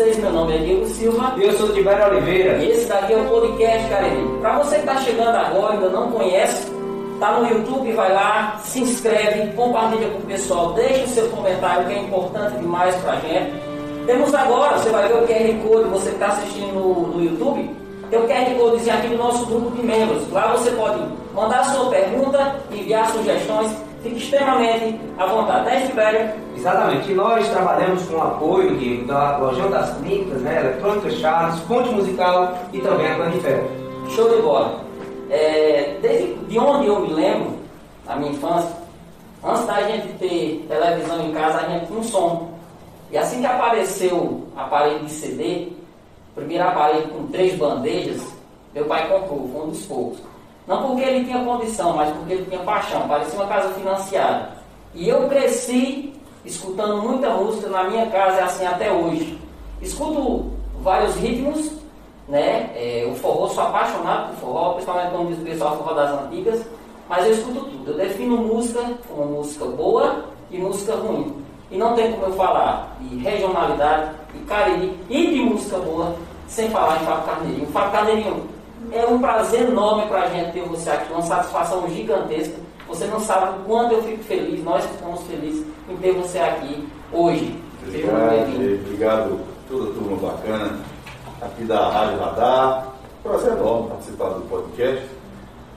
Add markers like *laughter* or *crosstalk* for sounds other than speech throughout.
vocês, meu nome é Diego Silva. E eu sou Tibério Oliveira. E esse daqui é o podcast Cariri. Para você que está chegando agora e ainda não conhece, tá no YouTube, vai lá, se inscreve, compartilha com o pessoal, deixa o seu comentário que é importante demais para a gente. Temos agora, você vai ver o QR Code, você que está assistindo no, no YouTube, tem o QR Code aqui no nosso grupo de membros. Lá você pode mandar sua pergunta, enviar sugestões Fique extremamente à vontade, né, Tibério? Exatamente. E nós trabalhamos com o apoio da Lojão das Clínicas, né, Eletrônica Charles, Ponte Musical e também a Planifel. Show de bola. É, desde de onde eu me lembro, na minha infância, antes da gente ter televisão em casa, a gente tinha um som. E assim que apareceu o aparelho de CD, primeiro aparelho com três bandejas, meu pai comprou, foi um dos poucos. Não porque ele tinha condição, mas porque ele tinha paixão. Parecia uma casa financiada. E eu cresci escutando muita música na minha casa, é assim até hoje. Escuto vários ritmos, né? É, o forró, sou apaixonado por forró, principalmente como diz o pessoal, forró das antigas. Mas eu escuto tudo. Eu defino música como música boa e música ruim. E não tem como eu falar de regionalidade, de cariri e de música boa sem falar em Fábio Carneirinho. Fábio Carneirinho é um prazer enorme para a gente ter você aqui, uma satisfação gigantesca. Você não sabe o quanto eu fico feliz, nós ficamos felizes em ter você aqui hoje. Obrigado, obrigado toda a turma bacana aqui da Rádio Radar. Prazer enorme participar do podcast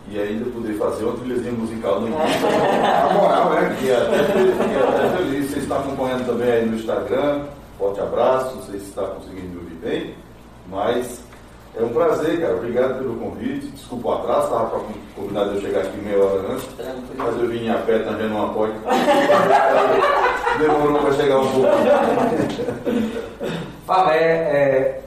e ainda poder fazer uma trilhazinha musical no Na *laughs* moral, né? E até, até feliz. Você está acompanhando também aí no Instagram. Forte abraço, não sei se está conseguindo me ouvir bem, mas é um prazer, cara. Obrigado pelo convite. Desculpa o atraso, estava combinado de eu chegar aqui meia hora antes. Mas eu vim a pé também numa apoio. *laughs* Demorou para chegar um pouco. Fala, *laughs* é, é,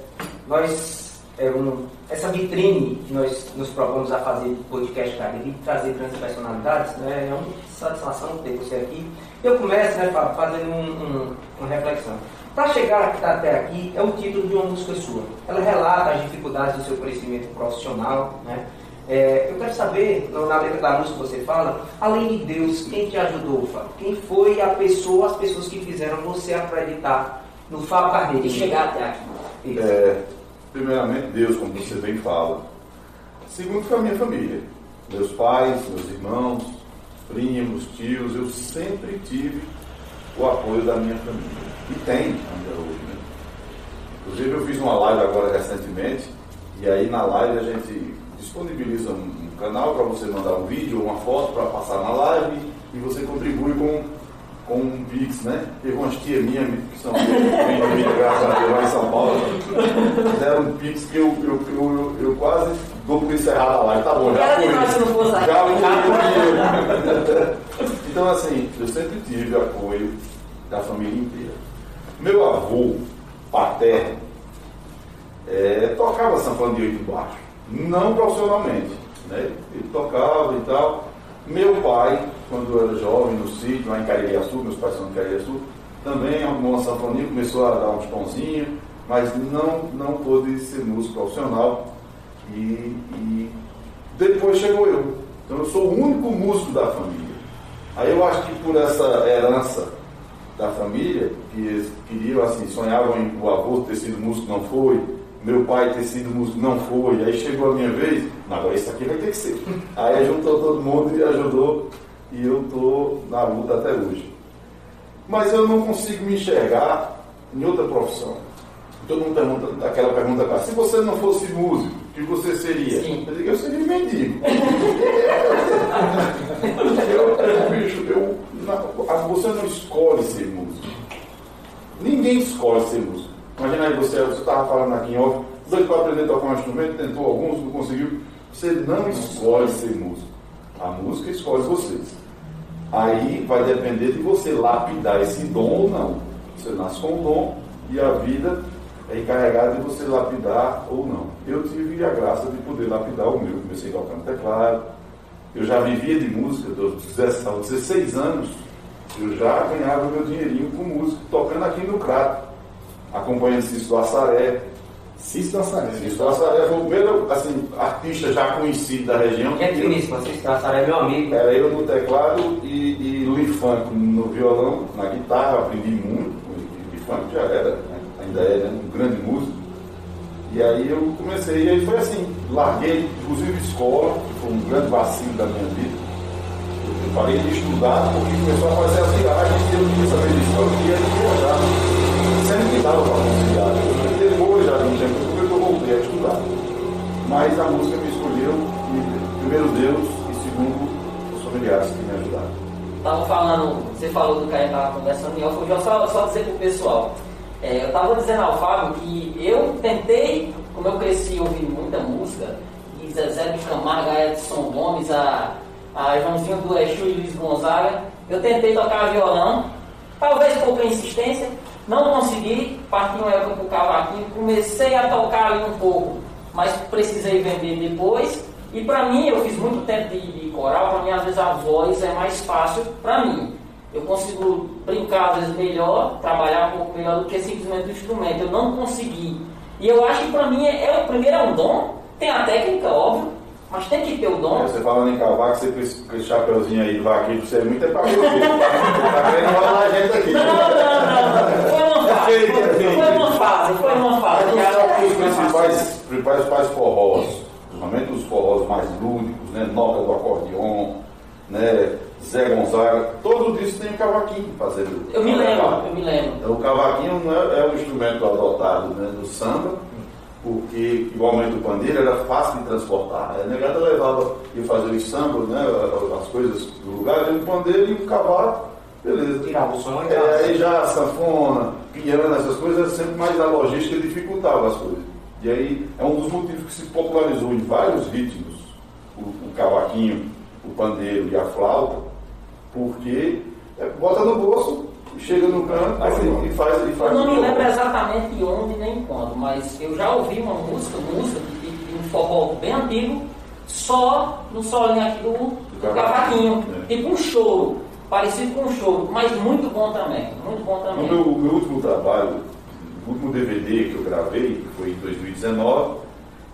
nós, é um, essa vitrine que nós nos propomos a fazer podcast cara, de trazer grandes personalidades, né, é uma satisfação ter você aqui. Eu começo né, fazendo um, um, uma reflexão. Para chegar até aqui, é o título de uma música sua. Ela relata as dificuldades do seu crescimento profissional. Né? É, eu quero saber, na letra da música você fala, além de Deus, quem te ajudou, Fábio? Quem foi a pessoa, as pessoas que fizeram você acreditar no Fábio Carneiro? E chegar até aqui. É, primeiramente, Deus, como você bem fala. Segundo, foi a minha família. Meus pais, meus irmãos, primos, tios, eu sempre tive o apoio da minha família. E tem ainda hoje, né? Inclusive eu fiz uma live agora recentemente, e aí na live a gente disponibiliza um, um canal para você mandar um vídeo ou uma foto para passar na live e você contribui com, com um Pix, né? Teve umas tia minha que são bem *laughs* graças a Deus lá em São Paulo, fizeram um Pix que eu, eu, eu, eu quase dou por encerrar a live, tá bom, já foi. Já foi. *laughs* Então assim, eu sempre tive apoio da família inteira. Meu avô paterno é, tocava sanfona de oito baixo, não profissionalmente, né? Ele tocava e tal. Meu pai, quando eu era jovem, no sítio, lá em Caririaçu, meus pais são de Caririaçu, também arrumou uma sanfoninha, começou a dar uns pãozinhos, mas não, não pôde ser músico profissional. E, e depois chegou eu. Então eu sou o único músico da família. Aí eu acho que por essa herança da família, que queriam, assim, sonhavam em o avô ter sido músico, não foi, meu pai ter sido músico, não foi, aí chegou a minha vez, agora isso aqui vai ter que ser. *laughs* Aí juntou todo mundo e ajudou, e eu estou na luta até hoje. Mas eu não consigo me enxergar em outra profissão. Todo mundo pergunta aquela pergunta cá, se você não fosse músico, o que você seria? Sim. Eu digo, eu seria mendigo. *laughs* eu, eu, bicho, eu você não escolhe ser músico. Ninguém escolhe ser músico. Imagina aí você, você estava falando aqui em off, dois para aprender a tocar um instrumento, tentou alguns, não conseguiu. Você não escolhe ser músico. A música escolhe vocês. Aí vai depender de você lapidar esse dom ou não. Você nasce com o dom e a vida é encarregada de você lapidar ou não. Eu tive a graça de poder lapidar o meu. Comecei tocando teclado, eu já vivia de música, dos 16 anos, eu já ganhava meu dinheirinho com música, tocando aqui no Crato, acompanhando Cício Assaré. Cício Assaré. Cício Assaré foi o primeiro assim, artista já conhecido da região. Que é finíssimo, Cício Assaré é meu amigo. Era eu no teclado e, e Louis Funk no violão, na guitarra, aprendi muito. Louis Funk já era, né? ainda é um grande músico. E aí eu comecei, e aí foi assim, larguei, inclusive escola, que foi um grande vacilo da minha vida. Eu parei de estudar porque começou a aparecer as viagens e eu queria saber disso, eu queria viajar. Sempre que dava para conciliar. Depois, já de um tempo, eu voltei a estudar. Mas a música me escolheu, primeiro Deus e segundo os familiares que me ajudaram. Estava falando, você falou do que a gente estava conversando off, eu só, só dizer para o pessoal. É, eu estava dizendo ao Fábio que eu tentei, como eu cresci ouvindo muita música, e Zezé de Camargo, a Edson Gomes, a, a Joãozinho do Exu e Luiz Gonzaga, eu tentei tocar violão, talvez pouca insistência, não consegui, parti uma época para o cavaquinho, comecei a tocar ali um pouco, mas precisei vender depois. E para mim, eu fiz muito tempo de, de coral, para mim às vezes a voz é mais fácil para mim. Eu consigo brincar às vezes melhor, trabalhar um pouco melhor do que simplesmente o instrumento. Eu não consegui. E eu acho que para mim é, é, primeiro é um dom, tem a técnica, óbvio, mas tem que ter o dom. Você falando em cavaco, você com esse chapeuzinho aí vaqueiro, você é muito é pra você. tá querendo enrolar a gente aqui. Não, não, não. Foi uma fase. Feito. Foi uma fase, foi uma fase. Os principais, principais forrós, principalmente os forrós mais lúdicos, né? Nota do acordeon, né? Zé Gonzaga, todo isso tem um cavaquinho fazendo. Eu me lembro, eu me lembro. O cavaquinho não é, é um instrumento adotado né, no samba, porque igualmente o pandeiro era fácil de transportar. A negada levava e fazer o samba, né, as coisas do lugar, e o pandeiro e o cavaco, beleza. Tirava o som e é, Aí já a sanfona, piano, essas coisas, sempre mais a logística dificultava as coisas. E aí é um dos motivos que se popularizou em vários ritmos o, o cavaquinho, o pandeiro e a flauta, porque é, bota no bolso, chega no canto e, faz, e faz. Eu não me lembro exatamente onde nem quando, mas eu já ouvi uma música, música de, de um forró bem antigo, só no solinho aqui do, do cavaquinho, é. tipo um choro, parecido com um choro, mas muito bom também, muito bom também. No meu, meu último trabalho, o último DVD que eu gravei, que foi em 2019,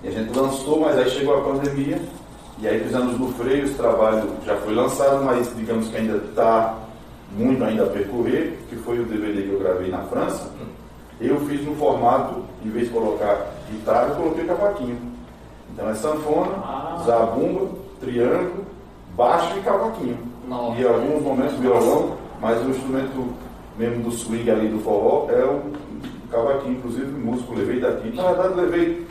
e a gente lançou, mas aí chegou a pandemia e aí fizemos no freio, esse trabalho já foi lançado, mas digamos que ainda está muito ainda a percorrer, que foi o DVD que eu gravei na França. Eu fiz no formato, em vez de colocar guitarra, eu coloquei cavaquinho. Então é sanfona, ah. zabumba, triângulo, baixo e cavaquinho. Nossa. E em alguns momentos violão, mas o instrumento mesmo do swing ali do forró é o cavaquinho, inclusive o músico levei daqui. Na verdade levei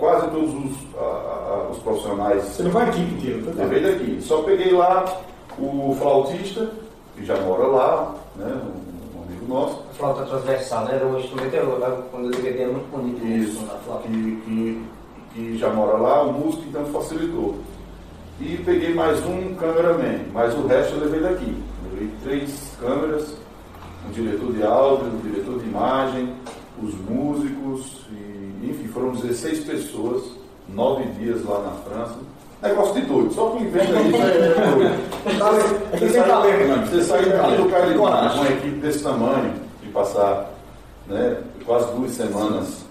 quase todos os, a, a, os profissionais. Você não vai aqui inteiro, tá? Levei daqui. Só peguei lá o flautista, que já mora lá, né? Um, um amigo nosso. A flauta transversal, né? Era um instrumento, quando eu DVD era muito bonito. Isso, que, que, que já mora lá, o músico então facilitou. E peguei mais um cameraman, mas o resto eu levei daqui. Levei três câmeras, um diretor de áudio, um diretor de imagem, os músicos e enfim, foram 16 pessoas, nove dias lá na França. Negócio de doido, só quem inventa isso *laughs* é doido. Você sai, você sai do Carilho com uma equipe desse tamanho e passar né, quase duas semanas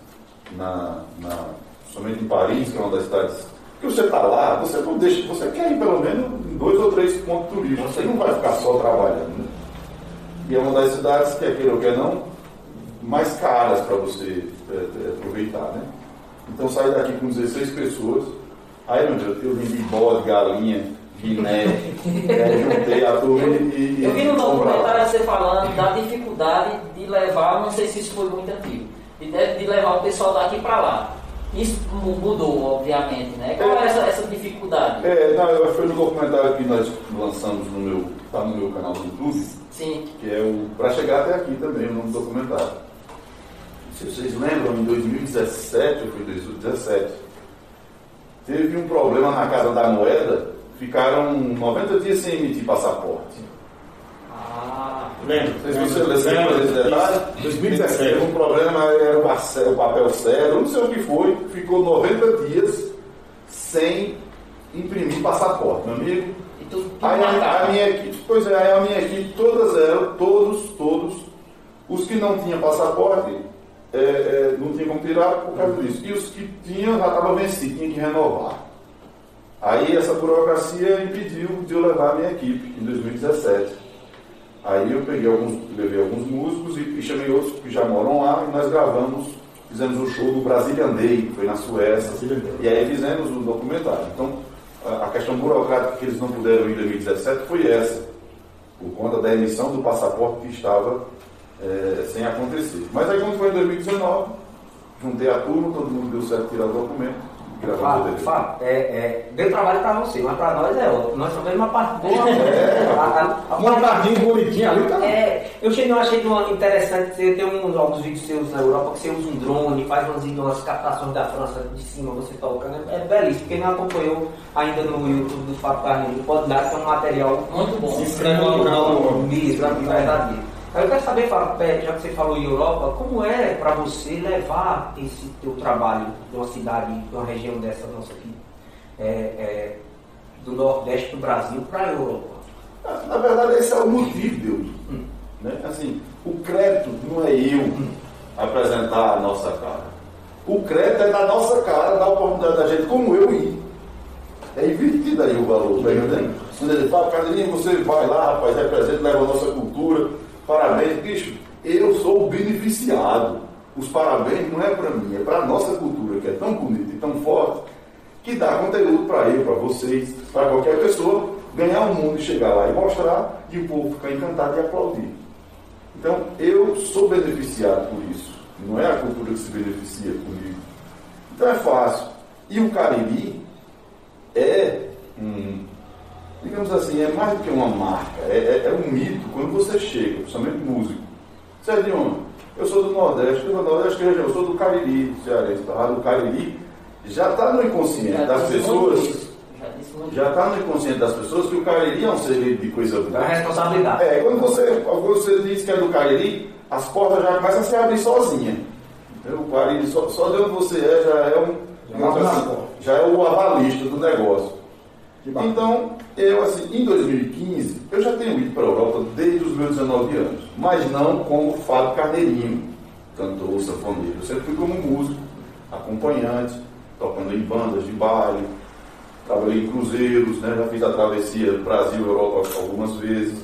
na, na, somente em Paris, que é uma das cidades que você está lá, você não deixa, você quer ir pelo menos em dois ou três pontos turísticos, você não vai ficar só trabalhando. Né? E é uma das cidades que, queira ou quer não, mais caras para você é, é, aproveitar, né? Então saí daqui com 16 pessoas. Aí, meu Deus, eu vendi bode, galinha, *laughs* guiné, é, juntei a turma e, e. Eu vi no documentário você falando da dificuldade de levar, não sei se isso foi muito antigo, de, de levar o pessoal daqui para lá. Isso mudou, obviamente, né? Qual é essa, essa dificuldade? É, não, foi no documentário que nós lançamos no meu, tá no meu canal do YouTube. Sim. Que é o Para Chegar Até Aqui também, o nome do documentário. Se vocês lembram, em 2017, ou foi 2017, teve um problema na Casa da Moeda, ficaram 90 dias sem emitir passaporte. Ah, lembro. Vocês viram esse detalhe? 2017. Teve um problema, era o papel sério, não sei o que foi, ficou 90 dias sem imprimir passaporte, meu amigo. Aí a, a, minha equipe, pois é, aí a minha equipe, todas eram, todos, todos, os que não tinham passaporte, é, é, não tinha como tirar por causa disso. E os que tinham já estavam vencidos, tinha que renovar. Aí essa burocracia impediu de eu levar a minha equipe em 2017. Aí eu peguei alguns, levei alguns músicos e, e, chamei outros que já moram lá e nós gravamos, fizemos um show do Brazilian Day, foi na Suécia. E aí fizemos o um documentário. Então, a, a questão burocrática que eles não puderam ir em 2017 foi essa, por conta da emissão do passaporte que estava é, sem acontecer. Mas aí quando foi em 2019, juntei a turma, todo mundo deu certo tirar o documento Fábio, Fábio, é, é, deu trabalho para você, mas para nós é outro. Nós somos uma parte boa. É, a, a, montadinho bonitinho ali tá. É, eu cheguei, eu achei interessante, você tem uns alguns vídeos seus na Europa que você usa um drone, faz umas, umas captações da França de cima, você tocando. É, é belíssimo. Quem não acompanhou ainda no YouTube do Fábio Carneiro, pode dar, que é um material muito bom. Se inscreve lá no canal. Mesmo, verdadeiro. Aí eu quero saber, já que você falou em Europa, como é para você levar esse teu trabalho de uma cidade, de uma região dessa nossa aqui, é, é, do Nordeste do Brasil para a Europa? Na verdade, esse é o motivo, Deus. Hum. Né? Assim, o crédito não é eu hum. apresentar a nossa cara. O crédito é da nossa cara, da oportunidade da gente, como eu ir. É invertido aí o valor, tá entendendo? Quando ele fala, Cadeirinha, você vai lá, rapaz, representa, leva a nossa cultura Parabéns, bicho, eu sou o beneficiado. Os parabéns não é para mim, é para a nossa cultura, que é tão bonita e tão forte, que dá conteúdo para eu, para vocês, para qualquer pessoa, ganhar o mundo e chegar lá e mostrar, e o povo ficar encantado e aplaudir. Então, eu sou beneficiado por isso. Não é a cultura que se beneficia comigo. Então é fácil. E o Cariri é um, digamos assim, é mais do que uma marca, é, é, é um mito quando você chega, principalmente músico. Você é de onde? Eu sou do Nordeste, do Nordeste eu sou do Cariri, cearense, tá? do Cariri, já está no inconsciente das pessoas. Já está no inconsciente das pessoas que o Cariri é um segredo de coisa boa. É responsabilidade. É, quando você, quando você diz que é do Cariri, as portas já começam a se abrir sozinha. Então, o Cariri, só, só de onde você é, já é um. Já, já é o avalista do negócio. Então, eu assim, em 2015, eu já tenho ido para a Europa desde os meus 19 anos, mas não como Fábio Carneirinho, cantor, sanfoneiro. Eu sempre fui como músico, acompanhante, tocando em bandas de baile, trabalhei em cruzeiros, né? já fiz a travessia Brasil-Europa algumas vezes.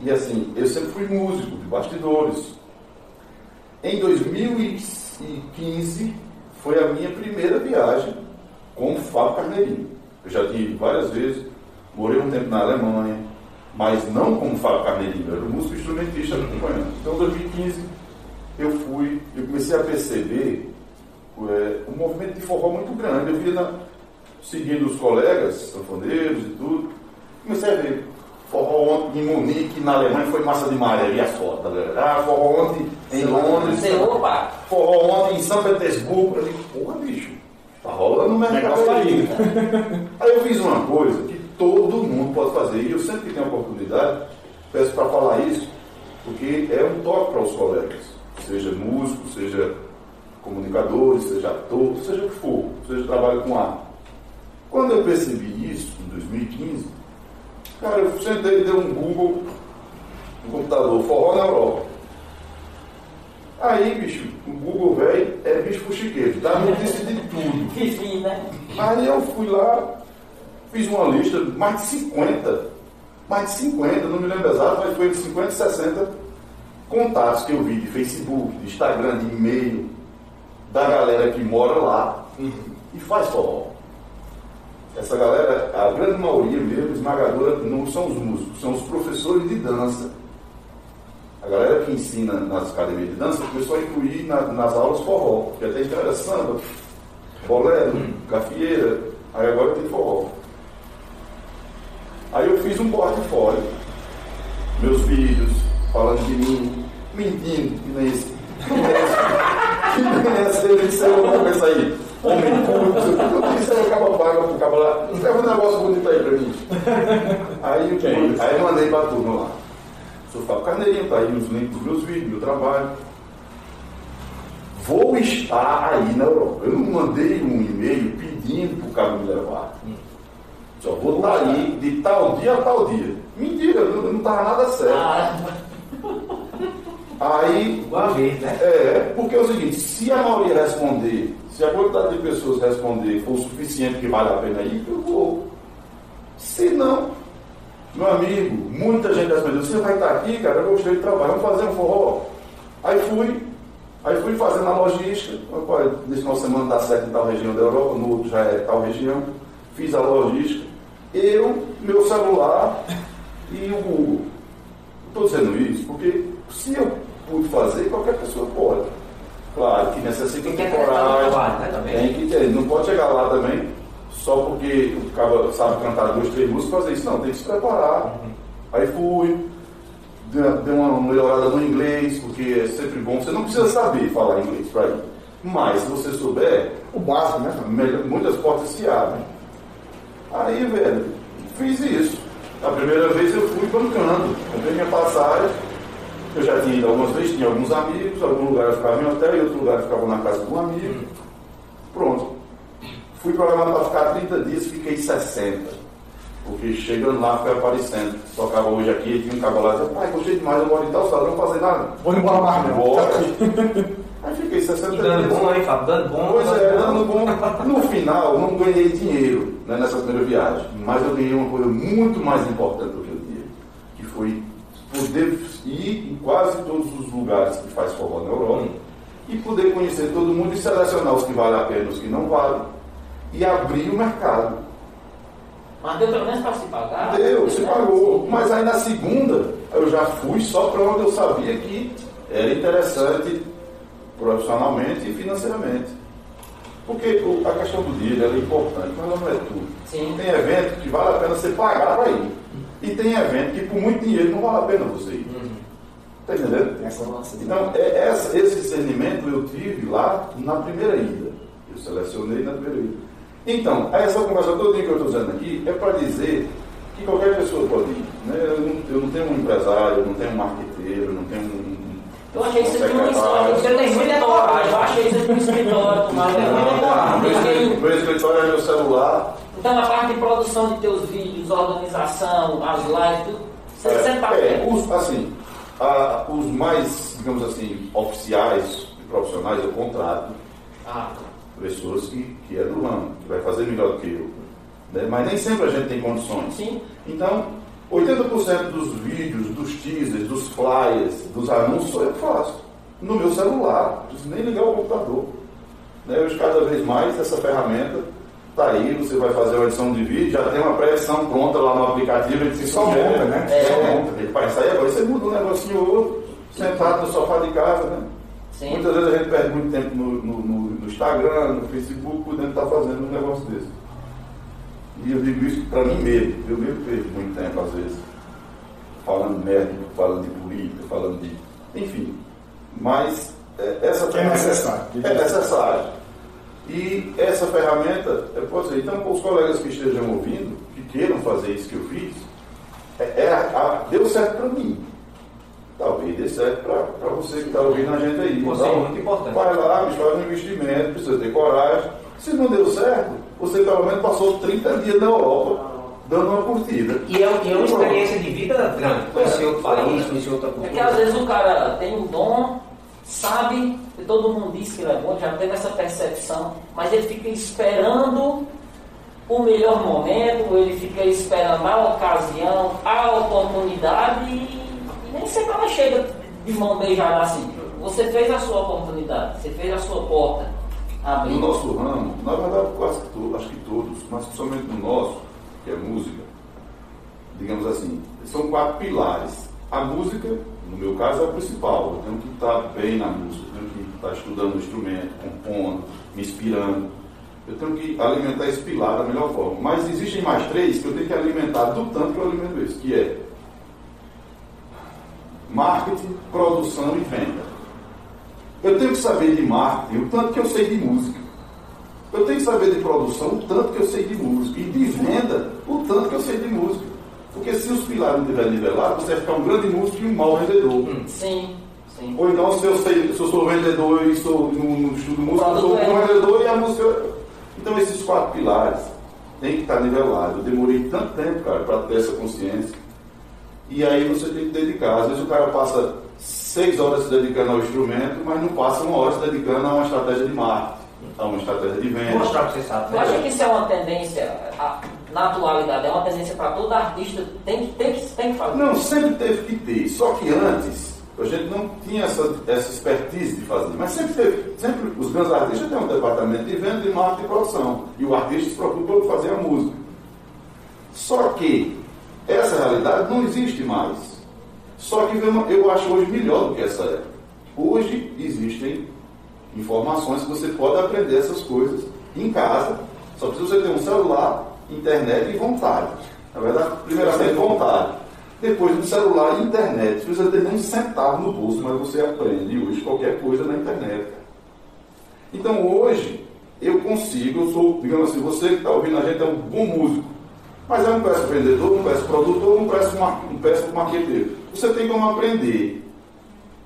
E assim, eu sempre fui músico de bastidores. Em 2015 foi a minha primeira viagem com Fábio Carneirinho. Eu já tive várias vezes, morei um tempo na Alemanha, mas não como Fábio Carneirinho, eu era músico instrumentista acompanhando. Então, em 2015, eu fui, eu comecei a perceber é, um movimento de forró muito grande. Eu via, na, seguindo os colegas, sanfoneiros e tudo, comecei a ver forró ontem em Munique, na Alemanha, foi massa demais, ali as fotos, galera. Ah, forró ontem em Londres, forró ontem em São Petersburgo. Eu falei, porra, bicho, Tá rolando no mercado aí. Aí eu fiz uma coisa que todo mundo pode fazer, e eu sempre que tenho oportunidade, peço para falar isso, porque é um toque para os colegas, seja músico, seja comunicador, seja ator, seja o que for, seja trabalho com arte. Quando eu percebi isso, em 2015, cara, eu sentei e dei um Google no computador, forró na Europa. Aí, bicho, o Google, velho, é bicho fuxiqueiro, dá notícia de tudo. Que fim, né? Aí eu fui lá, fiz uma lista, mais de 50, mais de 50, não me lembro exato, mas foi de 50, 60 contatos que eu vi de Facebook, de Instagram, de e-mail, da galera que mora lá e faz forró. Essa galera, a grande maioria mesmo, esmagadora, não são os músicos, são os professores de dança a galera que ensina nas academias de dança começou a incluir na, nas aulas forró, porque até então era samba, bolero, hum. gafieira, aí agora tem forró. Aí eu fiz um portfólio, meus vídeos, falando de mim, mentindo, que nem esse. Que nem esse, disse, eu vou pensar aí, homem culto, isso aí acaba paga pro cabo lá, escreve um negócio bonito aí pra mim. Aí, aí eu mandei pra turma lá. Sou Fábio Carneirinho, tá aí os links dos meus vídeos, meu trabalho. Vou estar aí na Europa. Eu não mandei um e-mail pedindo para o cara me levar. Só vou estar aí de tal dia a tal dia. Mentira, não estava nada certo. Ah. Aí. Uma vez, né? É, porque é o seguinte, se a maioria responder, se a quantidade de pessoas responder for o suficiente que vale a pena ir, eu vou. Se não, Meu amigo, muita gente das pessoas, você vai estar aqui, cara, eu gostei de trabalhar, vamos fazer um forró. Aí fui, aí fui fazendo a logística, nesse final de semana dá certo em tal região da Europa, no outro já é tal região, fiz a logística, eu, meu celular e o Google. Estou dizendo isso porque se eu pude fazer, qualquer pessoa pode. Claro que necessita Tem que ter coragem, né, também. tem que ter, não pode chegar lá também só porque o cara sabe cantar duas, três músicas fazer isso, não, tem que se preparar. Aí fui, dei dei uma melhorada no inglês, porque é sempre bom, você não precisa saber falar inglês para ir. Mas se você souber, O básico, né? muitas portas se abrem. Aí, velho, fiz isso. A primeira vez eu fui bancando, comprei minha passagem. Eu já tinha ido algumas vezes, tinha alguns amigos, algum lugar eu ficava em hotel e outro lugar eu ficava na casa de um amigo. Pronto. Fui programado para ficar 30 dias, fiquei 60. Porque chegando lá, foi aparecendo. Tocava hoje aqui, tinha um cabo lá e dizia, pai, gostei demais, eu moro em tal estado, não vou fazer nada. Vou embora mais não. Bora. Aí fiquei 60 E dando dias. bom, hein, Fábio? Dando bom. Pois é, dando bom. No final, não ganhei dinheiro né, nessa primeira viagem, mas eu ganhei uma coisa muito mais importante do que o dinheiro, que foi poder ir em quase todos os lugares que faz forró na Europa e poder conhecer todo mundo e selecionar os que valem a pena e os que não valem e abrir o mercado. Mas deu pelo menos para se pagar? Deu, se Né? pagou. Mas aí na segunda eu já fui só para onde eu sabia que era interessante profissionalmente e financeiramente. Porque a questão do dinheiro é importante, mas ela não é tudo. Sim. Tem evento que vale a pena você pagar para ir. E tem evento que por muito dinheiro não vale a pena você ir. Está entendendo? Essa nossa. Então, é, essa- esse discernimento eu tive lá na primeira ida. Eu selecionei na primeira ida. Então, essa conversa toda que eu estou dizendo aqui é para dizer que qualquer pessoa pode ir. Né? Eu, não, eu não tenho um empresário, eu não tenho um marqueteiro, não tenho um. Eu achei que você tinha um escritório. Você tem muita coragem. Eu achei que você tinha um escritório, tomara. Não, meu, meu escritório é meu celular. Então a parte de produção de teus vídeos, organização, as lives, tudo, você É, sempre tá é, os, assim, a- os mais, digamos assim, oficiais e profissionais eu contrato Ah, pessoas que, que é do ramo, que vai fazer melhor do que eu. né? Mas nem sempre a gente tem condições. sim. Então, 80% dos vídeos, dos teasers, dos flyers, dos anúncios, eu faço. No meu celular. Nem ligar o computador. Né? Hoje, cada vez mais, essa ferramenta está aí. Você vai fazer uma edição de vídeo, já tem uma pré-edição pronta lá no aplicativo. Ele se Só monta, né? É, É. só monta. Ele faz sair agora. Você muda um negocinho ou outro, sentado no sofá de casa, né? Sim. Muitas vezes a gente perde muito tempo no, no- no- no Instagram, no Facebook, podendo estar fazendo um negócio desse. E eu digo isso para mim mesmo. Eu mesmo perco muito tempo, às vezes, falando merda, falando de política, falando de. Enfim. Mas é, essa é necessário. É necessário. E essa ferramenta, eu posso dizer, então, para os colegas que estejam ouvindo, que queiram fazer isso que eu fiz, é, é a- a- deu certo para mim. Talvez dê certo para você que está ouvindo a gente aí. Você é Então, muito importante. Vai lá, bicho, faz um investimento, precisa ter coragem. Se não deu certo, você pelo menos passou 30 dias na Europa dando uma curtida. E é, e é uma experiência de vida grande. Conhecer outro país, conhecer outra É que cultura. às vezes o cara tem um dom, sabe, e todo mundo diz que ele é bom, já teve essa percepção, mas ele fica esperando o melhor momento, ele fica esperando a ocasião, a oportunidade sempre ela chega de mão beijada assim. Você fez a sua oportunidade, você fez a sua porta No abrir. nosso ramo, na verdade, quase que todos, acho que todos, mas principalmente no nosso, que é música, digamos assim, são quatro pilares. A música, no meu caso, é o principal. Eu tenho que estar bem na música, eu tenho que estar estudando o instrumento, compondo, me inspirando. Eu tenho que alimentar esse pilar da melhor forma. Mas existem mais três que eu tenho que alimentar do tanto que eu alimento esse, que é marketing, produção e venda. Eu tenho que saber de marketing o tanto que eu sei de música. Eu tenho que saber de produção o tanto que eu sei de música. E de venda o tanto que eu sei de música. Porque se os pilares não estiverem nivelados, você vai ficar um grande músico e um mau vendedor. Sim, sim. Ou então, se eu, sei, se eu sou vendedor e estou no, no estudo música, eu sou um é. vendedor e a música. Então, esses quatro pilares têm que estar nivelados. Eu demorei tanto tempo, cara, para ter essa consciência. E aí você tem que dedicar. Às vezes o cara passa seis horas se dedicando ao instrumento, mas não passa uma hora se dedicando a uma estratégia de marketing, a uma estratégia de venda. Mostrar o que você sabe. Acha que isso é uma tendência a- na atualidade, é uma tendência para todo artista, tem que, tem, que, tem que fazer. Não, sempre teve que ter. Só que antes, a gente não tinha essa, essa expertise de fazer. Mas sempre teve. Sempre, os grandes artistas têm um departamento de venda, de marketing e produção. E o artista se preocupa por fazer a música. Só que essa realidade não existe mais. Só que eu acho hoje melhor do que essa época. Hoje existem informações que você pode aprender essas coisas em casa. Só precisa você ter um celular, internet e vontade. Na verdade, primeiramente vontade. Depois do celular e internet. Você precisa ter um centavo no bolso, mas você aprende hoje qualquer coisa na internet. Então hoje, eu consigo, eu sou, digamos assim, você que está ouvindo a gente é um bom músico. Mas é um péssimo vendedor, um péssimo produtor, um péssimo, um péssimo marqueteiro. Você tem como aprender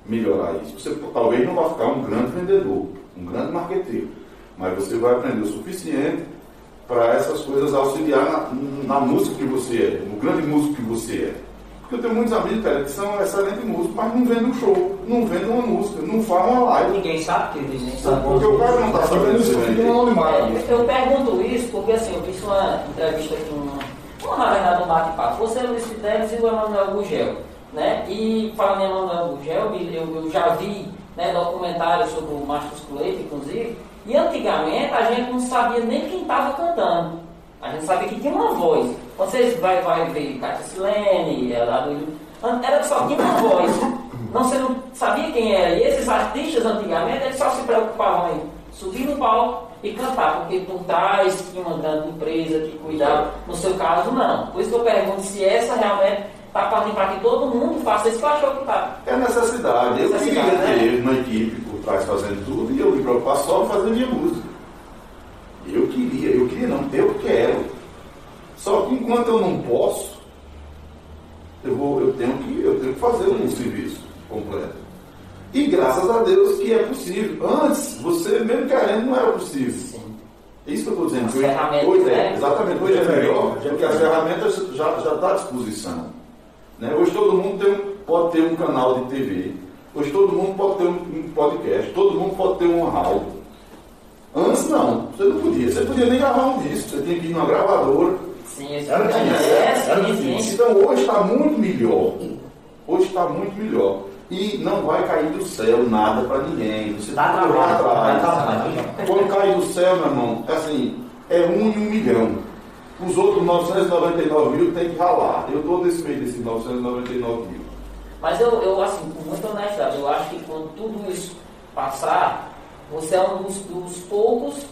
melhorar isso. Você talvez não vai ficar um grande vendedor, um grande marqueteiro, mas você vai aprender o suficiente para essas coisas auxiliar na, na, música que você é, no grande músico que você é. Porque eu tenho muitos amigos, cara, que são excelentes músicos, mas não vendem um show, não vendem uma música, não fazem uma live. Ninguém sabe que eles nem sabem. Porque o cara não está sabendo isso, fica anonimato. Eu pergunto isso porque assim, eu fiz uma entrevista aqui, uma, uma na verdade, um bate-papo. Você, Luiz Fidelis e o Emanuel Gugel. Né? E falando em Emanuel Gugel, eu, eu já vi né, documentários sobre o Márcio Leite, inclusive, e antigamente a gente não sabia nem quem estava cantando. A gente sabia que tinha uma voz. Vocês vai, vai ver Cátia Silene, ela, era só tinha uma voz. Não, você não sabia quem era. E esses artistas antigamente, eles só se preocupavam em subir no palco e cantar, porque por trás tinha uma grande empresa que cuidava. No seu caso, não. Por isso que eu pergunto se essa realmente está partindo para que todo mundo faça isso que achou que está. É necessidade. Eu queria né? ter uma equipe por trás fazendo tudo e eu me preocupar só em fazer minha música. Eu queria, eu queria não, eu quero. Só que enquanto eu não posso, eu, vou, eu, tenho, que, eu tenho que fazer um serviço completo. E graças a Deus que é possível. Antes, você mesmo querendo, não era possível. Sim. É isso que eu estou dizendo. Hoje, hoje é, exatamente, hoje é melhor, porque as ferramentas já estão tá à disposição. Né? Hoje todo mundo tem, pode ter um canal de TV. Hoje todo mundo pode ter um podcast. Todo mundo pode ter um rádio. Antes não, você não podia. Você podia nem gravar um disco. Você tinha que ir numa gravadora. Sim, isso. Era difícil. Então hoje está muito melhor. Hoje está muito melhor. E não vai cair do céu nada para ninguém. Você está lá atrás. Quando cai do céu, meu irmão, assim, é um em um milhão. Os outros 999 mil tem que ralar. Eu estou nesse meio desses 999 mil. Mas eu, eu, assim, com muita honestidade, eu acho que quando tudo isso passar, você é um dos, dos poucos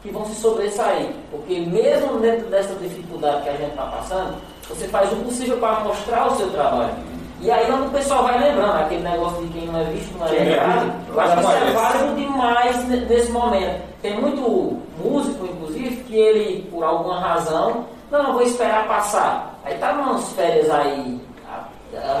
que vão se sobressair. Porque mesmo dentro dessa dificuldade que a gente está passando, você faz o possível para mostrar o seu trabalho. E aí o pessoal vai lembrando, aquele negócio de quem não é visto não é lembrado, eu acho que isso é válido demais nesse momento. Tem muito músico, inclusive, que ele, por alguma razão, não, não vou esperar passar. Aí tá umas férias aí,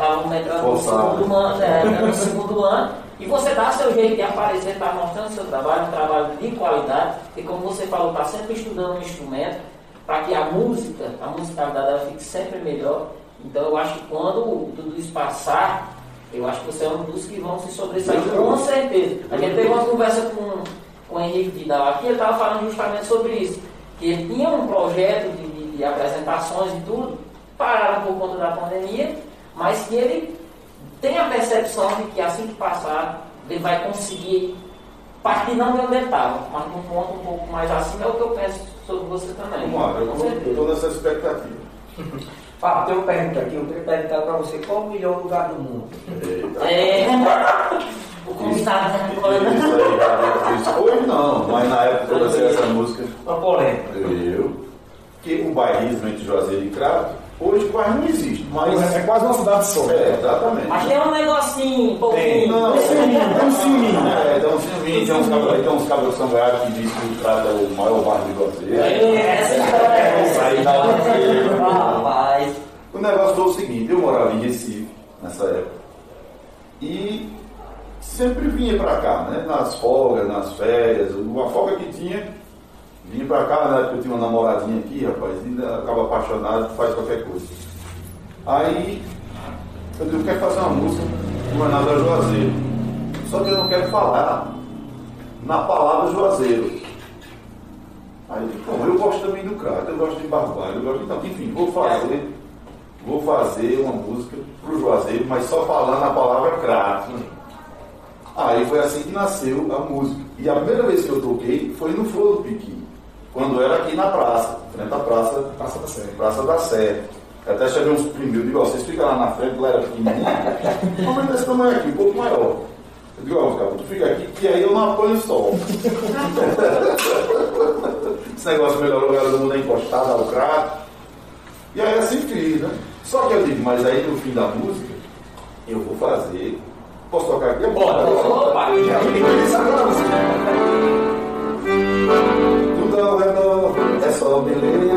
vamos entrar no segundo, ano, é, no segundo ano, e você dá seu jeito de aparecer, está mostrando seu trabalho, um trabalho de qualidade, e como você falou, está sempre estudando um instrumento, para que a música, a musicalidade ela fique sempre melhor. Então eu acho que quando tudo isso passar, eu acho que você é um dos que vão se sobressair, com certeza. A gente teve uma conversa com, com o Henrique Vidal aqui, ele estava falando justamente sobre isso. Que ele tinha um projeto de, de, de apresentações e tudo, pararam por conta da pandemia, mas que ele tem a percepção de que assim que passar, ele vai conseguir partir não de onde ele estava, mas num ponto um pouco mais acima, é o que eu penso sobre você também. Vamos lá, eu estou nessa expectativa. *laughs* Fala, tem uma pergunta aqui, eu queria perguntar para você qual o melhor lugar do mundo? É. o convidado da Hoje não, mas na época que eu lancei essa música. Uma polêmica. Eu, que o bairrismo entre Juazeiro e Crato Hoje quase não existe, mas. É quase uma cidade só. É, exatamente. Mas tem um negocinho, um pouquinho. Não, tem um ciúminho. É, tem um ciúminho, tem uns cabelos, tem uns cabelos sangrados que dizem que o Crato é o maior bairro de você. É, essa história é Aí dá Rapaz. O negócio foi o seguinte, eu morava em Recife nessa época. E sempre vinha para cá, né? Nas folgas, nas férias, uma folga que tinha, vinha para cá, na época eu tinha uma namoradinha aqui, rapaz, ainda acaba apaixonado, faz qualquer coisa. Aí eu digo, quero fazer uma música do Renato Juazeiro. Só que eu não quero falar na palavra Juazeiro. Aí eu digo, eu gosto também do crato, eu gosto de barbário, eu gosto de. Então, enfim, vou fazer né? vou fazer uma música para o Juazeiro, mas só falando a palavra crack. Aí foi assim que nasceu a música. E a primeira vez que eu toquei foi no Flor do Piqui, quando era aqui na praça, frente à praça, praça da Sé. Praça da Sé. Até cheguei uns primeiros digo, ó, vocês ficam lá na frente, lá era pequenininho, *laughs* mas é desse tamanho aqui, um pouco maior. Eu digo, ó, cara, tu fica aqui, que aí eu não apanho o sol. *laughs* Esse negócio melhorou, o lugar do mundo é encostado ao crato. E aí assim fiz, né? Só que eu digo, mas aí no fim da música, eu vou fazer. Posso tocar aqui? Bora! Bora! Tudo ao redor é só beleza.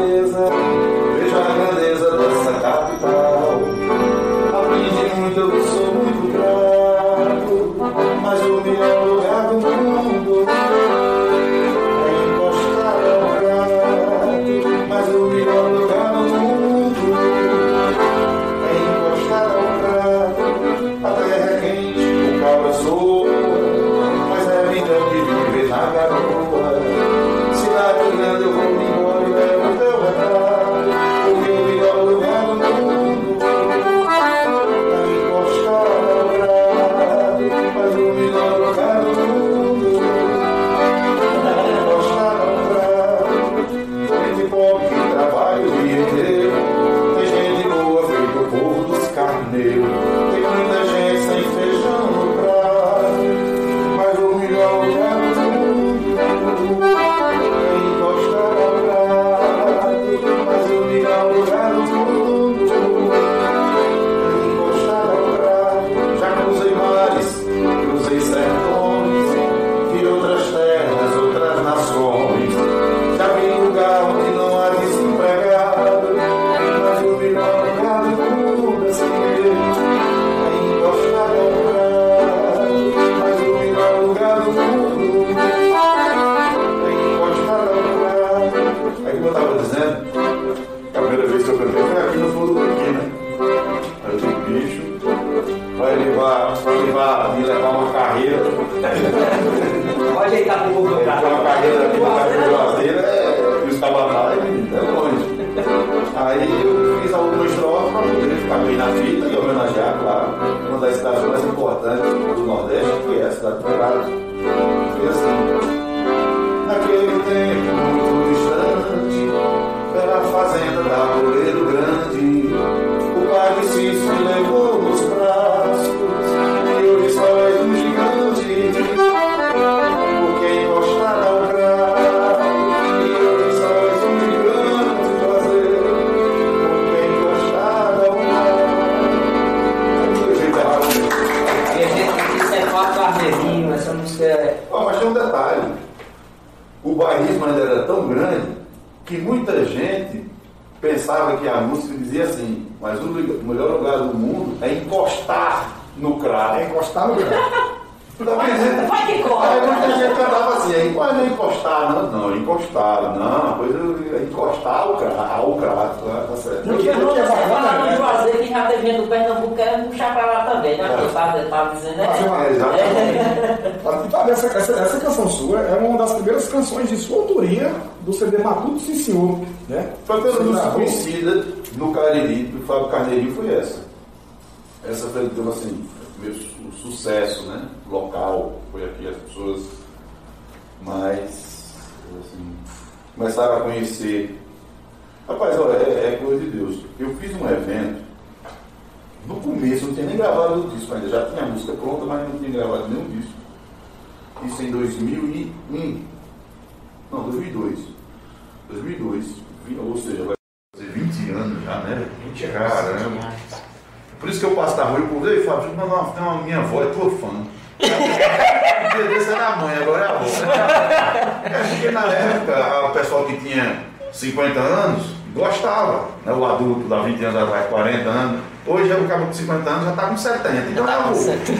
Deus é da mãe, agora é a boca. É porque na época o pessoal que tinha 50 anos gostava, né? o adulto da 20 anos atrás, 40 anos. Hoje eu acabo com 50 anos, já está com 70, então tá é com 70.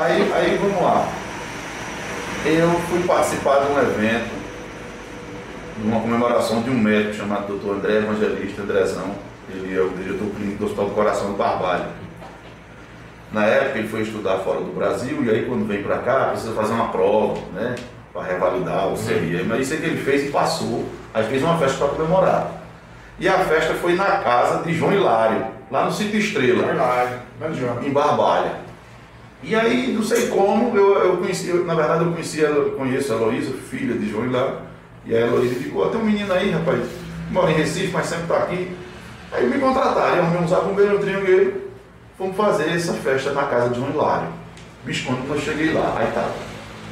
Aí, aí vamos lá. Eu fui participar de um evento, de uma comemoração de um médico chamado Dr. André Evangelista Andrezão. Ele é o diretor clínico do Hospital do Coração do Barbalho. Na época ele foi estudar fora do Brasil e aí quando vem para cá precisa fazer uma prova, né? Para revalidar o CRI. Mas isso é que ele fez e passou. Aí fez uma festa para comemorar. E a festa foi na casa de João Hilário, lá no Sítio Estrela. Hilário, em Barbalha. E aí, não sei como, eu, eu conheci, eu, na verdade eu conheci, conheço a Heloísa, filha de João Hilário. E a Heloísa ficou, tem um menino aí, rapaz, mora em Recife, mas sempre está aqui. Aí me contrataram, eu arrumei uns arrumbeiros, um tringueiro fomos fazer essa festa na casa de João Hilário. Bicho, quando eu cheguei lá, aí tava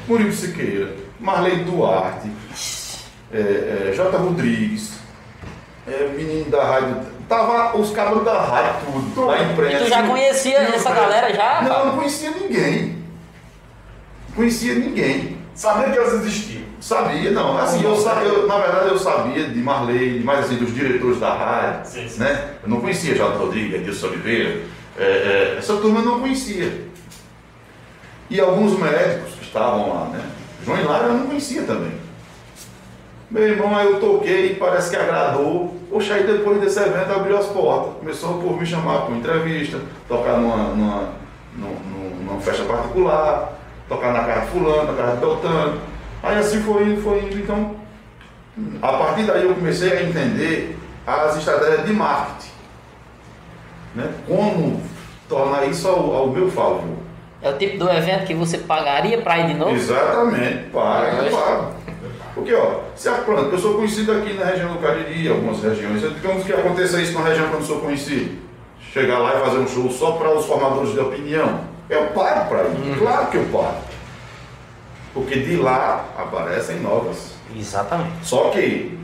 Murilo Siqueira, Marley Duarte, é, é, J. Rodrigues, é, menino da rádio, tava os cabos da rádio, tudo, da E imprensa. tu já conhecia E essa galera já? Não, eu não conhecia ninguém. Conhecia ninguém. Sabia que elas existiam. Sabia, não. Assim, eu, sa- eu, na verdade eu sabia de Marley, mais assim, dos diretores da rádio. Sim, sim. Né? Eu não conhecia J. Rodrigues, Edilson Oliveira. É, é, essa turma não conhecia. E alguns médicos que estavam lá, né? João Hilário eu não conhecia também. Meu irmão, aí eu toquei, parece que agradou. Poxa, aí depois desse evento abriu as portas. Começou por me chamar para uma entrevista, tocar numa, numa, num- numa festa particular, tocar na casa fulano, na casa de Beltano. Aí assim foi indo, foi indo. Então, a partir daí eu comecei a entender as estratégias de marketing. Né? Como tornar isso ao, ao meu favor. É o tipo do evento que você pagaria pra ir de novo? Exatamente, para, eu pago. Porque, ó, se a planta, eu sou conhecido aqui na região do Cariri, algumas regiões, digamos que aconteça isso na região que eu não sou conhecido. Chegar lá e fazer um show só para os formadores de opinião. Eu pago para ir, claro que eu pago. Porque de lá aparecem novas. Exatamente. Só que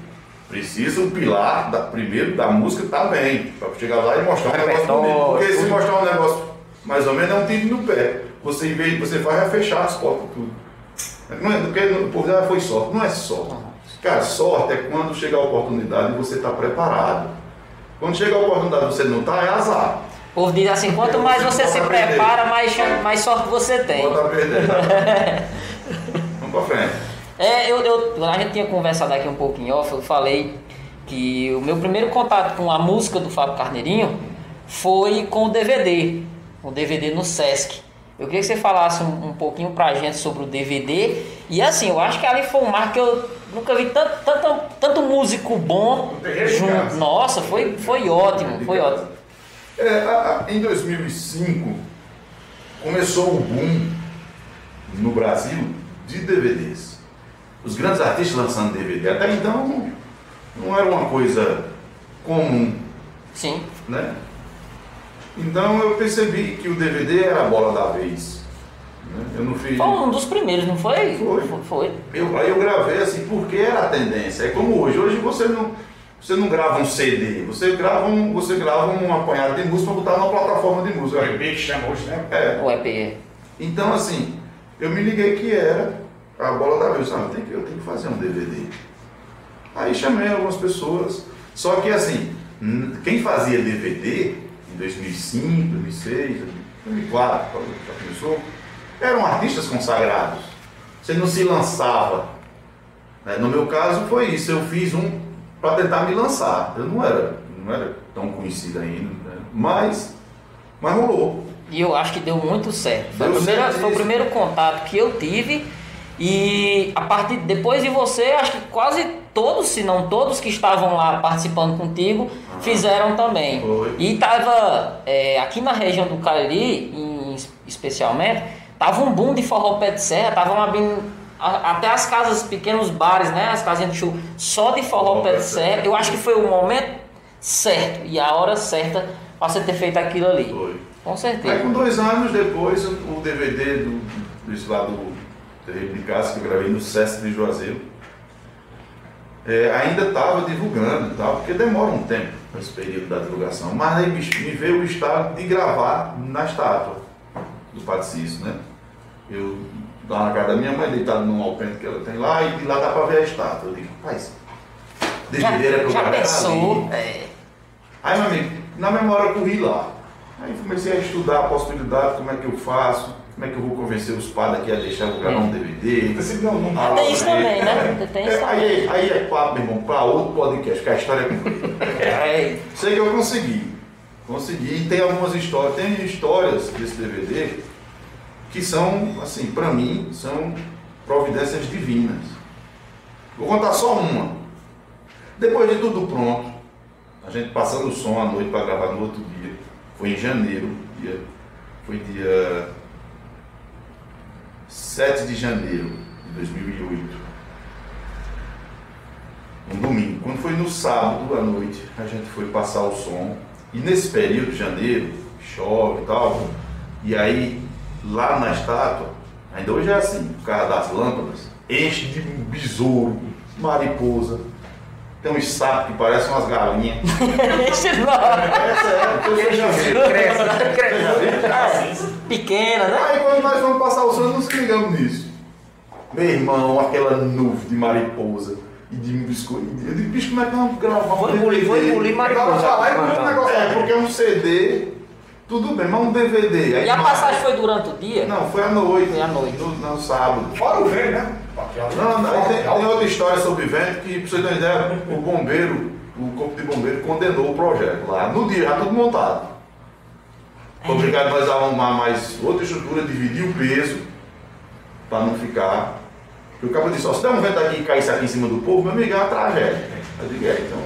precisa o pilar da, primeiro da música tá bem, para chegar lá e mostrar um negócio bonito. Porque se mostrar um negócio mais ou menos é um tiro no pé. Você em vez você faz é fechar as portas tudo. Não é, porque o povo já foi sorte, não é sorte. Cara, sorte é quando chega a oportunidade e você está preparado. Quando chega a oportunidade e você não está, é azar. O povo diz assim, quanto mais você se prepara, mais, mais sorte você tem. Bota a perder. tá? *laughs* Vamos para frente. É, eu, eu, a gente tinha conversado aqui um em off, eu falei que o meu primeiro contato com a música do Fábio Carneirinho foi com o DVD, o DVD no Sesc. Eu queria que você falasse um, um pouquinho pra gente sobre o DVD. E assim, eu acho que ali foi um marco que eu nunca vi tanto, tanto, tanto músico bom junto. Nossa, foi, foi ótimo, foi ótimo. É, a- a- em 2005 começou o boom no Brasil de DVDs. Os grandes artistas lançando DVD. Até então não, era uma coisa comum, Sim. né? Então eu percebi que o DVD era a bola da vez. né? Eu não fiz. Foi um dos primeiros, não foi? Foi. Foi. Eu, aí eu gravei assim, porque era a tendência. É como hoje. Hoje você não, você não grava um CD, você grava um, você grava um apanhado de música para botar numa plataforma de música. O EP que chama hoje, né? É, O EP. Então, assim, eu me liguei que era a bola da vez. Ah, eu tenho que, eu tenho que fazer um DVD. Aí chamei algumas pessoas. Só que, assim, quem fazia DVD em 2005, 2006, 2004, quando já começou, eram artistas consagrados. Você não se lançava. né? No meu caso, foi isso. Eu fiz um para tentar me lançar. Eu não era, não era tão conhecido ainda, né? mas, mas rolou. E eu acho que deu muito certo. Foi, Deu certo foi o primeiro contato que eu tive. E a partir depois de você, acho que quase todos, se não todos que estavam lá participando contigo, fizeram também. Foi. E tava é, aqui na região do Cariri, em- especialmente, tava um boom de forró pé de serra, estavam abrindo a- até as casas, pequenos bares, né? As casinhas de show, só de forró pé de serra. Eu acho que foi o momento certo e a hora certa para você ter feito aquilo ali. Foi. Com Aí certeza. com dois anos depois, o DVD do, lá do Casa que eu gravei no Sesc de Juazeiro, é, ainda estava divulgando e tal, porque demora um tempo esse período da divulgação. Mas aí bicho, me veio o estado de gravar na estátua do Padre Cício, né? Eu lá na casa da minha mãe, deitado num alpendre que ela tem lá, e de lá dá pra ver a estátua. Eu digo, rapaz, era pra eu já gravar pensou? É, Aí, meu amigo, na memória eu corri lá. Aí comecei a estudar a possibilidade, como é que eu faço, como é que eu vou convencer os padres aqui a deixar eu gravar um DVD. Esse não, não Ah, tem isso também, né? Tem isso É, aí, aí é papo, meu irmão, para outro podcast, que a história é é, *laughs* Sei que eu consegui. Consegui. E tem algumas histórias. Tem histórias desse DVD que são, assim, para mim, são providências divinas. Vou contar só uma. Depois de tudo pronto, a gente passando o som à noite para gravar no outro dia, foi em janeiro, dia, foi dia 7 de janeiro de 2008. Um domingo. Quando foi no sábado à noite, a gente foi passar o som. E nesse período de janeiro, chove e tal. E aí, lá na estátua, ainda hoje é assim, por causa das lâmpadas, enche de besouro, mariposa. Tem uns sapos que parecem umas galinhas. Esse não. É, porque você já viu. Cresce, cresce. Pequena, né? Aí quando nós vamos passar o som, nós nos ligamos nisso. Meu irmão, aquela nuvem de mariposa e de biscoito. Eu digo, bicho, como é que nós vamos gravar? um Vou engolir, vou engolir mariposa. falar e Cantando. um negócio, é porque é um CD, tudo bem, mas um DVD. Aí E a passagem foi durante o dia? Não, foi à noite. Foi à noite. No, no sábado. Fora o velho, né? Não, não, tem, tem outra história sobre vento que, pra você ter uma ideia, o bombeiro, o corpo de bombeiro condenou o projeto lá. No dia, já tudo montado. Foi obrigado nós a arrumar mais outra estrutura, dividir o peso, para não ficar. Porque o cabo disse, ó, se der um vento aqui e cair isso aqui em cima do povo, meu amigo, é uma tragédia. Eu digo, é, então.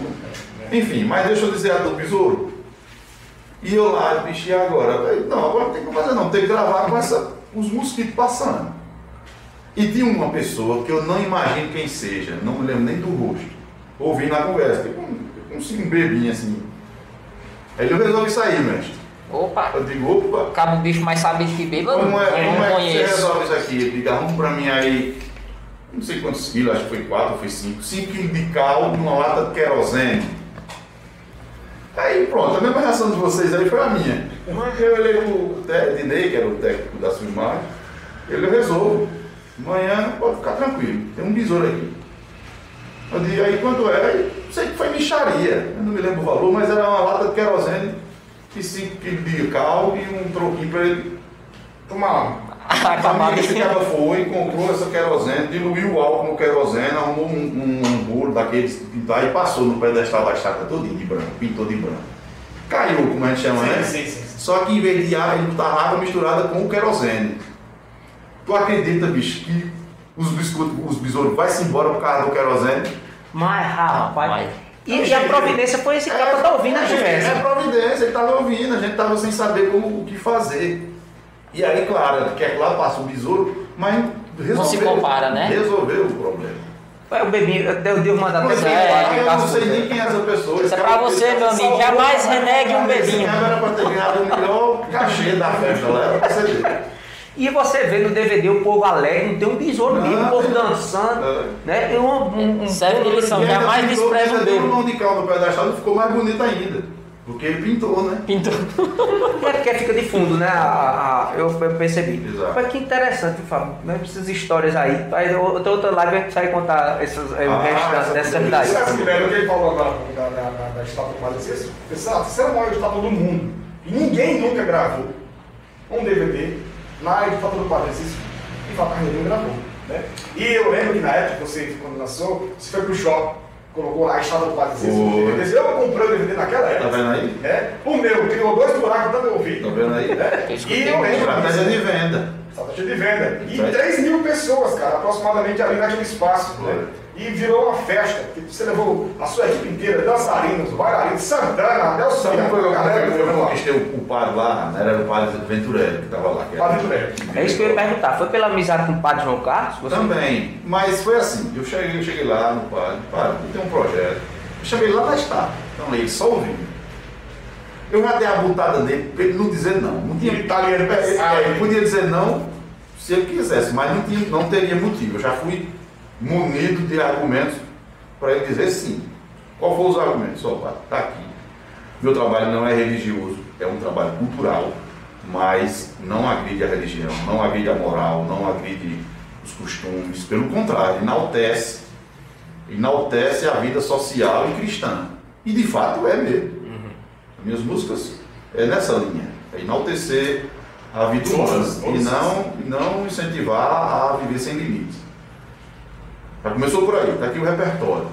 Enfim, mas deixa eu dizer a do besouro. E eu lá, bicho, agora? Eu falei, não, agora não tem que fazer não, tem que gravar com essa, os mosquitos passando. E tinha uma pessoa que eu não imagino quem seja, não me lembro nem do rosto, ouvindo a conversa, tipo um, um, um bebinho assim. Aí eu resolvi sair, mestre. Opa, Eu digo, opa, cabe um bicho mais sabido que beba, eu como é, não, como é que você resolve isso aqui? Ele diga, arruma pra mim aí, não sei quantos quilos, acho que foi 4 foi 5, 5 quilos de cal numa lata de querosene. Aí pronto, a mesma reação de vocês aí foi a minha. Eu olhei o Te- Dinei, que era o técnico da filmagem, ele resolve. Amanhã pode ficar tranquilo, tem um besouro aqui. Eu disse, aí quanto era? Aí, sei que foi micharia, eu não me lembro o valor, mas era uma lata de querosene e 5 quilos de cal e um troquinho para ele tomar. Acabar Esse cara foi, comprou essa querosene, diluiu o álcool no querosene, arrumou um, um, um bolo daqueles de pintar e passou no pedestal da estátua todinho de branco, pintou de branco. Caiu, como a gente chama, né? Sim, sim, sim. Só que em vez de ar, ele botava água misturada com o querosene. Tu acredita, bicho, que os biscoitos, os besouros vai se embora por causa do querosene? Mas, rapaz. E, e a providência foi esse cara que tá ouvindo a gente, É providência, ele estava ouvindo, a gente estava sem saber como, o que fazer. E aí, claro, quer que lá passa o besouro, mas resolveu. se compara, né? Resolveu o problema. Ué, O bebinho, eu devo mandar até bem é, eu não sei nem quem é essa pessoa. Isso é pra você, meu amigo. Jamais renegue um Esse bebinho. cara era pra ter ganhado o melhor cachê da festa lá, era pra você ver. E você vê no DVD o povo alegre, não tem um besouro mesmo, o povo dançando, É. né? E um, um, um Serve de lição, jamais um ainda deu bebo. mão de cal no pedestal e ficou mais bonito ainda. Porque ele pintou, né? Pintou. *laughs* É porque fica de fundo, né? A, a- eu, eu percebi. Exato. Mas que interessante, Fábio. Né? Essas histórias aí. Aí outra, outra live a gente vai contar essas, o Ah, resto da- essa dessa cidade. Você se lembra que ele falou agora da, da, da, da estátua do? Essa é a terceira maior estátua do mundo. E ninguém nunca gravou um DVD do Padre Cícero. E Fábio Carneirinho gravou. Né? E eu lembro que na época, você, quando lançou, você foi pro shopping, colocou lá a estátua do Padre Cícero. Foi. no DVD. Eu comprei o DVD naquela Tá época. vendo aí? É, o meu criou dois buracos tanto eu ouvi. Tá vendo aí? Né? Escutei E eu lembro Estratégia de venda. Estratégia de venda. E Certo. 3 mil pessoas, cara, aproximadamente ali naquele espaço. Né? E virou uma festa. que Você levou a sua equipe inteira, dançarinos, bailarinos, Santana, Nelson Sabe uma coisa que eu galera conquistei? foi lá. conquistei o, o padre lá, né? era o padre Venturelli que estava lá. que era- Padre Venturelli. É isso que eu ia perguntar. Foi pela amizade com o padre João Carlos? Você- Também, mas foi assim, eu cheguei, eu cheguei lá no padre, padre, tem um projeto. Eu cheguei lá na estátua, então ele só ouvindo. Eu já dei a botada nele pra ele não dizer não. Não tinha Italiano É, pesado. ele podia dizer não se ele quisesse, mas não, tinha, não teria motivo. Eu já fui munido de argumentos para ele dizer sim. Qual foram os argumentos? Opa, tá aqui. Meu trabalho não é religioso, é um trabalho cultural, mas não agride a religião, não agride a moral, não agride os costumes, pelo contrário, enaltece, enaltece a vida social e cristã. E de fato é mesmo. Minhas músicas é nessa linha, é enaltecer a vida humana e não, e não incentivar a viver sem limites. Já começou por aí, está aqui o repertório.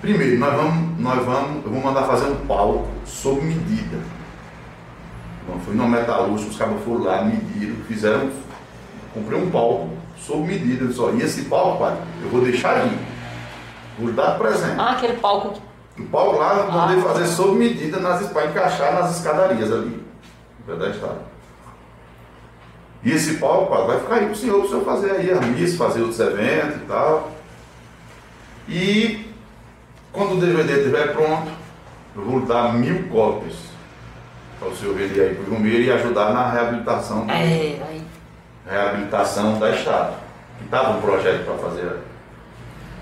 Primeiro, nós vamos, nós vamos, eu vou mandar fazer um palco sob medida. Então, fui numa metalúrgica, os cabos foram lá, mediram, fizeram, comprei um palco sob medida. Eu disse, ó, e esse palco, pai, eu vou deixar aí. Vou dar presente. Ah, aquele palco. O palco lá eu mandei Ah. fazer sob medida nas, para encaixar nas escadarias ali. No pedestal. E esse palco, vai ficar aí pro senhor, pro senhor fazer aí a missa, fazer outros eventos e tal. E quando o DVD estiver pronto, eu vou dar mil cópias para o senhor vender aí para o Romero e ajudar na reabilitação, É, aí. reabilitação da estátua. Que estava um projeto para fazer.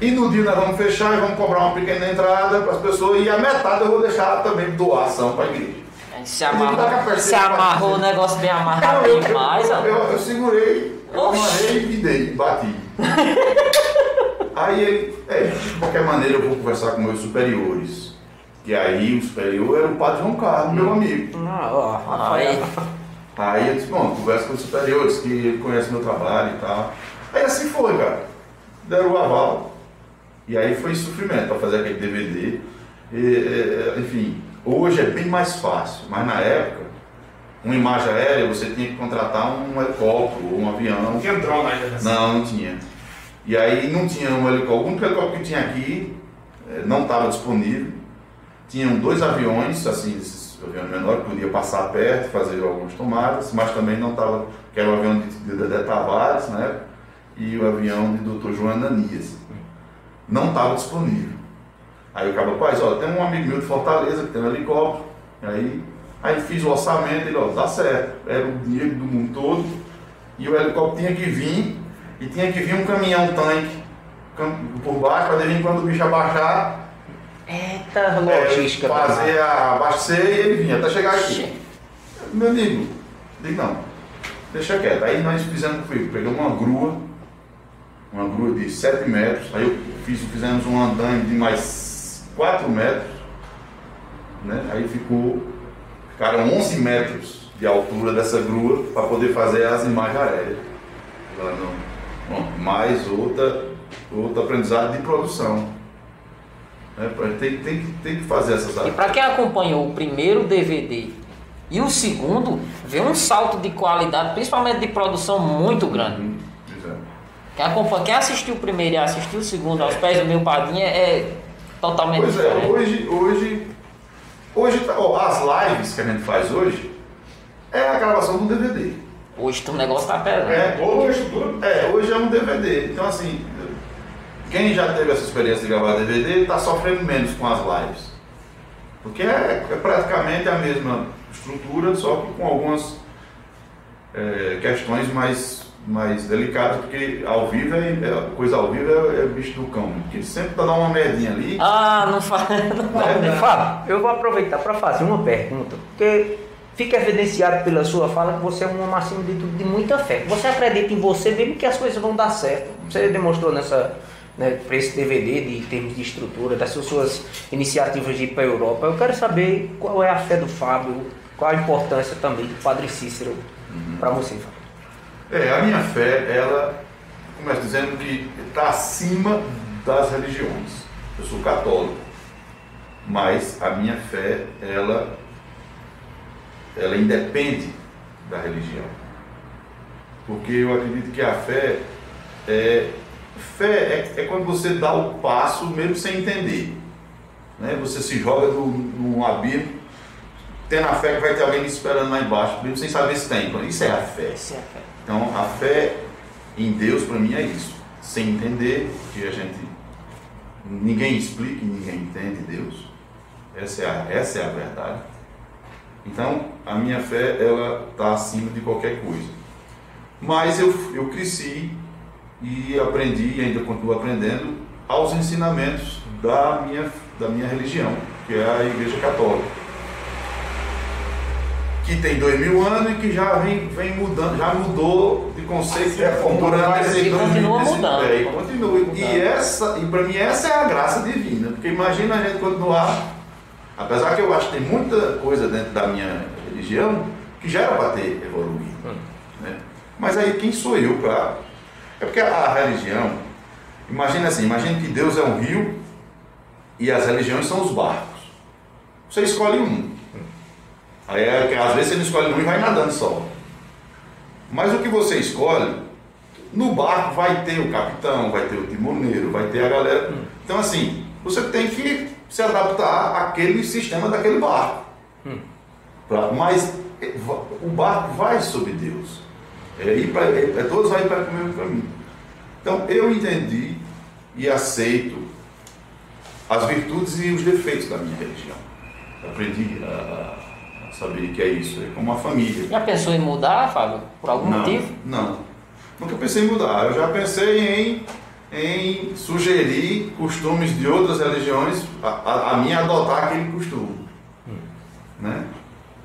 E no dia nós vamos fechar e vamos cobrar uma pequena entrada para as pessoas e a metade eu vou deixar também doação para a igreja. Aí Se tá amarrou, perceita se amarrou o negócio bem amarrado eu, demais, eu, eu, eu segurei, eu Oxi. amarrei e dei, bati. aí ele, é, de qualquer maneira eu vou conversar com meus superiores. Que aí o superior era o padre João Carlos, meu amigo. Ah, ó, Aí, Rafael. Aí eu disse, bom, conversa com os superiores, que ele conhece meu trabalho e tal. Aí assim foi, cara. Deram o aval. E aí foi sofrimento para fazer aquele DVD. E, é, é, enfim, hoje é bem mais fácil, mas na época, uma imagem aérea você tinha que contratar um helicóptero ou um avião. Não tinha drone ainda nessa. Não, não tinha. E aí não tinha um helicóptero. O único helicóptero que tinha aqui eh, não estava disponível. Tinham dois aviões, assim, esses aviões menores, podia passar perto, fazer algumas tomadas, mas também não estava, que era o avião de, de Dedé Tavares, né? E o avião de Dr. João Ananias. Não estava disponível. Aí o cara, rapaz, ó, tem um amigo meu de Fortaleza que tem um helicóptero. Aí, aí fiz o orçamento, ele, ó, dá certo. Era o dinheiro do mundo todo. E o helicóptero tinha que vir, e tinha que vir um caminhão tanque cam- por baixo, para vir quando o bicho abaixar, Eita, é, logística. fazer a abastecer e ele vinha até chegar aqui. Meu amigo, digo não, deixa quieto. Aí nós fizemos, pegamos uma grua, uma grua de 7 metros, aí eu fiz, fizemos um andaime de mais 4 metros, né? aí ficou, ficaram 11 metros de altura dessa grua para poder fazer as imagens aéreas. Bom, mais outra, outro aprendizado de produção. Né? Pra- Tem, tem, que- tem que fazer essas E para quem acompanhou o primeiro DVD e o segundo, vê um salto de qualidade, principalmente de produção muito grande. Uhum. Quem, acompanha, quem assistiu o primeiro e assistiu o segundo aos pés do meu padrinho é totalmente Pois é, diferente. hoje, hoje, hoje tá- ó, as lives que a gente faz hoje é a gravação do DVD. Hoje o negócio tá pesado. É, estrutura. é, hoje é um DVD. Então assim, quem já teve essa experiência de gravar DVD está sofrendo menos com as lives. Porque é, é praticamente a mesma estrutura, só que com algumas é, questões mais, mais delicadas, porque ao vivo é, é- coisa ao vivo é, é bicho do cão, porque sempre dá uma merdinha ali. Ah, não faz. Fábio, Fábio, eu vou aproveitar para fazer uma pergunta, porque fica evidenciado pela sua fala que você é um acima de tudo de muita fé. Você acredita em você mesmo que as coisas vão dar certo. Você demonstrou nessa né, para esse DVD de termos de estrutura, dessas suas iniciativas de ir para a Europa. Eu quero saber qual é a fé do Fábio, qual a importância também do Padre Cícero para você, Fábio. É, a minha fé, ela começa dizendo que está acima das religiões. Eu sou católico, mas a minha fé, ela, ela independe da religião. Porque eu acredito que a fé é, fé é, é quando você dá o passo mesmo sem entender. Né? Você se joga no, num abismo, tendo a fé que vai ter alguém esperando lá embaixo, mesmo sem saber se tem. Isso é a fé. Essa é a fé. Então, a fé em Deus para mim é isso. Sem entender que a gente ninguém explica ninguém entende Deus. Essa é a, essa é a verdade. Então, a minha fé ela está acima de qualquer coisa. Mas eu, eu cresci e aprendi e ainda continuo aprendendo aos ensinamentos da minha, da minha religião, que é a Igreja Católica que tem dois mil anos e que já vem, vem mudando, já mudou de conceito É, durante e esse continua 2019. mudando. É, e continua. E, essa, e para mim essa é a graça divina, porque imagina a gente continuar, apesar que eu acho que tem muita coisa dentro da minha religião que já era para ter evoluído. Né? Mas aí quem sou eu para. É porque a religião, imagina assim, imagina que Deus é um rio e as religiões são os barcos. Você escolhe um. Aí é às vezes você não escolhe um e vai nadando só. Mas o que você escolhe No barco vai ter o capitão, vai ter o timoneiro, vai ter a galera. Então, assim, você tem que se adaptar àquele sistema daquele barco. Pra- mas va- o barco vai sob Deus. É, ir pra, é, é todos vai para o mesmo caminho. Então, eu entendi e aceito as virtudes e os defeitos da minha religião. Aprendi a, a saber que é isso, é como uma família. Já pensou em mudar, Fábio? Por algum não, motivo? Não. Nunca pensei em mudar. Eu já pensei em, em sugerir costumes de outras religiões, a, a, a minha adotar aquele costume. Né?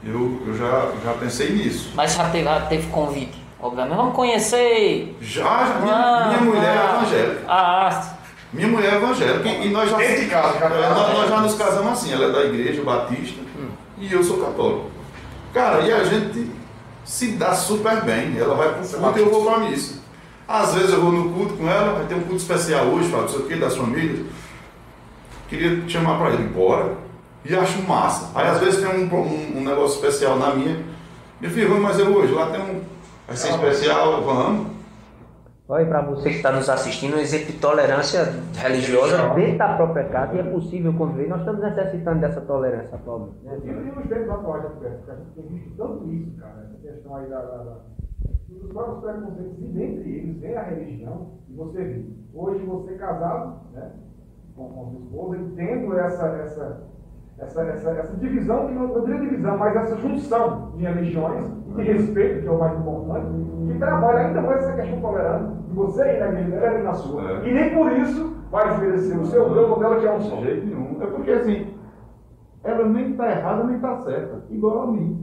Eu, eu já, já pensei nisso. Mas já teve, já teve convite, obviamente. Vamos conhecer. Já, já minha, Ah, minha mulher é ah, evangélica. Ah, Minha mulher é evangélica e nós já, Dentro de casa, já- É, nós, nós já nos casamos assim. Ela é da igreja batista e eu sou católico. Cara, e a gente se dá super bem. Ela vai pro culto e eu vou pra missa. Às vezes eu vou no culto com ela, vai ter um culto especial hoje, fala, não sei o que, das famílias. Queria te chamar pra ir embora. E acho massa. Aí às vezes tem um, um, um negócio especial na minha. Meu filho, vamos eu hoje. Lá tem um. Vai ser especial, vamos. Olha, para você que está nos assistindo, um exemplo de tolerância religiosa dentro da própria casa e é possível conviver. Nós estamos necessitando dessa tolerância atualmente. Né? E nos tempos atuais da a gente tem visto tanto isso, cara, essa questão aí da, da, da dos próprios preconceitos, e dentre eles vem a religião, e você vê, hoje você casado, né, com, com sua esposa, e tendo essa, essa, essa, essa, essa divisão, que não, diria divisão, mas essa junção de religiões, de respeito, que é o mais importante, que trabalha ainda mais essa questão tolerante, de você ir na igreja, ela ir na sua. É. E nem por isso vai desmerecer o seu Deus ou dela que é um só. De jeito nenhum. É porque assim, ela nem está errada nem está certa, igual a mim.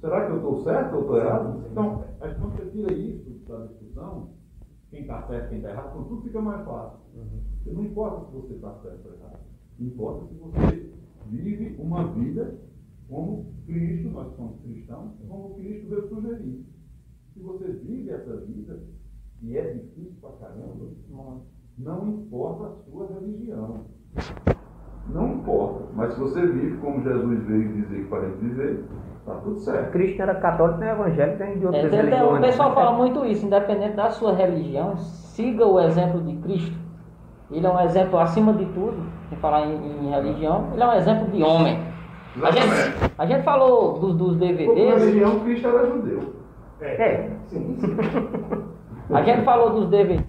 Será que eu estou certo ou estou errado? Então, mas quando você tira isso da discussão, quem está certo, quem está errado, então tudo fica mais fácil. Porque Não importa se você está certo ou errado. Importa se você vive uma vida como Cristo, nós somos cristãos, como Cristo veio sugerir. Se você vive essa vida, e é difícil pra caramba, não importa a sua religião. Não importa. Mas se você vive como Jesus veio dizer que gente viver, está tudo certo. Cristo era católico, nem evangélico, nem de é, outras tem- tem- religiões. o pessoal né? fala muito isso, independente da sua religião, siga o exemplo de Cristo. Ele é um exemplo acima de tudo, em falar em, em religião, ele é um exemplo de homem. A gente, a gente falou dos, dos Por DVDs, religião, Cristo era judeu. É, Sim, sim. a gente falou dos DVDs,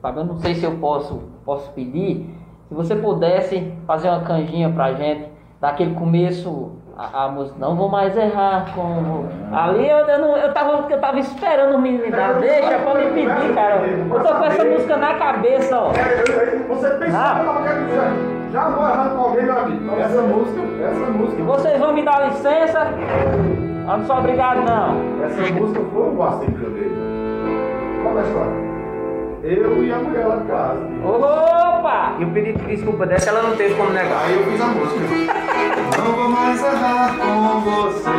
Fábio, eu não sei se eu posso, posso pedir, se você pudesse fazer uma canjinha pra gente, daquele começo, a, a música, não vou mais errar com... Ali eu, eu, não, eu, tava, eu tava esperando o menino me dar, deixa pra me pedir, cara. Eu tô com essa música na cabeça, ó. Você pensa Ah. que eu não quero dizer. Já vou errar com alguém, meu amigo. Essa música, essa música, Vocês vão me dar licença? Eu não sou obrigado, não. essa música foi um vacilo eu dei. Qual é a história? Eu e a mulher lá de casa. Opa! E o pedido de desculpa dessa, ela não teve como negar. Aí eu fiz a música. Não vou mais errar com você.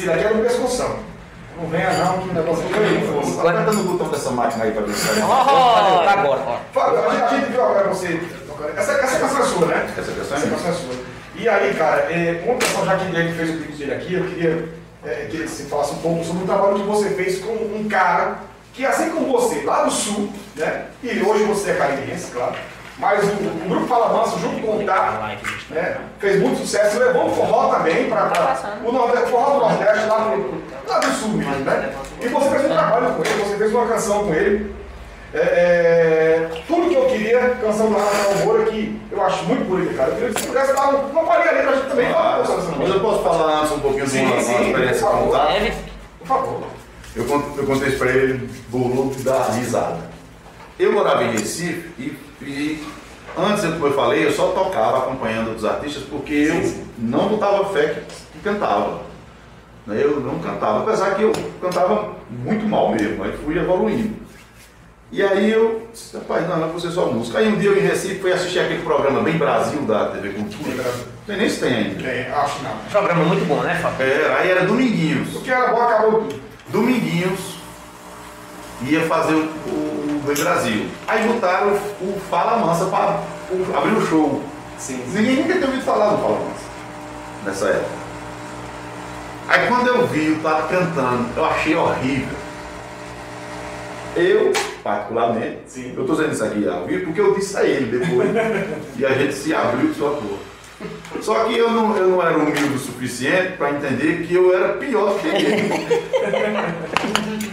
Se daqui é no pescoção. Não venha não, que o negócio força. Aperta no botão dessa máquina aí pra ver se sai. Tá agora, ó. Fábio, a gente, viu agora você. Essa, essa canção é sua, né? Essa canção é Essa é sua. E aí, cara, é, uma questão já que ele fez o pedido dele aqui, eu queria é, que você falasse um pouco sobre o trabalho que você fez com um cara que, assim como você, lá do sul, né? E hoje você é caribense, claro. Mas o, o grupo Fala Manso, junto com o Tá, né, fez muito sucesso, levou o forró também para o Nordeste, o forró do Nordeste, lá, pro, lá do sul mesmo, né? E você fez um trabalho com ele, você fez uma canção com ele. É, é, tudo que eu queria, canção do Rafael Moura, que eu acho muito bonita, cara. Eu queria que você pudesse dar um- uma palhinha ali pra gente também essa Mas eu posso falar antes um pouquinho de uma, Sim, uma sim, experiência por favor. contar? Deve. Por favor. Eu, cont- eu contei isso pra ele, bolou de dar risada. Eu morava em Recife e, e antes, como eu falei, eu só tocava acompanhando outros artistas porque eu não botava fé que, que cantava. Né? Eu não cantava, apesar que eu cantava muito mal mesmo, aí fui evoluindo. E aí eu disse, rapaz, não, não é você só música. Aí um dia eu em Recife fui assistir aquele programa Bem Brasil da TV Cultura. Não sei nem se tem ainda. É, acho que não. Programa muito bom, né, Fábio? Era, aí era Dominguinhos. O que era bom acabou tudo. Dominguinhos ia fazer o, o Bem Brasil. Aí botaram o, Fala Mansa para abrir o show. Sim. Ninguém nunca tinha ouvido falar do Fala Mansa nessa época. Aí quando eu vi o Tato cantando, eu achei horrível. Eu, particularmente, Sim. eu estou dizendo isso aqui ao vivo porque eu disse a ele depois. *laughs* e a gente se abriu de sua cor. Só que eu não, eu não era humilde o suficiente para entender que eu era pior que ele.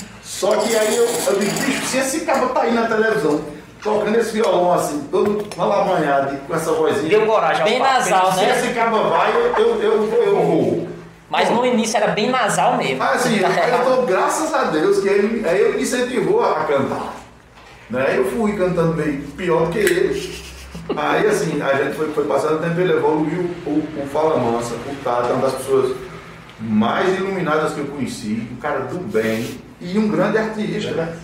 *laughs* Só que aí eu, eu digo, bicho, se esse cara tá aí na televisão, tocando esse violão assim, todo malamanhado, com essa vozinha. Deu coragem Bem Fábio. nasal, Se né? esse cara vai, eu, eu, eu, eu vou. Mas no início era bem nasal mesmo. Mas assim, eu dou graças a Deus que ele, aí ele me incentivou a cantar. Né? Eu fui cantando meio pior do que ele. Aí assim, a gente foi, foi passando o tempo, ele evoluiu o, o Fala Mansa, o Tata, uma das pessoas mais iluminadas que eu conheci, um cara do bem e um grande artista.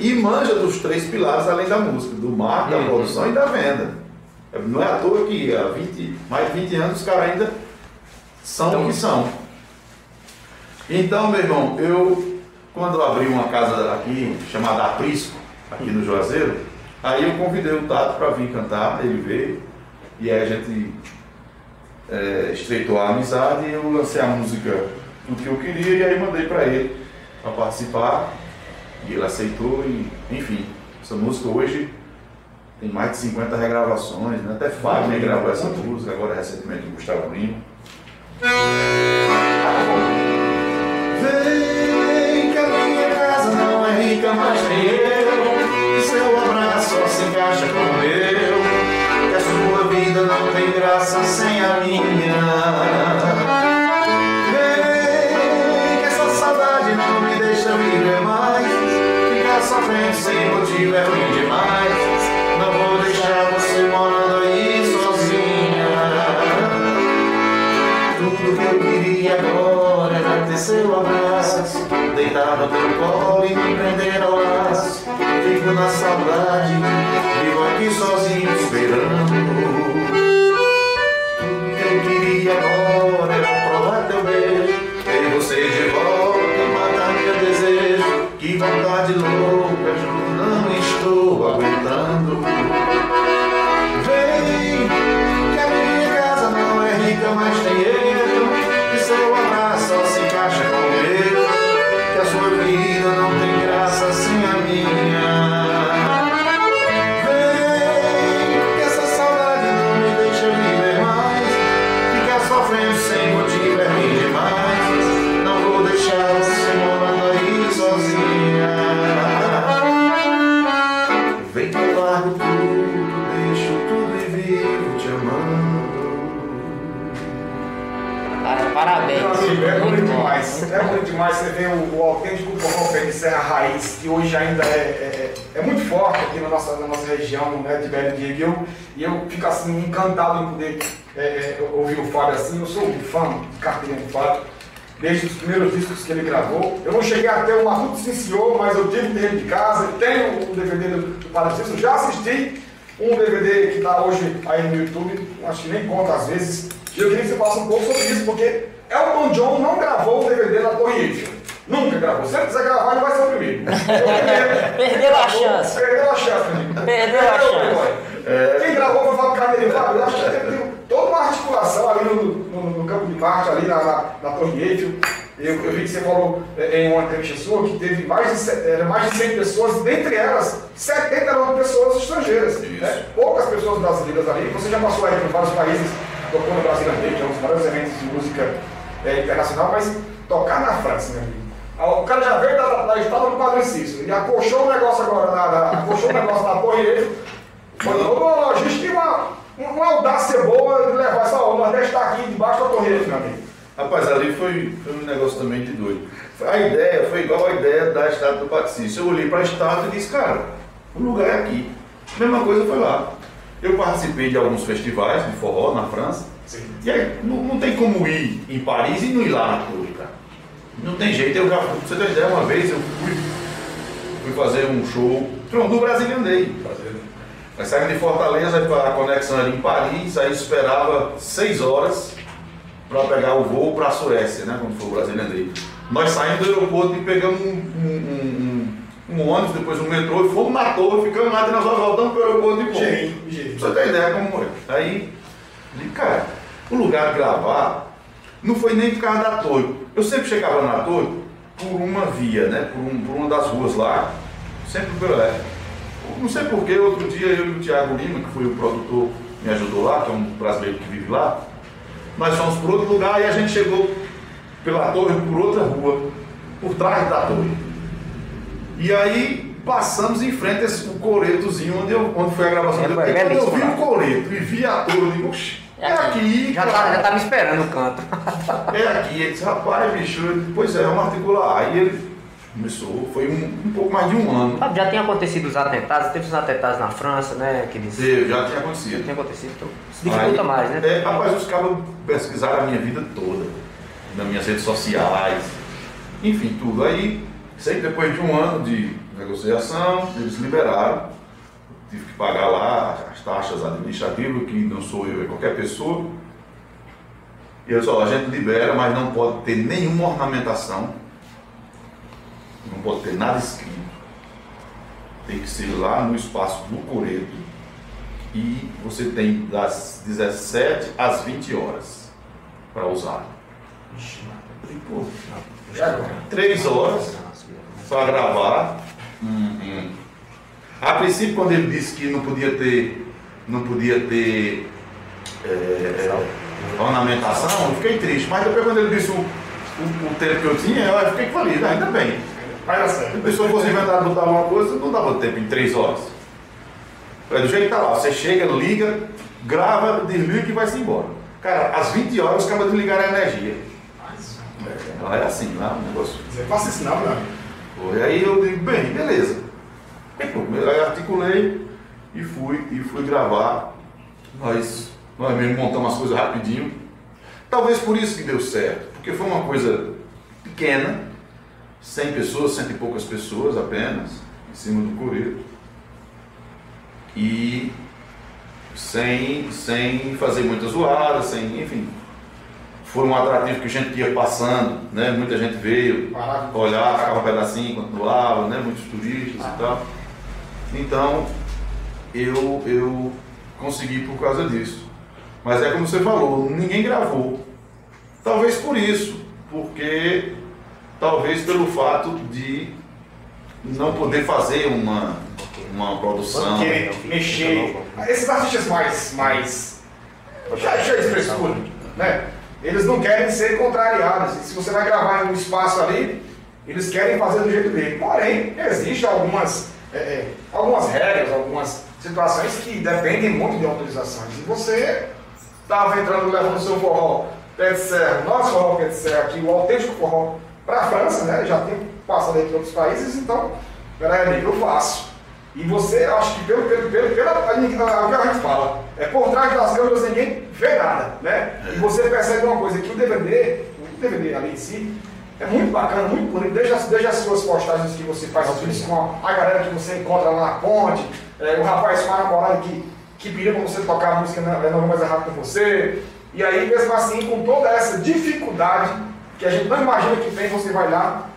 E manja dos três pilares além da música, do marketing, da produção e da venda. Não é à toa que há 20, mais de 20 anos os caras ainda são o que são. Então, meu irmão, eu, quando eu abri uma casa aqui, chamada Aprisco, aqui no Juazeiro, aí eu convidei o Tato para vir cantar, ele veio, e aí a gente é, estreitou a amizade e eu lancei a música do que eu queria e aí mandei para ele para participar, e ele aceitou, e enfim, essa música hoje tem mais de 50 regravações, né? até Fagner gravou essa música, agora recentemente o Gustavo Lima. Vem que a minha casa não é rica, mas tem eu. E seu abraço só se encaixa com o meu. Que a sua vida não tem graça sem a minha. Sofrendo sem motivo é ruim demais. Não vou deixar você morando aí sozinha. Tudo que eu queria agora era ter seu abraço Deitar no teu colo e me prender ao laço Fico na saudade, vivo aqui sozinho esperando Tudo que eu queria agora vontade louca, juro, não estou aguentando. Vem, que a minha casa não é rica, mas tem É bonito demais você ver o, o autêntico forró pé de serra raiz, que hoje ainda é, é, é muito forte aqui na nossa, na nossa região né, de Belo Diego. E eu, e eu fico assim encantado em poder é, é, ouvir o Fábio assim. Eu sou um fã de carteirinha do Fábio, desde os primeiros discos que ele gravou. Eu não cheguei até o Maruto Sim mas eu tive dele de casa, tenho o DVD do, do Paradiso, já assisti um DVD que está hoje aí no YouTube, acho que nem conta às vezes. E eu queria que você falasse um pouco sobre isso, porque Elton John não gravou o DVD gravou. Se ele quiser gravar, ele vai ser o primeiro. *laughs* Perdeu a chance. Perdeu a chance, amigo. Perdeu a chance. É. Quem gravou foi o Fábio Carneirinho. Fábio, eu acho que teve toda uma articulação ali no, no, no campo de Marte, ali na, na, na Torre Eiffel. Eu, eu, vi que você falou é, em uma entrevista sua que teve mais de, era mais de 100 pessoas, dentre elas 79 pessoas estrangeiras. Né? Poucas pessoas brasileiras ali. Você já passou aí por vários países, tocou no Brasil que é um dos maiores eventos de música é, internacional, mas tocar na França, meu amigo. O cara já veio da, da estátua do Padre Cícero e acolchou o negócio agora, na, na, acolchou o negócio na Torre uma logística e uma, uma audácia boa de levar essa onda. Nordeste está aqui debaixo da Torre Eiffel, meu amigo. Rapaz, ali foi, foi um negócio também de doido. A ideia foi igual a ideia da estátua do Patrício. Eu olhei para a estátua e disse, cara, o lugar é aqui. Mesma coisa foi lá. Eu participei de alguns festivais de forró na França. Sim. E aí, não, não, tem como ir em Paris e não ir lá na torre, cara. Não tem jeito. Eu já, pra você ter ideia, uma vez eu fui, fui fazer um show. Pronto, do Brasil andei. Nós saímos de Fortaleza para a conexão ali em Paris, aí esperava seis horas para pegar o voo para a Suécia, né? Quando foi o Brasília Day. Nós saímos do aeroporto e pegamos um, um, um, um, ônibus, depois um metrô e fomos na torre, ficamos lá e nós voltamos para o aeroporto de volta. Pra você ter ideia como é. Aí, cara, o lugar de gravar não foi nem por causa da torre. Eu sempre chegava na torre por uma via, né? Por, um, por uma das ruas lá, sempre pelo é. Não sei porquê, outro dia eu e o Thiago Lima, que foi o produtor, me ajudou lá, que é um brasileiro que vive lá, nós fomos para outro lugar e a gente chegou pela torre por outra rua, por trás da torre. E aí passamos em frente a esse, coretozinho onde, eu, onde foi a gravação é, dele. É, quando eu vi o coreto e vi a torre, eu digo, é, é aqui. Já, tá, já tá me esperando o canto. é aqui. Ele disse, rapaz, bicho, pois é, vamos articular. Aí ele começou, foi um, um pouco mais de um ano. Já tinha acontecido os atentados, teve os atentados na França, né? Aqueles... Teve, já tinha acontecido. Já tinha acontecido, então se dificulta Aí, mais, né? É, rapaz, os caras pesquisaram a minha vida toda, nas minhas redes sociais, enfim, tudo. Aí, sempre depois de um ano de negociação, eles liberaram, tive que pagar lá as taxas administrativas, que não sou eu, é qualquer pessoa. E eu só, a gente libera, mas não pode ter nenhuma ornamentação não pode ter nada escrito. Tem que ser lá no espaço do Coreto. E você tem das 17 às 20 horas para usar. três horas para gravar. Hum, hum. A princípio, quando ele disse que não podia ter, não podia ter é, é, ornamentação, eu fiquei triste. Mas depois, quando ele disse o, o, o tempo que eu tinha, eu fiquei feliz. Ainda bem. Certo. Se a pessoa fosse inventar botar uma coisa, não dava tempo em três horas. É do jeito que tá lá, você chega, liga, grava, desliga e vai-se embora. Cara, às 20 horas os caras desligaram a energia. É, lá é assim, lá o negócio. Você passa isso não, meu Foi aí eu digo, bem, beleza. Aí articulei e fui, e fui gravar. Nós, nós mesmo montamos as coisas rapidinho. Talvez por isso que deu certo, porque foi uma coisa pequena, 100 pessoas, cento e poucas pessoas apenas, em cima do coreto. E sem, sem fazer muita zoada, sem, enfim. Foi um atrativo que a gente ia passando, né? Muita gente veio olhar, ficava um pedacinho enquanto doava, né? Muitos turistas e tal. Então, eu, eu consegui por causa disso. Mas é como você falou, ninguém gravou. Talvez por isso, porque talvez pelo fato de não poder fazer uma, uma produção. Querer mexer. Esses artistas mais. mais já, já frescura, né? Eles não querem ser contrariados. E se você vai gravar em um espaço ali, eles querem fazer do jeito dele. Porém, existem algumas, é, é, algumas regras, algumas situações que dependem muito de autorizações. E você estava entrando levando seu forró pé de serra, nosso forró pé de serra aqui, o autêntico forró para a França, né? Já tem passado entre outros países, então, peraí, eu faço. E você, acho que pelo, pelo, pelo, pela, a, a, a gente fala, é por trás das câmeras ninguém vê nada, né? E você percebe uma coisa, que o DVD, o DVD ali em si, é muito bacana, muito bonito, desde as, desde as suas postagens que você faz com a, a galera que você encontra lá na ponte, é, o rapaz com a namorada que, que pediu para você tocar a música não, não mais errado com você, e aí mesmo assim, com toda essa dificuldade, que a gente não imagina que tem, você vai lá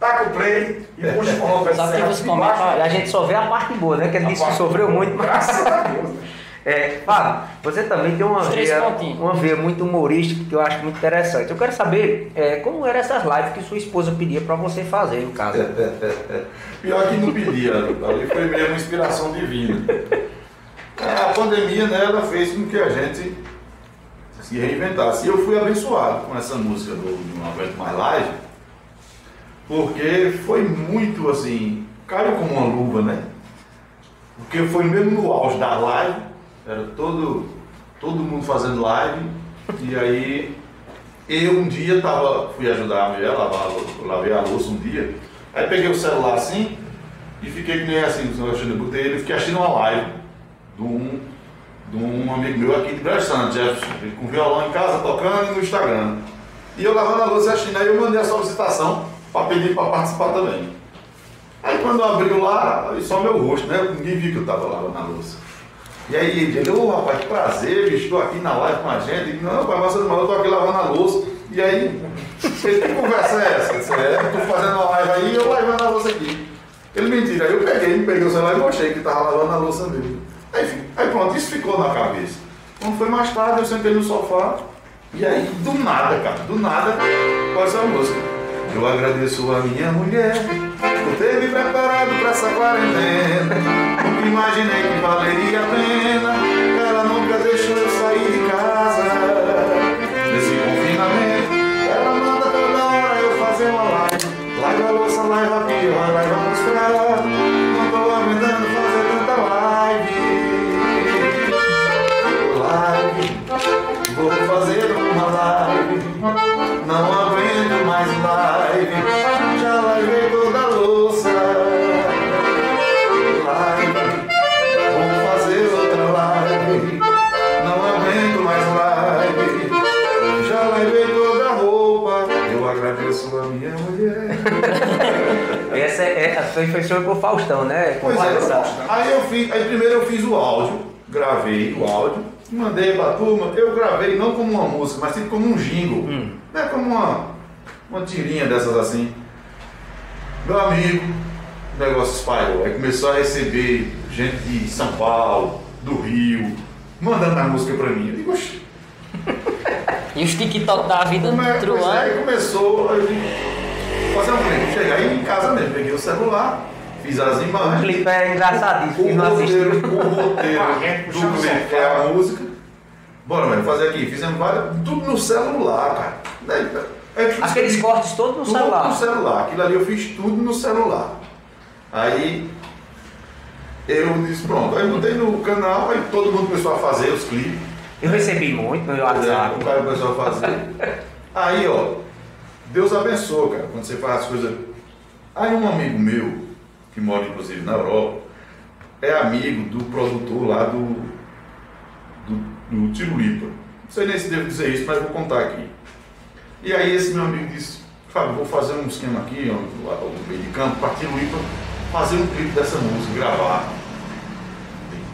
taca o play e puxa o forró Só que os comentários. A gente só vê a parte boa, né? Que ele A disse que sofreu boa. muito, mas. Graças a Deus, né? *laughs* É, Fábio, você também tem uma veia, pontinhos. uma veia muito humorística que eu acho muito interessante. Eu quero saber é, como eram essas lives que sua esposa pedia pra você fazer, no caso. *laughs* Pior que não pedia, ali foi mesmo uma inspiração divina. A pandemia, né, ela fez com que a gente se reinventasse. E eu fui abençoado com essa música do, do Não Aguento Mais Live, porque foi muito assim, caiu como uma luva, né? Porque foi mesmo no auge da live, era todo, todo mundo fazendo live, e aí eu um dia tava, fui ajudar a mulher, lavar, lavei a louça um dia, aí peguei o celular assim e fiquei que nem assim, Alexandre, botei ele, fiquei assistindo uma live de um, de um amigo meu aqui de Brás Santos, Jefferson, com violão em casa, tocando no Instagram. E eu lavando a louça assistindo, aí eu mandei a solicitação para pedir para participar também. Aí quando eu abri lá, só meu rosto, né? Ninguém viu que eu estava lavando a louça. E aí ele ô rapaz, que prazer, bicho, estou aqui na live com a gente. Digo, não, rapaz, mas eu estou aqui lavando a louça. E aí, que conversa é essa? Eu disse, é, estou fazendo uma live aí eu lavando a louça aqui. Ele mentira, aí eu peguei, peguei o celular e mostrei que estava lavando a louça mesmo. Aí, aí pronto, isso ficou na cabeça. Quando foi mais tarde, eu sentei no sofá e aí, do nada, cara, do nada, quase a música. Eu agradeço a minha mulher por ter me preparado para essa quarentena. Nunca imaginei que valeria é, é, foi, sobre o Faustão, né? Com Pois é, essa- aí eu fiz, aí primeiro eu fiz o áudio, gravei o áudio, mandei pra turma, eu gravei não como uma música, mas tipo como um jingle, né? Como uma, uma tirinha dessas assim. Meu amigo, o negócio espalhou, aí começou a receber gente de São Paulo, do Rio, mandando a música pra mim. Eu digo, oxi, *laughs* E os TikTok da vida como é, truando. aí começou, aí eu digo, fazer um clipe. Cheguei em casa mesmo, peguei o celular, fiz as O imagens. clipe é engraçadíssimo, O não roteiro, o roteiro do clipe, é a música. Bora, velho, fazer aqui. Fizemos várias. Tudo no celular, cara. Daí, é. Aqueles cortes todos no tudo celular. no celular. Aquilo ali eu fiz tudo no celular. Aí eu disse, pronto. Aí botei no canal, aí todo mundo começou a fazer os clipes. Eu recebi muito no WhatsApp. O cara começou a fazer. Aí, ó, Deus abençoa, cara, quando você faz as coisas. Aí um amigo meu, que mora inclusive na Europa, é amigo do produtor lá do, do, do Tirulipa. Não sei nem se devo dizer isso, mas vou contar aqui. E aí esse meu amigo disse, Fábio, vou fazer um esquema aqui, ó, lá no meio de campo, para Tirulipa fazer um clipe dessa música, gravar.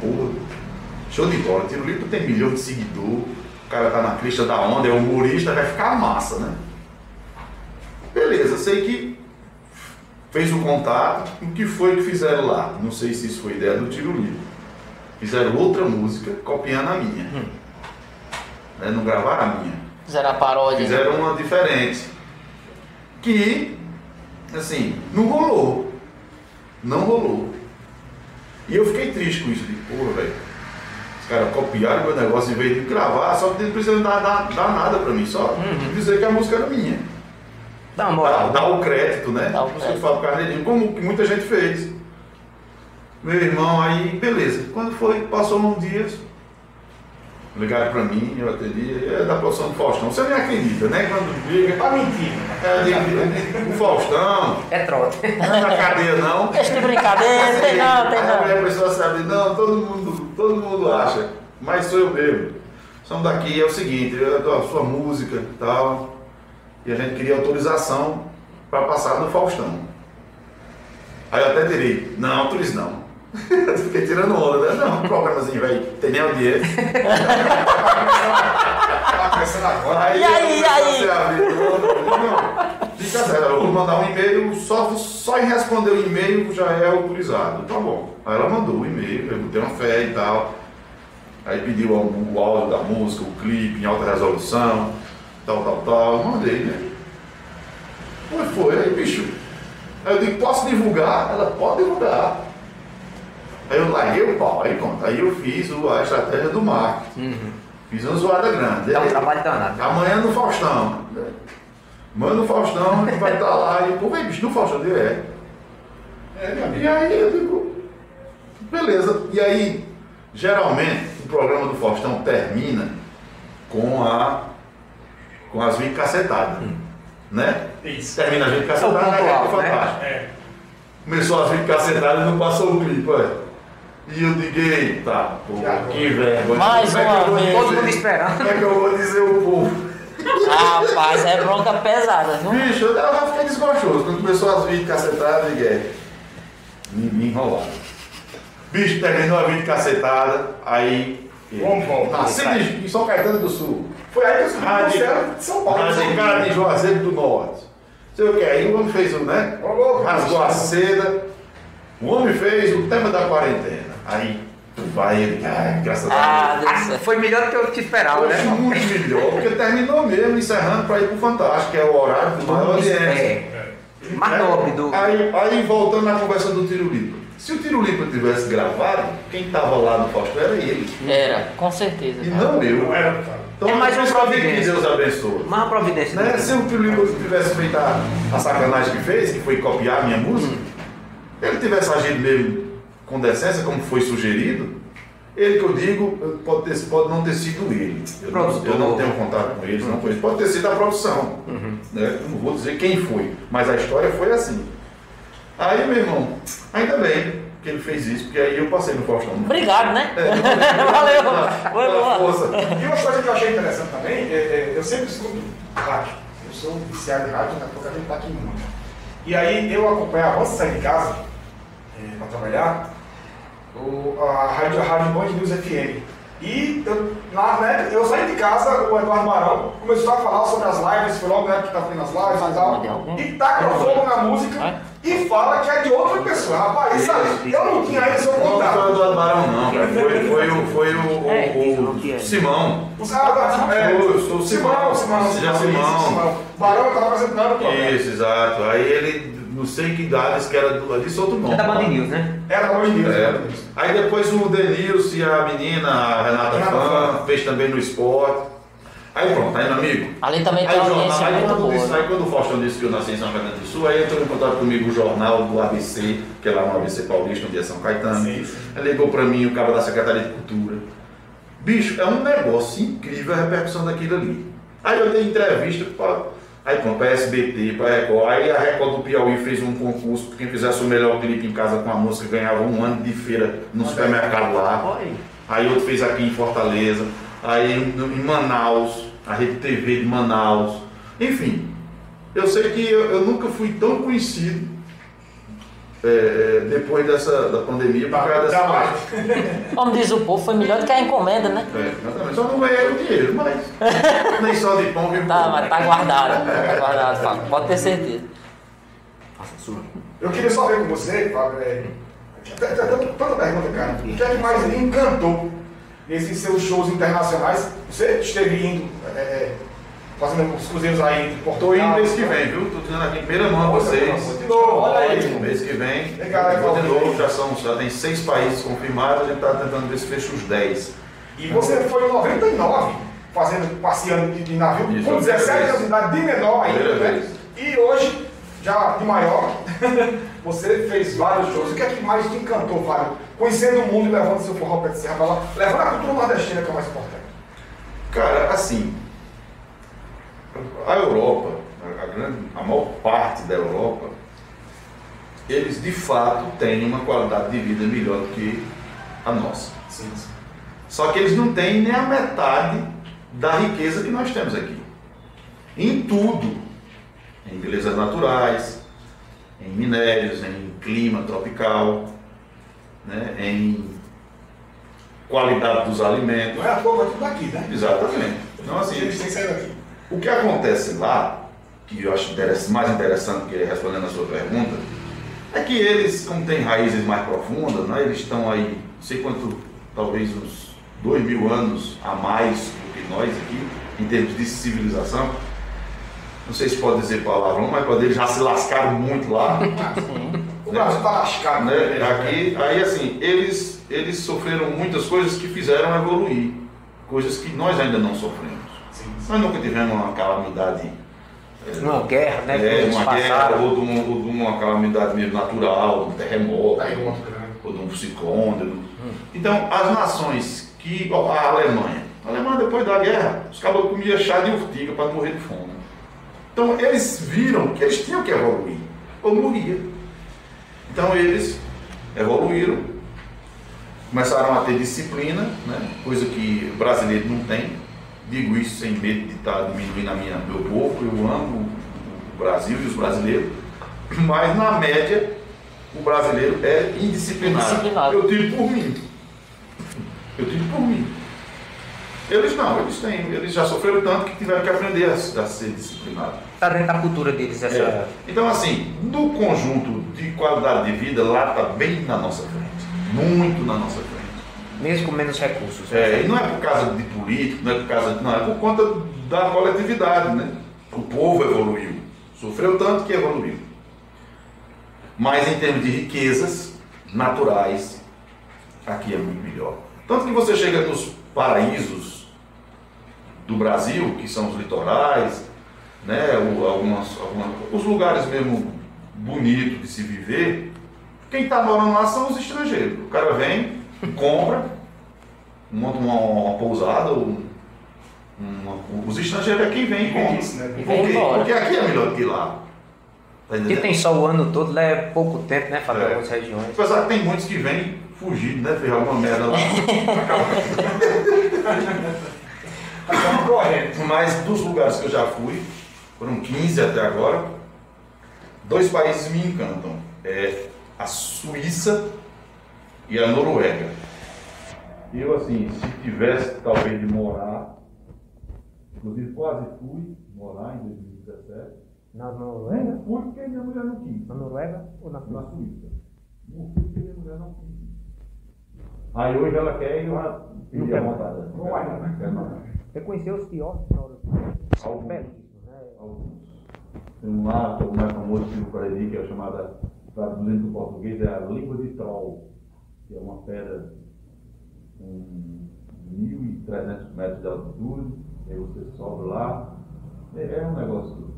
Falei, Porra, show de bola. Tirulipa tem milhão de seguidor, o cara tá na crista da onda, é humorista, vai ficar massa, né? Beleza, sei que fez o contato, o que foi que fizeram lá? Não sei se isso foi ideia do Tirulipa. Fizeram outra música copiando a minha. Né? Não gravaram a minha. Fizeram a paródia. né? Fizeram uma diferente. Que, assim, não rolou. Não rolou. E eu fiquei triste com isso. De, porra, velho. Os caras copiaram meu negócio em vez de gravar, só que não precisam dar, dar, dar nada pra mim, só dizer que a música era minha. Dá Dá, dá o crédito, né? Dá o crédito. Carneirinho, como que muita gente fez. Meu irmão, aí, beleza. Quando foi, passou um dia, ligaram pra mim, eu atendi, é da produção do Faustão. Você nem acredita, né? Quando liga, Tá mentindo. é, de- o Faustão, É trote. não é na cadeia não. Deixa de brincadeira, tem não, tem Aí a não. começou a saber, não, todo mundo, todo mundo acha, mas sou eu mesmo. Somos daqui, é o seguinte, eu a sua música e tal, e a gente queria autorização para passar no Faustão. Aí eu até direi, não, autorize não. *laughs* Fiquei tirando onda, né? Não, programazinho, velho, tem nem audiência. Agora. *laughs* E aí, e aí? comecei a abrir, não, não, tá certo. Eu vou mandar um e-mail, só, só em responder o e-mail já é autorizado. Tá bom. Aí ela mandou o e-mail, eu botei uma fé e tal. Aí pediu o áudio da música, o clipe em alta resolução, tal, tal, tal. Eu mandei, né? Foi, foi. Aí, bicho. Aí eu digo, posso divulgar? Ela pode divulgar. Aí eu larguei o pau, aí pronto. Aí eu fiz o- a estratégia do marketing. Uhum. Fiz uma zoada grande. Um trabalho danado. Amanhã no Faustão. Manda no Faustão, a gente vai estar lá. E, pô, vem, bicho, no Faustão dele é. É. E aí eu digo, beleza. E aí, geralmente, o programa do Faustão termina com a com as 20 cacetadas. Né? Isso. Termina as 20 É o cacetadas, ponto né? alto, né? fantástico. É. Começou as 20 cacetadas e não passou o clipe, olha. E eu digo, eita, pô, agora? que vergonha. Mais é uma vou vez. Todo mundo esperando. Como é que eu vou dizer o povo? Rapaz, é bronca pesada, viu? Bicho, eu já fiquei desgostoso. Quando começou as 20 cacetadas, eu digo, é, me, me enrolaram. Bicho, terminou a 20 cacetada, aí... Vamos voltar. Nasci em São Caetano do Sul. Foi aí que eu subi céu de São Paulo. radicado em Juazeiro do Norte. Sei o que, aí o homem fez o, né? Rasgou a seda. O homem fez o tema da quarentena. Aí, tu vai, ele, ai, graças a Ah, Deus. Deus céu. Foi melhor do que eu te esperava, Poxa, né? muito melhor, porque terminou mesmo, encerrando para ir pro Fantástico, que é o horário do maior audiência. É. Mais nobre do. Aí, aí voltando na conversa do Tiro Lipa. Se o Tiro Lipa tivesse gravado, quem estava lá no Faustão era ele. Era, com certeza. E cara. não eu. Não era, cara. Então, É mais uma isso que providência. Deus abençoe. Mais uma providência. Né? Se o Tiro Lipa tivesse feito a, a sacanagem que fez, que foi copiar a minha música, ele tivesse agido mesmo com decência, como foi sugerido, ele que eu digo, pode, ter, pode não ter sido ele. Eu não, eu não tenho contato com eles, não foi. Pode ter sido a produção. Né? Eu Não vou dizer quem foi, mas a história foi assim. Aí, meu irmão, ainda bem que ele fez isso, porque aí eu passei no Faustão. Obrigado, né? É, *laughs* Valeu. Foi Pela boa. força. E uma coisa que eu achei interessante também, é, é, eu sempre escuto rádio. Eu sou viciado em rádio, daqui a pouco a gente tá aqui muito. E aí eu acompanhava, antes de sair de casa, é, para trabalhar, o, a rádio, a rádio Band News FM. E eu, na, né, eu saí de casa, o Eduardo Barão começou a falar sobre as lives, foi logo na época que estava fazendo as lives e tal. E taca fogo na música e fala que é de outra pessoa. Rapaz, isso aí, eu não tinha esse seu Não foi o. Eduardo Barão, não, cara. Foi, foi o, foi o, o- É, o o é? Simão. Os caras é, Eu o Simão, Simão, Simão, Simão. Simão. Barão estava apresentando o programa. Isso, exato. Aí ele, não sei que idades que era, do- disse outro nome. É da Band News, né? Era hoje em dia. É. Aí depois o Denilson e a menina, a Renata Renata Fã. fez também no esporte. Aí pronto, aí meu amigo. Ali também Aí, tem uma jornal, aí, muito quando disse, boa. aí quando o Faustão disse que eu nasci em São Caetano do Sul, aí entrou em contato comigo o jornal do ABC, que é lá no ABC Paulista, onde é São Caetano. Sim, sim. Aí ligou pra mim o cara da Secretaria de Cultura. Bicho, é um negócio incrível a repercussão daquilo ali. Aí eu dei entrevista pra, aí pronto, pra SBT, pra Record. Aí a Record do Piauí fez um concurso, quem fizesse o melhor clipe em casa com a música ganhava um ano de feira no supermercado lá. Aí. Aí outro fez aqui em Fortaleza, aí em Manaus, a Rede TV de Manaus. Enfim, eu sei que eu, eu nunca fui tão conhecido é, é, depois dessa da pandemia por causa dessa Jamais. *laughs* Como diz o povo, foi melhor do que a encomenda, né? É, exatamente. Só não ganhei o dinheiro, mas *laughs* nem só de pão vivo. Tá, mas tá guardado. Tá guardado, Fábio. Pode ter certeza. Eu queria só ver com você, Fábio, é, tanta pergunta, cara. O que é que mais lhe encantou nesses seus shows internacionais? Você esteve indo, é, é, fazendo os cruzeiros aí Tô Portugal. indo mês que vem, viu? Tô dizendo aqui em primeira mão a vocês. De novo, olha aí. Mês que vem. Legal, de novo, já, são, já tem seis países confirmados, a gente tá tentando ver se fecha os 10. E você foi em 99, fazendo, passeando de, de navio, Isso, com a primeira 17 vez. anos de idade, de menor ainda, né? E hoje, já de maior, *laughs* você fez vários shows. O que é que mais te encantou, Fábio? Conhecendo o mundo e levando seu forró de serra pra lá, levando a cultura nordestina, que é o mais importante. Cara, assim, a Europa, a, grande, a maior parte da Europa, eles de fato têm uma qualidade de vida melhor do que a nossa. Sim, sim. Só que eles não têm nem a metade da riqueza que nós temos aqui. Em tudo. Em belezas naturais, em minérios, em clima tropical, né, em qualidade dos alimentos. Não é à toa, mas tudo daqui, né? Exatamente. Então, assim, Eles têm que sair daqui. o que acontece lá, que eu acho mais interessante que respondendo a sua pergunta, é que eles, como têm raízes mais profundas, né, eles estão aí, não sei quanto, talvez uns dois mil anos a mais do que nós aqui, em termos de civilização. Não sei se pode dizer palavrão, mas quando eles já se lascaram muito lá. *laughs* O Brasil está lascado. Né? Aqui, aí assim, eles, eles sofreram muitas coisas que fizeram evoluir, coisas que nós ainda não sofremos. Nós nunca tivemos uma calamidade. é, uma guerra, né? É, uma guerra ou de, uma, ou de uma calamidade mesmo natural, um terremoto, ou de um ciclone. Hum. Então, as nações que. Ó, a Alemanha. A Alemanha, depois da guerra, os cabos comiam chá de urtiga para morrer de fome. Então, eles viram que eles tinham que evoluir, ou morria. Então, eles evoluíram. Começaram a ter disciplina, né? coisa que o brasileiro não tem digo isso sem medo de estar diminuindo a minha, meu povo, eu amo o Brasil e os brasileiros, mas na média o brasileiro é indisciplinado. indisciplinado. Eu tiro por mim. Eu tiro por mim. Eles não, eles têm, eles já sofreram tanto que tiveram que aprender a, a ser disciplinados. Está dentro da cultura deles essa. É. Então, assim, no conjunto de qualidade de vida, lá está bem na nossa frente. Muito na nossa frente mesmo com menos recursos. É, e não é por causa de político, não é por causa de, não, é por conta da coletividade, né? O povo evoluiu, sofreu tanto que evoluiu. Mas em termos de riquezas naturais, aqui é muito melhor. Tanto que você chega nos paraísos do Brasil, que são os litorais, né, algumas, algumas, os lugares mesmo bonitos de se viver, quem está morando lá são os estrangeiros. O cara vem, compra, monta uma, uma pousada, ou uma, os estrangeiros é quem vem e compra. Isso, né? porque, porque aqui é melhor do que lá. Tá que tem só o ano todo, lá é pouco tempo, né? Para é. algumas regiões. Apesar que tem muitos que vêm fugindo, né? Fez alguma merda lá. *laughs* Mas dos lugares que eu já fui, foram 15 até agora, dois países me encantam. É a Suíça e a Noruega. Eu, assim, se tivesse talvez de morar, inclusive quase fui morar em 2017. Na Noruega? Não fui porque minha mulher não quis. Na Noruega ou na Suíça? Na Suíça. Não fui porque minha mulher não quis. Aí hoje ela quer e eu já pedi a vontade. Não vai, né? Você conheceu os piores Alguns. Belíssimos, né? Alguns. Tem um lá, o mais famoso que o Cariri, que é chamada, traduzindo do português, é a língua de troll que é uma pedra com 1.300 metros de altitude, aí você sobe lá, é, é um negócio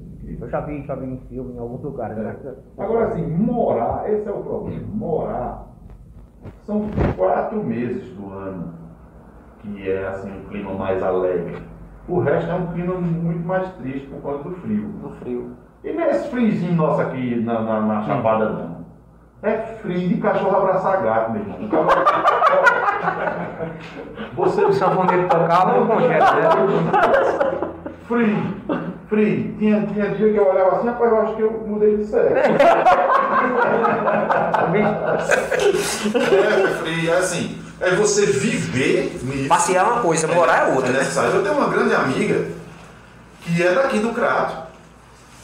incrível. Eu já vi, já vi em filme em alguns lugares. É. Né? Agora assim, morar, esse é o problema, morar são quatro meses do ano que é assim um clima mais alegre. O resto é um clima muito mais triste por conta do frio. Do frio. E nesse friozinho nosso aqui na, na, na Chapada não. É frio de cachorro abraçar gato, meu irmão. Você o sanfoneiro tocava ou congela, né? Frio, frio. Tinha, tinha dia que eu olhava assim, rapaz, eu acho que eu mudei de sexo. *laughs* é, frio, é assim. É você viver nisso. Passear é uma coisa, morar é outra. É necessário. Né? Eu tenho uma grande amiga que é daqui do Crato,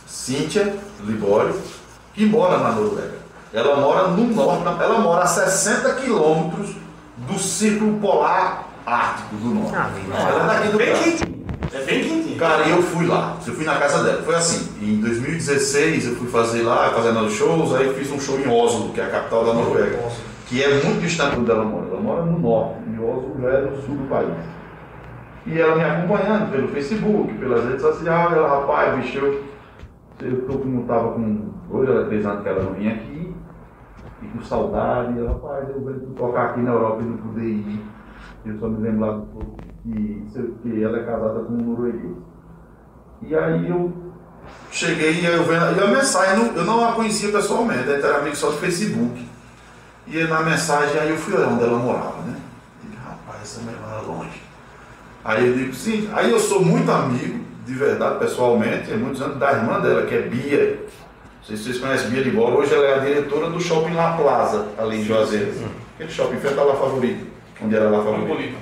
Cíntia Libório, que mora na Noruega. Ela mora no norte, ela mora a 60 quilômetros do Círculo Polar Ártico do Norte. Ah, ela é daqui do bem quentinho. É bem quentinho. Cara, eu fui lá, eu fui na casa dela. Foi assim, em 2016 eu fui fazer lá, fazendo shows, aí fiz um show em Oslo, que é a capital da Noruega. Que é muito distante do ela mora. Ela mora no norte, e Oslo já é no sul do país. E ela me acompanhando pelo Facebook, pelas redes sociais, ela, rapaz, bicho, eu, eu não estava com dois ou três anos que ela não vinha aqui, e com saudade. Ela, rapaz, eu vou tocar aqui na Europa e não poder ir. Eu só me lembro lá do que, que ela é casada com um norueguês. E aí eu cheguei e eu vendo, e a mensagem, eu não a conhecia pessoalmente, era amigo só do Facebook. E na mensagem aí eu fui olhar onde ela morava, né? Digo, rapaz, essa mulher mora longe. Aí eu digo, sim, aí eu sou muito amigo, de verdade, pessoalmente, há muitos anos, da irmã dela, que é Bia, sei se vocês conhecem Bia de Bola, hoje ela é a diretora do Shopping La Plaza, ali em Juazeiro. Aquele shopping frente à La Favorita, onde era La Favorita.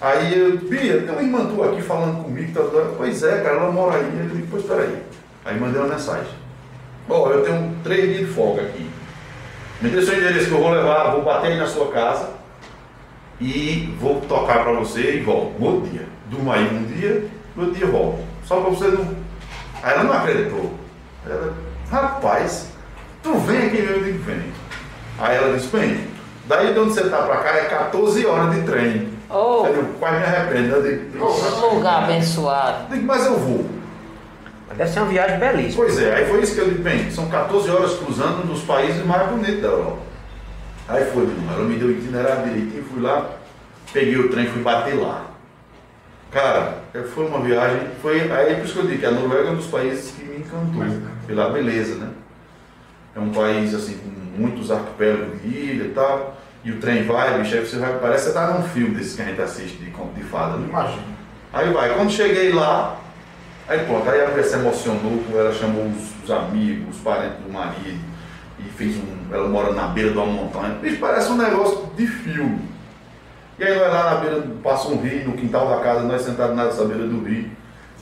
Aí eu, Bia, tem uma irmã tua aqui falando comigo, tá, tá, pois é, cara, ela mora aí. Ele disse, pois peraí. Aí mandei uma mensagem. Ó, eu tenho três dias de folga aqui. Me dê seu endereço que eu vou levar, vou bater aí na sua casa e vou tocar pra você e volto. No outro dia. Durma aí um dia, no outro dia eu volto. Só pra você não. Aí ela não acreditou. Ela, rapaz, tu vem aqui mesmo, eu digo, vem. Aí ela disse, bem, daí de onde você tá pra cá é 14 horas de trem. Oh, eu quase me arrependo. Eu digo, lugar abençoado. eu digo, mas eu vou. Deve ser uma viagem belíssima. Pois é, aí foi isso que eu disse, bem, são 14 horas cruzando nos países mais bonitos da Europa. Aí foi, meu irmão, ela me deu o itinerário direitinho, fui lá, peguei o trem, fui bater lá. Cara, foi uma viagem, foi aí por isso que eu digo que a Noruega é um dos países que me encantou, pela beleza, né? É um país assim com muitos arquipélagos de ilha e tal, e o trem vai, bicho, aí você vai, parece que você tá num filme desses que a gente assiste de conto de fada, né? Imagina. Aí vai, quando cheguei lá, aí pronto, aí a mulher se emocionou, ela chamou os, os amigos, os parentes do marido, e fez um. Ela mora na beira de uma montanha. Bicho, parece um negócio de filme. E aí nós lá na beira, passa um rio, no quintal da casa, nós sentados nessa beira do rio,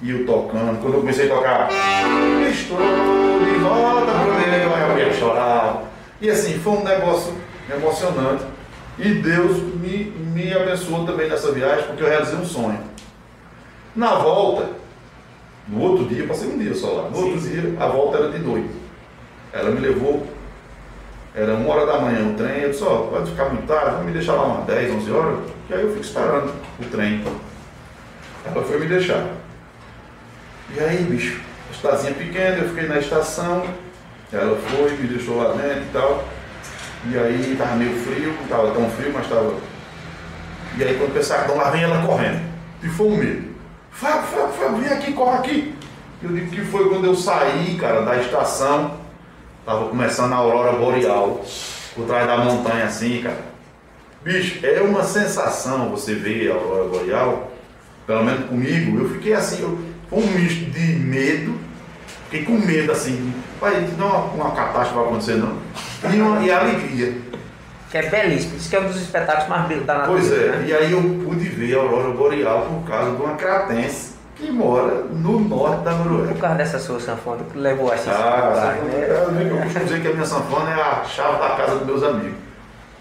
e eu tocando. Quando eu comecei a tocar, estou de volta pro meu, chorava. E assim, foi um negócio emocionante. E Deus me, me abençoou também nessa viagem, porque eu realizei um sonho. Na volta, no outro dia, passei um dia só lá. No outro dia, a volta era de noite. Ela me levou, era uma hora da manhã o trem. Eu disse: Ó, pode ficar muito tarde, vamos me deixar lá umas 10, 11 horas. E aí eu fico esperando o trem. Ela foi me deixar. E aí, bicho, estazinha pequena, eu fiquei na estação. Ela foi, me deixou lá dentro e tal. E aí tava meio frio, não tava tão frio, mas tava. E aí quando pensava, então lá vem ela correndo. E foi um medo. Fábio, Fábio, Fábio, vem aqui, corre aqui. Eu digo que foi quando eu saí, cara, da estação. Tava começando a aurora boreal. Por trás da montanha assim, cara. Bicho, é uma sensação você ver a aurora boreal. Pelo menos comigo, eu fiquei assim, eu, foi um misto de medo. Fiquei com medo assim. Pai, não é uma, uma catástrofe vai acontecer, não. E, uma, e alegria. Que é belíssimo. Isso que é um dos espetáculos mais belos da Pois natureza. é, né? e aí eu pude ver a aurora boreal por causa de uma cratense que mora no norte da Noruega. Por causa dessa sua sanfona que levou a essa Ah, espetáculo, né? eu costumo dizer que a minha sanfona é a chave da casa dos meus amigos.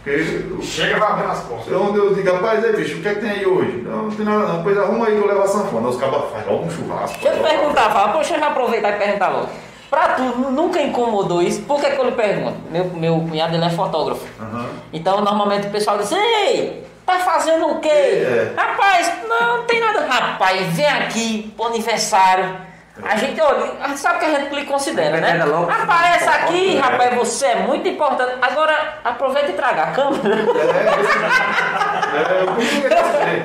Porque eu- Chega vai abrir nas costas. onde eu digo, rapaz, aí bicho, o que é que tem aí hoje? Não, não tem nada não, pois arruma aí que eu levo a sanfona. Os cabas fazem logo um churrasco. Deixa eu te perguntar, fala, poxa, eu aproveitar e perguntar logo. Pra tu, nu- nunca incomodou isso? Por que, que eu lhe pergunto? Meu, meu cunhado ele é fotógrafo. Aham. Então normalmente o pessoal diz, ei, tá fazendo o quê? É. Rapaz, não, não tem nada. Rapaz, vem aqui pro aniversário. A gente, olha, sabe que a gente lhe considera, né? Logo. Aparece aqui, É. rapaz, você é muito importante. Agora, aproveita e traga a câmera. É, *laughs* eu costumo dizer.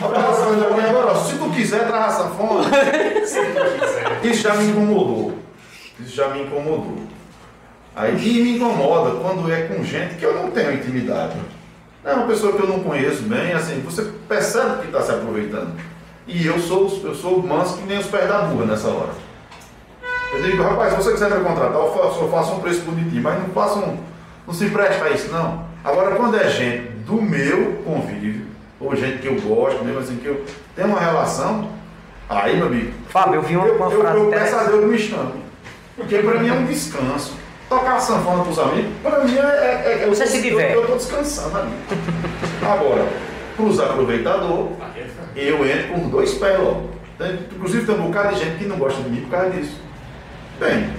Rapaz, agora, se tu quiser, traz a sanfona. *laughs* Isso já me incomodou. Isso já me incomodou. Aí e me incomoda quando é com gente que eu não tenho intimidade. É uma pessoa que eu não conheço bem, assim, você percebe que está se aproveitando. E eu sou, eu sou manso que nem os pés da burra nessa hora. Eu digo, rapaz, se você quiser me contratar, eu faço, eu faço um preço bonitinho, mas não faça um. Não se presta a isso, não. Agora, quando é gente do meu convívio, ou gente que eu gosto, mesmo assim, que eu tenho uma relação, aí, meu amigo. Fábio, eu vi uma- eu, uma eu, frase eu peço a. Deus me chame. Porque pra mim é um descanso. Tocar sanfona pros amigos, pra mim é. é, é eu Você tô- se diverte. Eu, eu tô descansando ali. Agora, pros aproveitadores, eu entro com dois pés logo. Inclusive tem um bocado de gente que não gosta de mim por causa disso. Bem,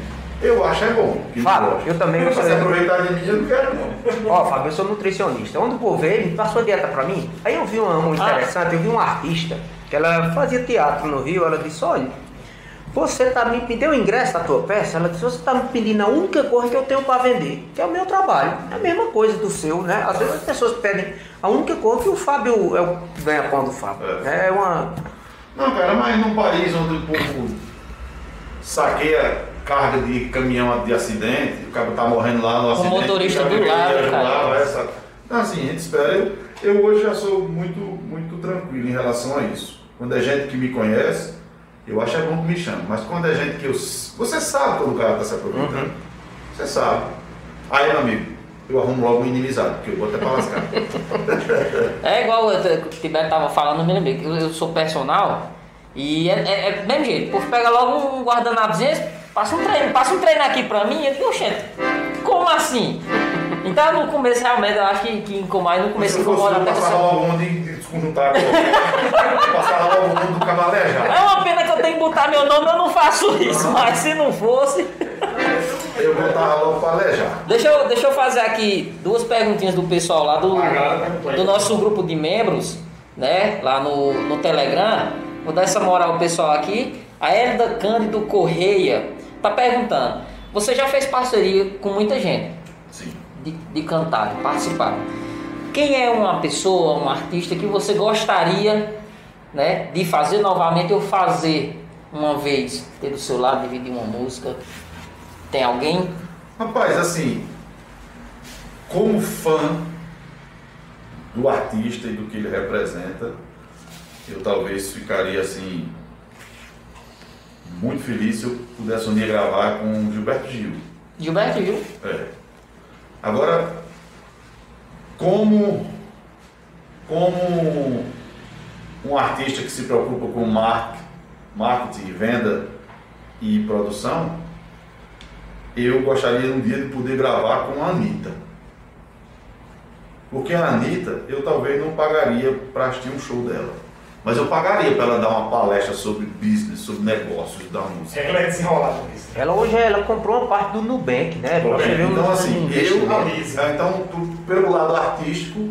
eu acho é bom. Fábio, eu também Mas gosto- se aproveitar de mim, eu não quero não. Ó, Fábio, eu sou nutricionista. Onde o povo veio, me passou a dieta pra mim. Aí eu vi uma, uma interessante, eu vi uma artista que ela fazia teatro no Rio. Ela disse: Olha, você tá me pedindo o ingresso da tua peça? Ela disse: Você tá me pedindo a única coisa que eu tenho pra vender, que é o meu trabalho. É a mesma coisa do seu, né? Às vezes as pessoas pedem a única coisa que o Fábio é o ganha-pão do Fábio. É. É uma. Não, cara, mas num país onde o povo saqueia carga de caminhão de acidente, o cara tá morrendo lá no acidente. motorista o cara do lado, ajudar, cara. vai, sabe? Então assim, a gente espera. Eu, eu hoje já sou muito, muito tranquilo em relação a isso. Quando é gente que me conhece, eu acho é bom que me chame. Mas quando é gente que eu. Você sabe quando o cara está se aproveitando. Você sabe. Aí, meu amigo, eu arrumo logo uma inimizade, porque eu boto até pra lascar. *laughs* É igual o Tibete tava falando, me lembrei que eu, eu sou personal e é, é, é do mesmo jeito. O povo pega logo um guardanapozinho, passa um treino, passa um treino aqui pra mim, eu digo, oxente, como assim? Então no começo realmente eu acho que, que incomoda, no começo incomoda eu até passar pessoa. logo um de agora. Passar logo um do cavalé já. É uma pena que eu tenho que botar meu nome, eu não faço isso, mas se não fosse. Eu vou estar logo para alejar. Deixa eu, deixa eu fazer aqui duas perguntinhas do pessoal lá do, aí. do nosso grupo de membros, né? Lá no, no Telegram. Vou dar essa moral ao pessoal aqui. A Elda Cândido Correia tá perguntando: Você já fez parceria com muita gente Sim. de, de cantar, de participar. Quem é uma pessoa, um artista que você gostaria né, de fazer novamente ou fazer uma vez? Ter do seu lado, dividir uma música? Tem alguém? Rapaz, assim, como fã do artista e do que ele representa, eu talvez ficaria assim muito feliz se eu pudesse um dia gravar com Gilberto Gil. Gilberto Gil? É. Agora, como, como um artista que se preocupa com mar- marketing, venda e produção, eu gostaria um dia de poder gravar com a Anitta. Porque a Anitta, eu talvez não pagaria para assistir um show dela. Mas eu pagaria para ela dar uma palestra sobre business, sobre negócios da música. Regra é desenrolada nisso. Ela hoje ela comprou uma parte do Nubank, né? Nubank. Então, um assim, eu, então, tu- pelo lado artístico,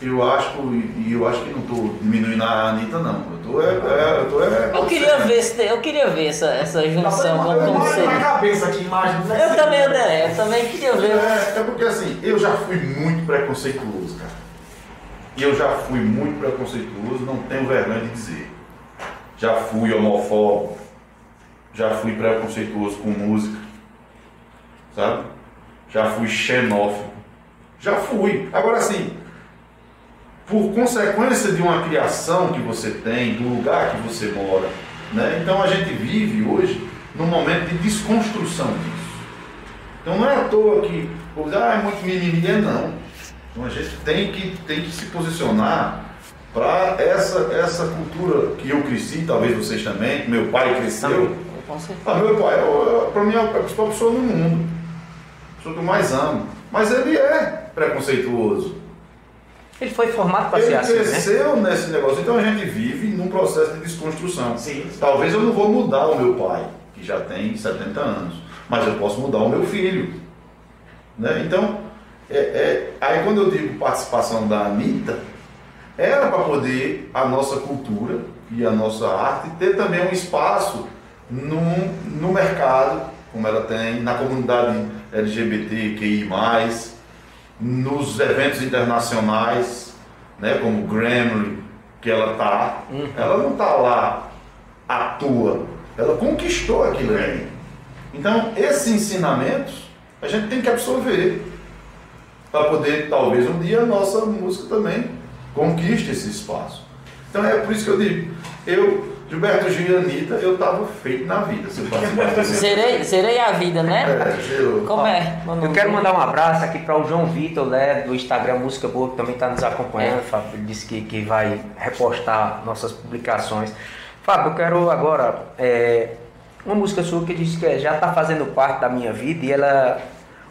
eu acho, e e eu acho que não estou diminuindo a Anitta, não. Eu tô, é, é, eu tô, é, Eu queria ver, se- eu queria ver essa, essa junção, como, como na seria. cabeça aqui, imagem. né? Eu também, André, eu também queria ver. É, é porque assim, eu já fui muito preconceituoso, cara. E eu já fui muito preconceituoso, não tenho vergonha de dizer. Já fui homofóbico, já fui preconceituoso com música, sabe? Já fui xenófobo, já fui. Agora assim, por consequência de uma criação que você tem, do lugar que você mora, né? Então a gente vive hoje num momento de desconstrução disso. Então não é à toa que, ah, é muito mimimi, não. Então a gente tem que, tem que se posicionar para essa, essa cultura que eu cresci, talvez vocês também, que meu pai cresceu. Ah, meu pai, para mim, é a principal pessoa no mundo. A pessoa que eu mais amo. Mas ele é preconceituoso. Ele foi formado para ser Ele assim, né? cresceu nesse negócio. Então a gente vive num processo de desconstrução. Sim. Talvez eu não vou mudar o meu pai, que já tem 70 anos, mas eu posso mudar o meu filho. Né? Então, é, é- aí quando eu digo participação da Anitta, era para poder a nossa cultura e a nossa arte ter também um espaço no, no mercado, como ela tem, na comunidade LGBTQI+, nos eventos internacionais, né, como o Grammy, que ela tá, ela não tá lá à toa, ela conquistou aquilo ali. Então, esses ensinamentos a gente tem que absorver para poder, talvez um dia, a nossa música também conquiste esse espaço. Então é por isso que eu digo, eu, Gilberto Gil e Anitta, eu estava feito na vida se eu. *laughs* Zerei, zerei a vida, né? É, eu- Como é? Eu quero mandar um abraço aqui para o João Vitor, né, do Instagram Música Boa, que também está nos acompanhando. É. Fábio ele disse que, que vai repostar nossas publicações. Fábio, eu quero agora é, uma música sua que diz que já está fazendo parte da minha vida e ela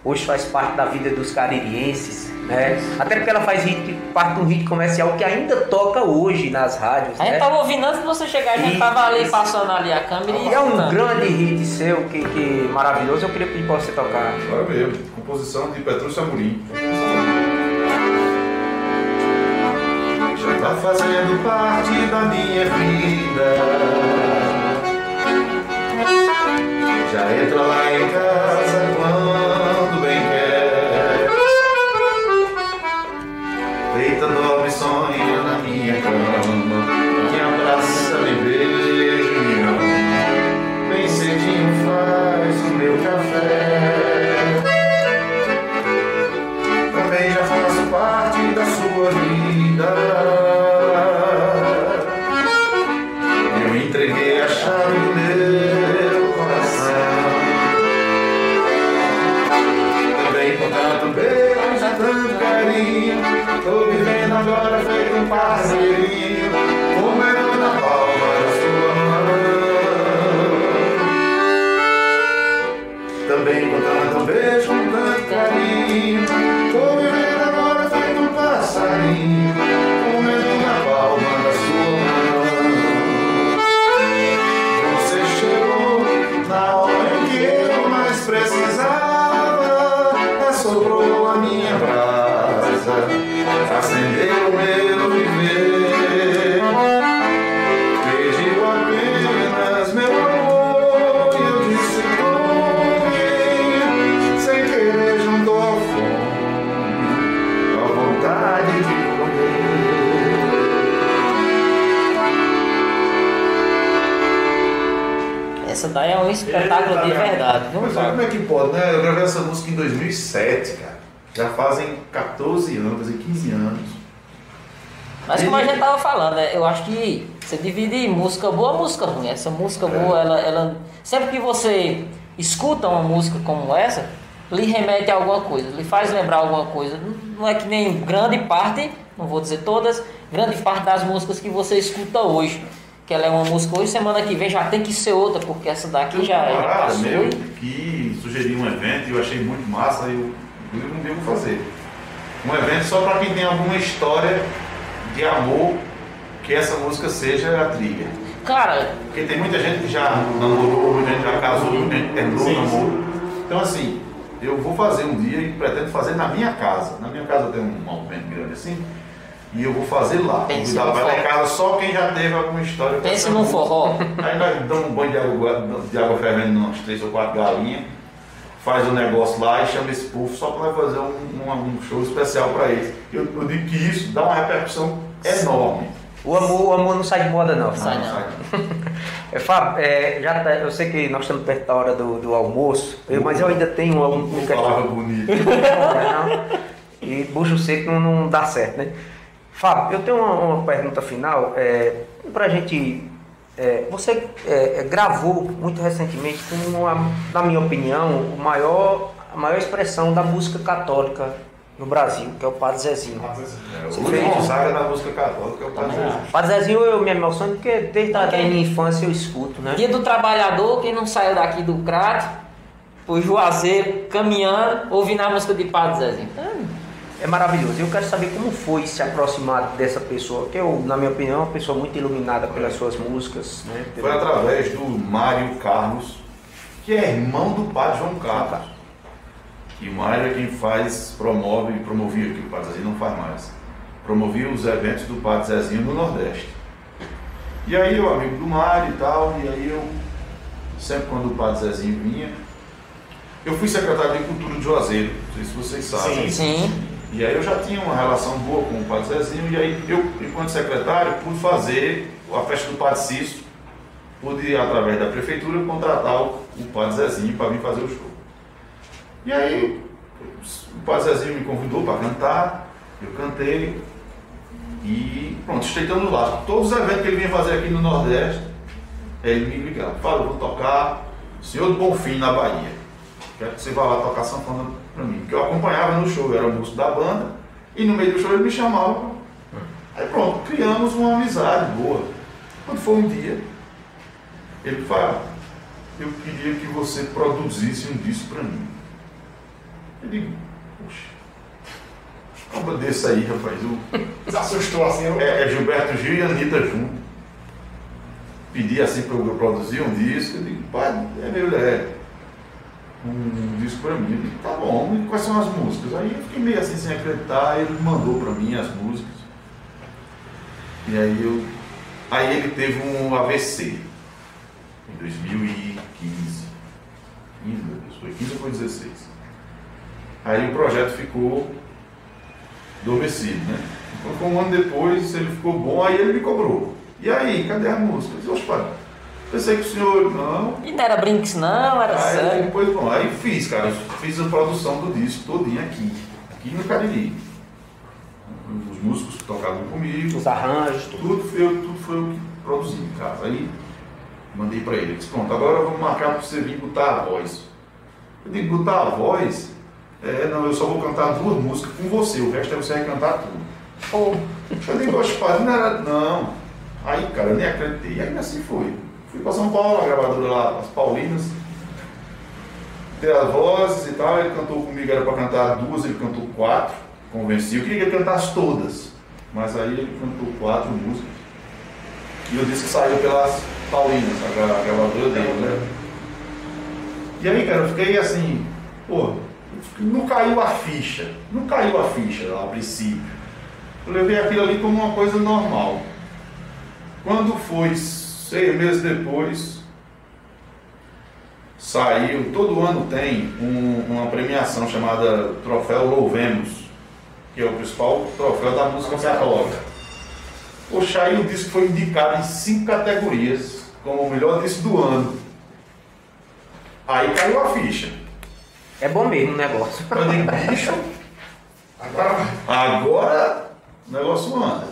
hoje faz parte da vida dos caririenses, né? Até porque ela faz hit, parte de um hit comercial que ainda toca hoje nas rádios, A gente né? tava ouvindo antes de você chegar, a gente E- tava ali passando ali a câmera e E é um grande hit seu, que, que maravilhoso. Eu queria pedir para você tocar. Agora mesmo, composição de Petrúcio Amorim. Já tá fazendo parte da minha vida. Já entra lá em casa espetáculo de verdade. viu? Mas olha como é que pode, né? Eu gravei essa música em 2007, cara. Já fazem 14 anos, quer dizer, 15 anos. Mas como a gente tava falando, né, eu acho que você divide música boa música ruim. Essa música boa, ela, ela. Sempre que você escuta uma música como essa, lhe remete a alguma coisa, lhe faz lembrar alguma coisa. Não é que nem grande parte, não vou dizer todas, grande parte das músicas que você escuta hoje. Que ela é uma música hoje, semana que vem já tem que ser outra, porque essa daqui já, já camarada passou. meu que sugeriu um evento e eu achei muito massa e eu, eu não devo fazer. Um evento só para quem tem alguma história de amor que essa música seja a trilha. Cara, Porque tem muita gente que já namorou, muita gente já casou, muita gente terminou o namoro. Então assim, eu vou fazer um dia e pretendo fazer na minha casa. Na minha casa tem um monumento grande assim. E eu vou fazer lá. Pense lá em forró. casa só quem já teve alguma história pense num forró. Aí nós damos um banho de água, de água fervendo umas três ou quatro galinhas, faz o negócio lá e chama esse povo só para fazer um, um- um show especial para eles. Eu, eu digo que isso dá uma repercussão enorme. O amor, o amor não sai de moda, não. Sai não. sai *laughs* É, Fábio, é, já tá- eu sei que nós estamos perto da hora do, do almoço, eu- mas eu ainda tenho um, um, Uma palavra bonita. *laughs* Não, E bucho seco não, não dá certo, né? Fábio, eu tenho uma, uma pergunta final é, pra gente. é, você é, é, gravou muito recentemente, com uma, na minha opinião, o maior, a maior expressão da música católica no Brasil, que é o Padre Zezinho. É, o Luiz Gonzaga da música católica é o Padre Zezinho. Padre Zezinho eu me emociono porque desde a minha infância eu escuto, né? Dia do Trabalhador, quem não saiu daqui do Crato, pro Juazeiro, caminhando, ouvindo a música de Padre Zezinho. É maravilhoso. Eu quero saber como foi se aproximar dessa pessoa, que eu, na minha opinião, é uma pessoa muito iluminada pelas suas músicas, né? Foi através do Mário Carlos, que é irmão do Padre João Carlos. E o Mário é quem faz, promove, promovia, que o Padre Zezinho não faz mais. Promovia os eventos do Padre Zezinho no Nordeste. E aí eu, amigo do Mário e tal, e aí eu, sempre quando o Padre Zezinho vinha, eu fui secretário de Cultura de Juazeiro, não sei se vocês sabem. Sim. E aí eu já tinha uma relação boa com o Padre Zezinho, e aí eu, enquanto secretário, pude fazer a festa do Padre Cício, pude, através da prefeitura, contratar o, Padre Zezinho para vir fazer o show. E aí o Padre Zezinho me convidou para cantar, eu cantei, e pronto, estreitando o laço. Todos os eventos que ele vinha fazer aqui no Nordeste, ele me ligava, fala, eu vou tocar Senhor do Bonfim na Bahia. Quero que você vá lá tocar sanfona pra mim. Porque eu acompanhava no show, eu era músico da banda, e no meio do show ele me chamava. Aí pronto, criamos uma amizade boa. Quando foi um dia, ele falou, eu queria que você produzisse um disco pra mim. Eu digo, poxa, cobra desse aí, rapaz. Eu, *laughs* Se assustou assim, eu... é, é Gilberto Gil e Anitta junto. Pedi assim para eu produzir um disco. Eu digo, pai, é meu, é um disco para mim. Digo, tá bom, e quais são as músicas? Aí eu fiquei meio assim sem acreditar, ele mandou para mim as músicas. E aí eu. Aí ele teve um AVC em 2015. 15, meu Deus, foi 15 ou foi 16? Aí o projeto ficou adormecido, né? Então, um ano depois, ele ficou bom, aí ele me cobrou. E aí, cadê a música? Eu disse, pensei que o senhor, não. E não era brinks não, era Aí sério. depois, bom, aí fiz, cara, eu fiz a produção do disco todinho aqui, aqui no Cariri. Os músicos que tocavam comigo, Os arranjos, tudo. tudo foi, tudo foi eu que produzi em casa. Aí mandei pra ele, disse, pronto, agora vamos marcar pra você vir botar a voz. Eu digo, botar a voz, É, não, eu só vou cantar duas músicas com você, o resto é você vai cantar tudo. Pô, Eu nem gosto de padre, não era. Não. Aí, cara, eu nem acreditei. E ainda assim foi. Fui pra São Paulo, a gravadora lá, as Paulinas. Dei as vozes e tal. Ele cantou comigo, era pra cantar duas, ele cantou quatro. Convenci. Eu queria que ele cantasse todas. Mas aí ele cantou quatro músicas. E eu disse que saiu pelas Paulinas, a gravadora dele, né? E aí, cara, eu fiquei assim, pô, não caiu a ficha. Não caiu a ficha lá a princípio. Eu levei aquilo ali como uma coisa normal. Quando foi seis meses depois, saiu, todo ano tem um- uma premiação chamada Troféu Louvemos, que é o principal troféu da música católica. Poxa, aí o disco foi indicado em cinco categorias como o melhor disco do ano. Aí caiu a ficha. é bom mesmo o negócio. Eu digo, bicho, *laughs* Agora. Agora o negócio anda.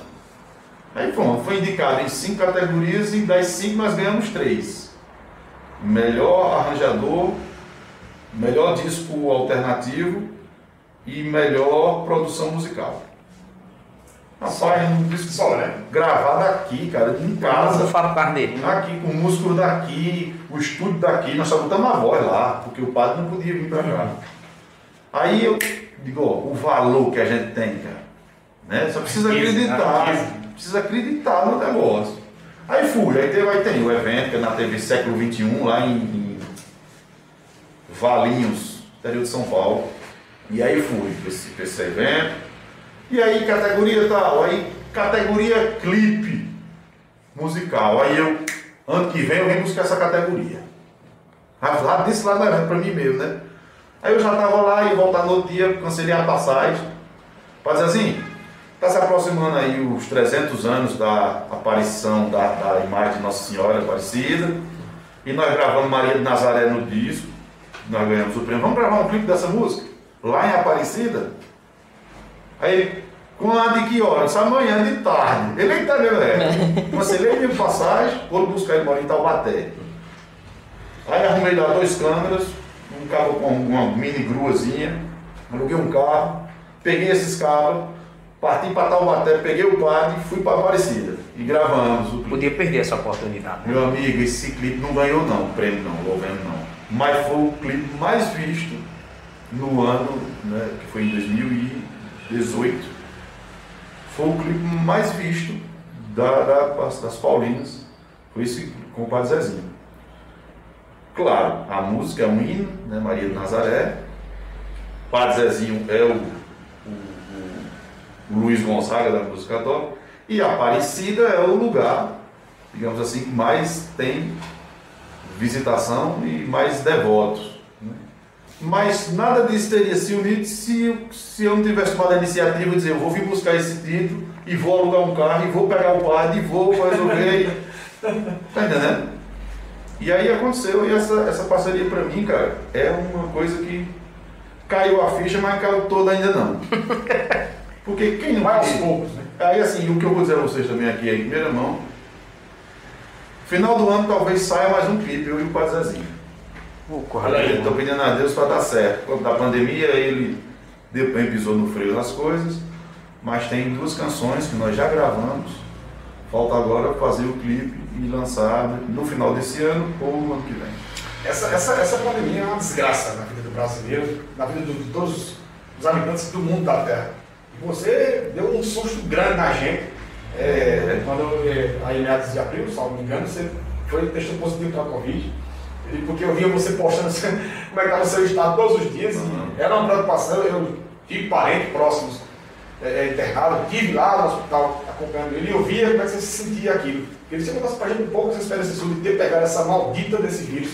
Aí pronto, foi indicado em cinco categorias e das cinco nós ganhamos três. Melhor arranjador, melhor disco alternativo e melhor produção musical. Rapaz, um disco Só, né? gravado aqui, cara, em Casa. Fábio Carneiro. Aqui, com o músculo daqui, o estúdio daqui, nós só botamos a voz lá, porque o padre não podia vir pra cá. Aí eu digo, ó, o valor que a gente tem, cara. Né? Só precisa acreditar. Precisa acreditar no negócio. Aí fui, aí, teve, aí tem o evento, que é na TV Século XXI, lá em, em Valinhos, interior de São Paulo. E aí fui pra esse, esse evento. E aí categoria tal, aí categoria clipe musical. Aí eu, ano que vem eu venho buscar essa categoria. Lá desse lado do evento pra mim mesmo, né? Aí eu já tava lá e voltar no outro dia, cancelei a passagem. Pra dizer assim, tá se aproximando aí os 300 anos da aparição da, da imagem de Nossa Senhora Aparecida. E nós gravamos Maria de Nazaré no disco. Nós ganhamos o prêmio. Vamos gravar um clipe dessa música? Lá em Aparecida? Aí quando e que horas? Amanhã de tarde. Ele vendo, é. Cancelei minha passagem, vou buscar ele mora em Taubaté. Aí arrumei lá dois câmeras, um cabo com uma mini gruazinha, aluguei um carro, peguei esses cabos, parti para Taubaté, peguei o padre e fui para Aparecida. E gravamos o clipe. Podia perder essa oportunidade. né? Meu amigo, esse clipe não ganhou não, prêmio não, governo não. Mas foi o clipe mais visto no ano, né, que foi em 2018. Foi o clipe mais visto da, da- das Paulinas. Foi esse com o Padre Zezinho. Claro, a música é um hino, né, Maria de Nazaré. Padre Zezinho é o Luiz Gonzaga da música católica. E Aparecida é o lugar, digamos assim, que mais tem visitação e mais devotos. né? Mas nada disso teria se unido se, eu- se eu não tivesse tomado a iniciativa de dizer, eu vou vir buscar esse título e vou alugar um carro e vou pegar o padre e vou resolver. *laughs* tá entendendo? E aí aconteceu, e essa, essa parceria pra mim, cara, é uma coisa que caiu a ficha, mas caiu toda ainda não. *laughs* Porque quem não Vai aos queria- poucos, né? Aí assim, o que eu vou dizer a vocês também aqui é em primeira mão. Final do ano talvez saia mais um clipe, eu e o Padre Zezinho. Pô, corre. Estou pedindo a Deus para dar certo. Quando da pandemia ele deu bem, pisou no freio das coisas, mas tem duas canções que nós já gravamos. Falta agora fazer o clipe e lançar no final desse ano ou no ano que vem. Essa, essa, essa pandemia é uma desgraça na vida do brasileiro, na vida de todos os habitantes do mundo da Terra. Você deu um susto grande na gente. É, quando é, aí meados de abril, salvo me engano, você foi testou positivo para a Covid. E porque eu via você postando *laughs* como é que estava o seu estado todos os dias. Uhum. Era uma preocupação, eu tive parentes próximos é, é, internados, estive lá no hospital acompanhando ele e eu via como é que você se sentia aquilo. Ele você contasse pra gente um pouco essa experiência sua de ter pegado essa maldita desse vírus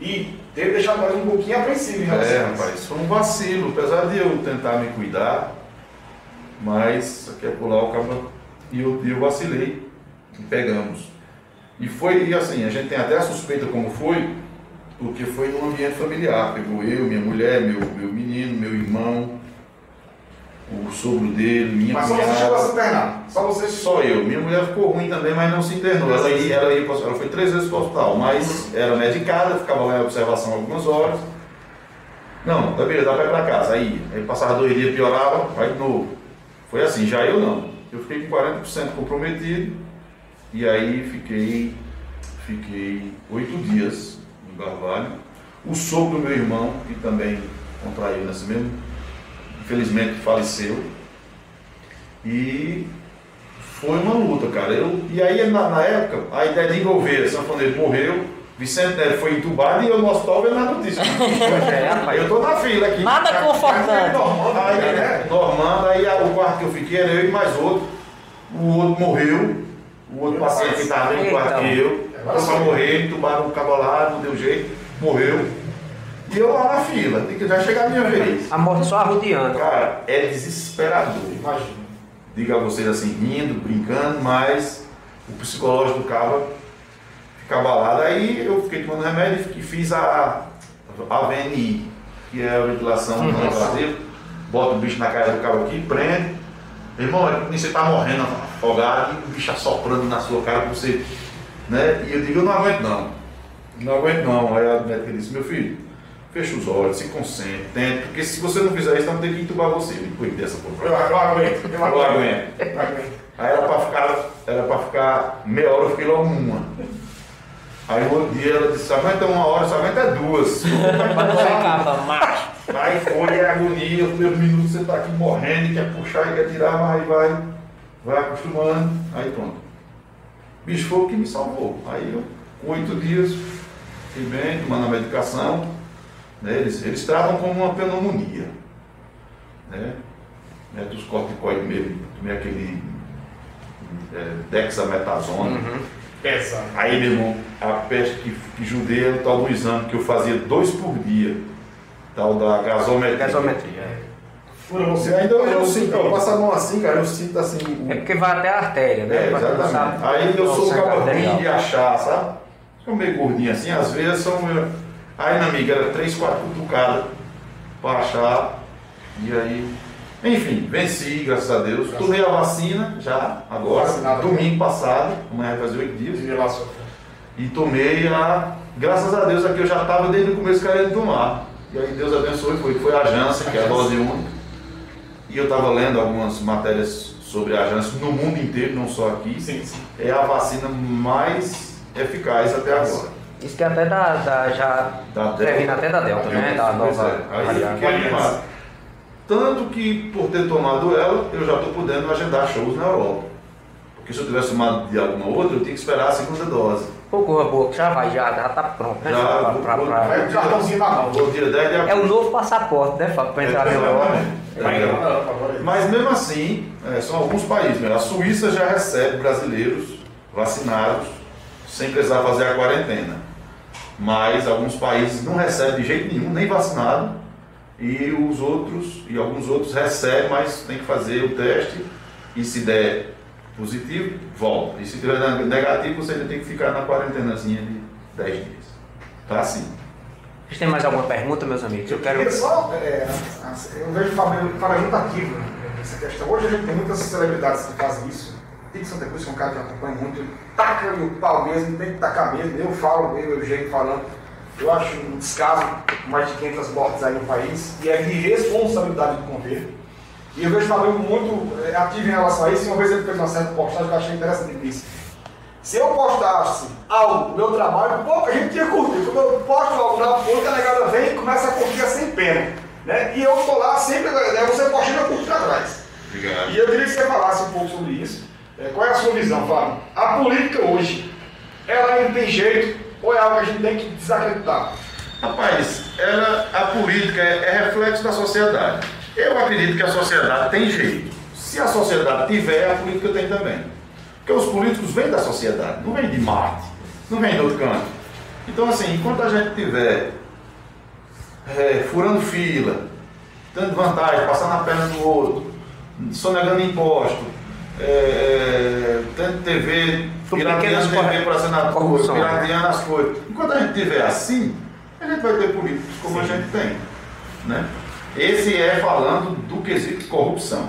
e ter deixado nós um pouquinho apreensivo em relação É, a isso. rapaz, foi um vacilo, apesar de eu tentar me cuidar, mas aqui é pular o cabo e eu, eu vacilei e pegamos. E foi e assim, a gente tem até a suspeita como foi, porque foi num ambiente familiar. Pegou eu, minha mulher, meu, meu menino, meu irmão, o sogro dele, minha Mas só você chegou a se internar. Só você Só eu. Minha mulher ficou ruim também, mas não se internou. Ela, ia, ela, ia, ela foi três vezes para o hospital, mas era medicada, ficava lá em observação algumas horas. Não, tá beleza, ir pra casa. Aí, aí passava dois dias, piorava, vai de novo. Foi assim, já eu não. Eu fiquei com 40% comprometido e aí fiquei, fiquei oito dias no Carvalho. O sogro do meu irmão, que também contraiu nesse mesmo, infelizmente faleceu. E foi uma luta, cara. Eu, e aí, na, na época, a ideia de envolver, Sanfoneiro morreu, Vicente Neto foi entubado e eu no hospital vendo a notícia. aí eu tô na fila aqui. Nada confortante. Aí, né, Normando, aí a- o quarto que eu fiquei era eu e mais outro. O outro morreu. O outro paciente que estava dentro do quarto que eu. Pra sim. morrer, entubaram o cabolado, não deu jeito, morreu. E eu lá na fila, tem que já chegar a minha vez. A morte só arrodeando. Cara, é desesperador. Imagina. Digo a vocês assim, rindo, brincando, mas o psicológico do cara fica abalado. Aí eu fiquei tomando remédio e fiz a, a VNI, que é a ventilação no Brasil. Bota o bicho na cara do cara aqui, prende. Irmão, é que você tá morrendo afogado e o bicho assoprando na sua cara pra você. Né? E eu digo, eu não aguento não. Não aguento não. Aí a médica disse, meu filho, fecha os olhos, se concentre, tente, porque se você não fizer isso, não tem que entubar você depois dessa porra. Eu, eu aguento. Eu aguento. Eu aguento. Aí era pra ficar, era pra ficar meia hora, eu fiquei logo uma. Aí outro dia ela disse, aguenta uma hora, só aguenta duas. Pra não ficar macho. Aí foi a agonia, os primeiros minutos você tá aqui morrendo, quer puxar e quer tirar, mas aí vai, vai acostumando, aí pronto. Bicho foi o que me salvou. Aí eu, com oito dias, fiquei bem, tomando a medicação. Né? Eles, eles tratam como uma pneumonia. Né? Mete os corticoides mesmo, tomei aquele é, dexametasona. Pesado. Aí, meu irmão, a peste que, que judeia o tal do exame que eu fazia dois por dia. Tal da gasometria. Gasometria. é. Fura você. Ainda eu sinto, eu passo a mão assim, cara, eu sinto assim. o- É porque vai até a artéria, né? É, exatamente. Aí eu o sou arterial. de achar, sabe? Sou meio gordinho assim, às vezes são. meu- Aí na amiga era três, quatro cutucadas pra achar. E aí. Enfim, venci, graças a Deus. Graças Tomei a vacina já, agora, Vacinado. domingo passado, amanhã vai fazer oito dias. E tomei a. Graças a Deus aqui eu já estava desde o começo querendo tomar. E aí Deus abençoou e foi. Foi a Janssen, que é a dose única. E eu estava lendo algumas matérias sobre a Janssen no mundo inteiro, não só aqui. Sim, sim. É a vacina mais eficaz até agora. Isso que é até da, da já Da previne até da Delta, né? Da Pois nova é. Aí eu fiquei animado. Tanto que por ter tomado ela, eu já estou podendo agendar shows na Europa. Porque se eu tivesse tomado de alguma outra, eu tinha que esperar a segunda dose. Pô, corra boa, que já vai, já, já tá pronto, né? Já, Pra- vou- pra- vou- pra- Vai o cartãozinho na mão. Vou dia 10 de É o novo passaporte, né, Fábio? Pra entrar na Europa. É, na Europa agora. Mas mesmo assim, é, são alguns países. Né? A Suíça já recebe brasileiros vacinados sem precisar fazer a quarentena. Mas alguns países não recebem de jeito nenhum, nem vacinado. E os outros, e alguns outros recebem, mas tem que fazer o teste. E se der positivo, volta. E se tiver negativo, você ainda tem que ficar na quarentenazinha de 10 dias. Tá assim. Vocês têm mais alguma pergunta, meus amigos? Eu quero. só, é, eu vejo o Fábio muito ativo né, nessa questão. Hoje a gente tem muitas celebridades que fazem isso. Tico Santa Cruz, que é um cara que eu acompanho muito, ele taca o pau mesmo, tem que tacar mesmo. Eu falo, eu, eu jeito falando. Eu acho um descaso, mais de 500 mortes aí no país, e é de responsabilidade do governo. E eu vejo o Fábio muito é, ativo em relação a isso, e uma vez ele fez uma certa postagem que eu achei interessante ele disse. Se eu postasse algo do meu trabalho, pouca gente ia curtir. Quando eu posto algo na ponta, a negada vem e começa a curtir sem pena. Né? E eu tô lá sempre, né? você postando, eu curto atrás. Obrigado. E eu queria que você falasse um pouco sobre isso. É, qual é a sua visão, Fábio? A política hoje, ela ainda tem jeito ou é algo que a gente tem que desacreditar? Rapaz, ela, a política é, é reflexo da sociedade. Eu acredito que a sociedade tem jeito. Se a sociedade tiver, a política tem também. Porque os políticos vêm da sociedade, não vêm de Marte, não vêm de outro canto. Então, assim, enquanto a gente tiver é, furando fila, dando vantagem, passando a perna no outro, sonegando imposto, é, é, tendo TV, São pirateando pequenas TV corre- para senador, corrupção, né? pirateando as coisas. Enquanto a gente tiver assim, a gente vai ter políticos como a gente tem. Né? Esse é falando do quesito corrupção.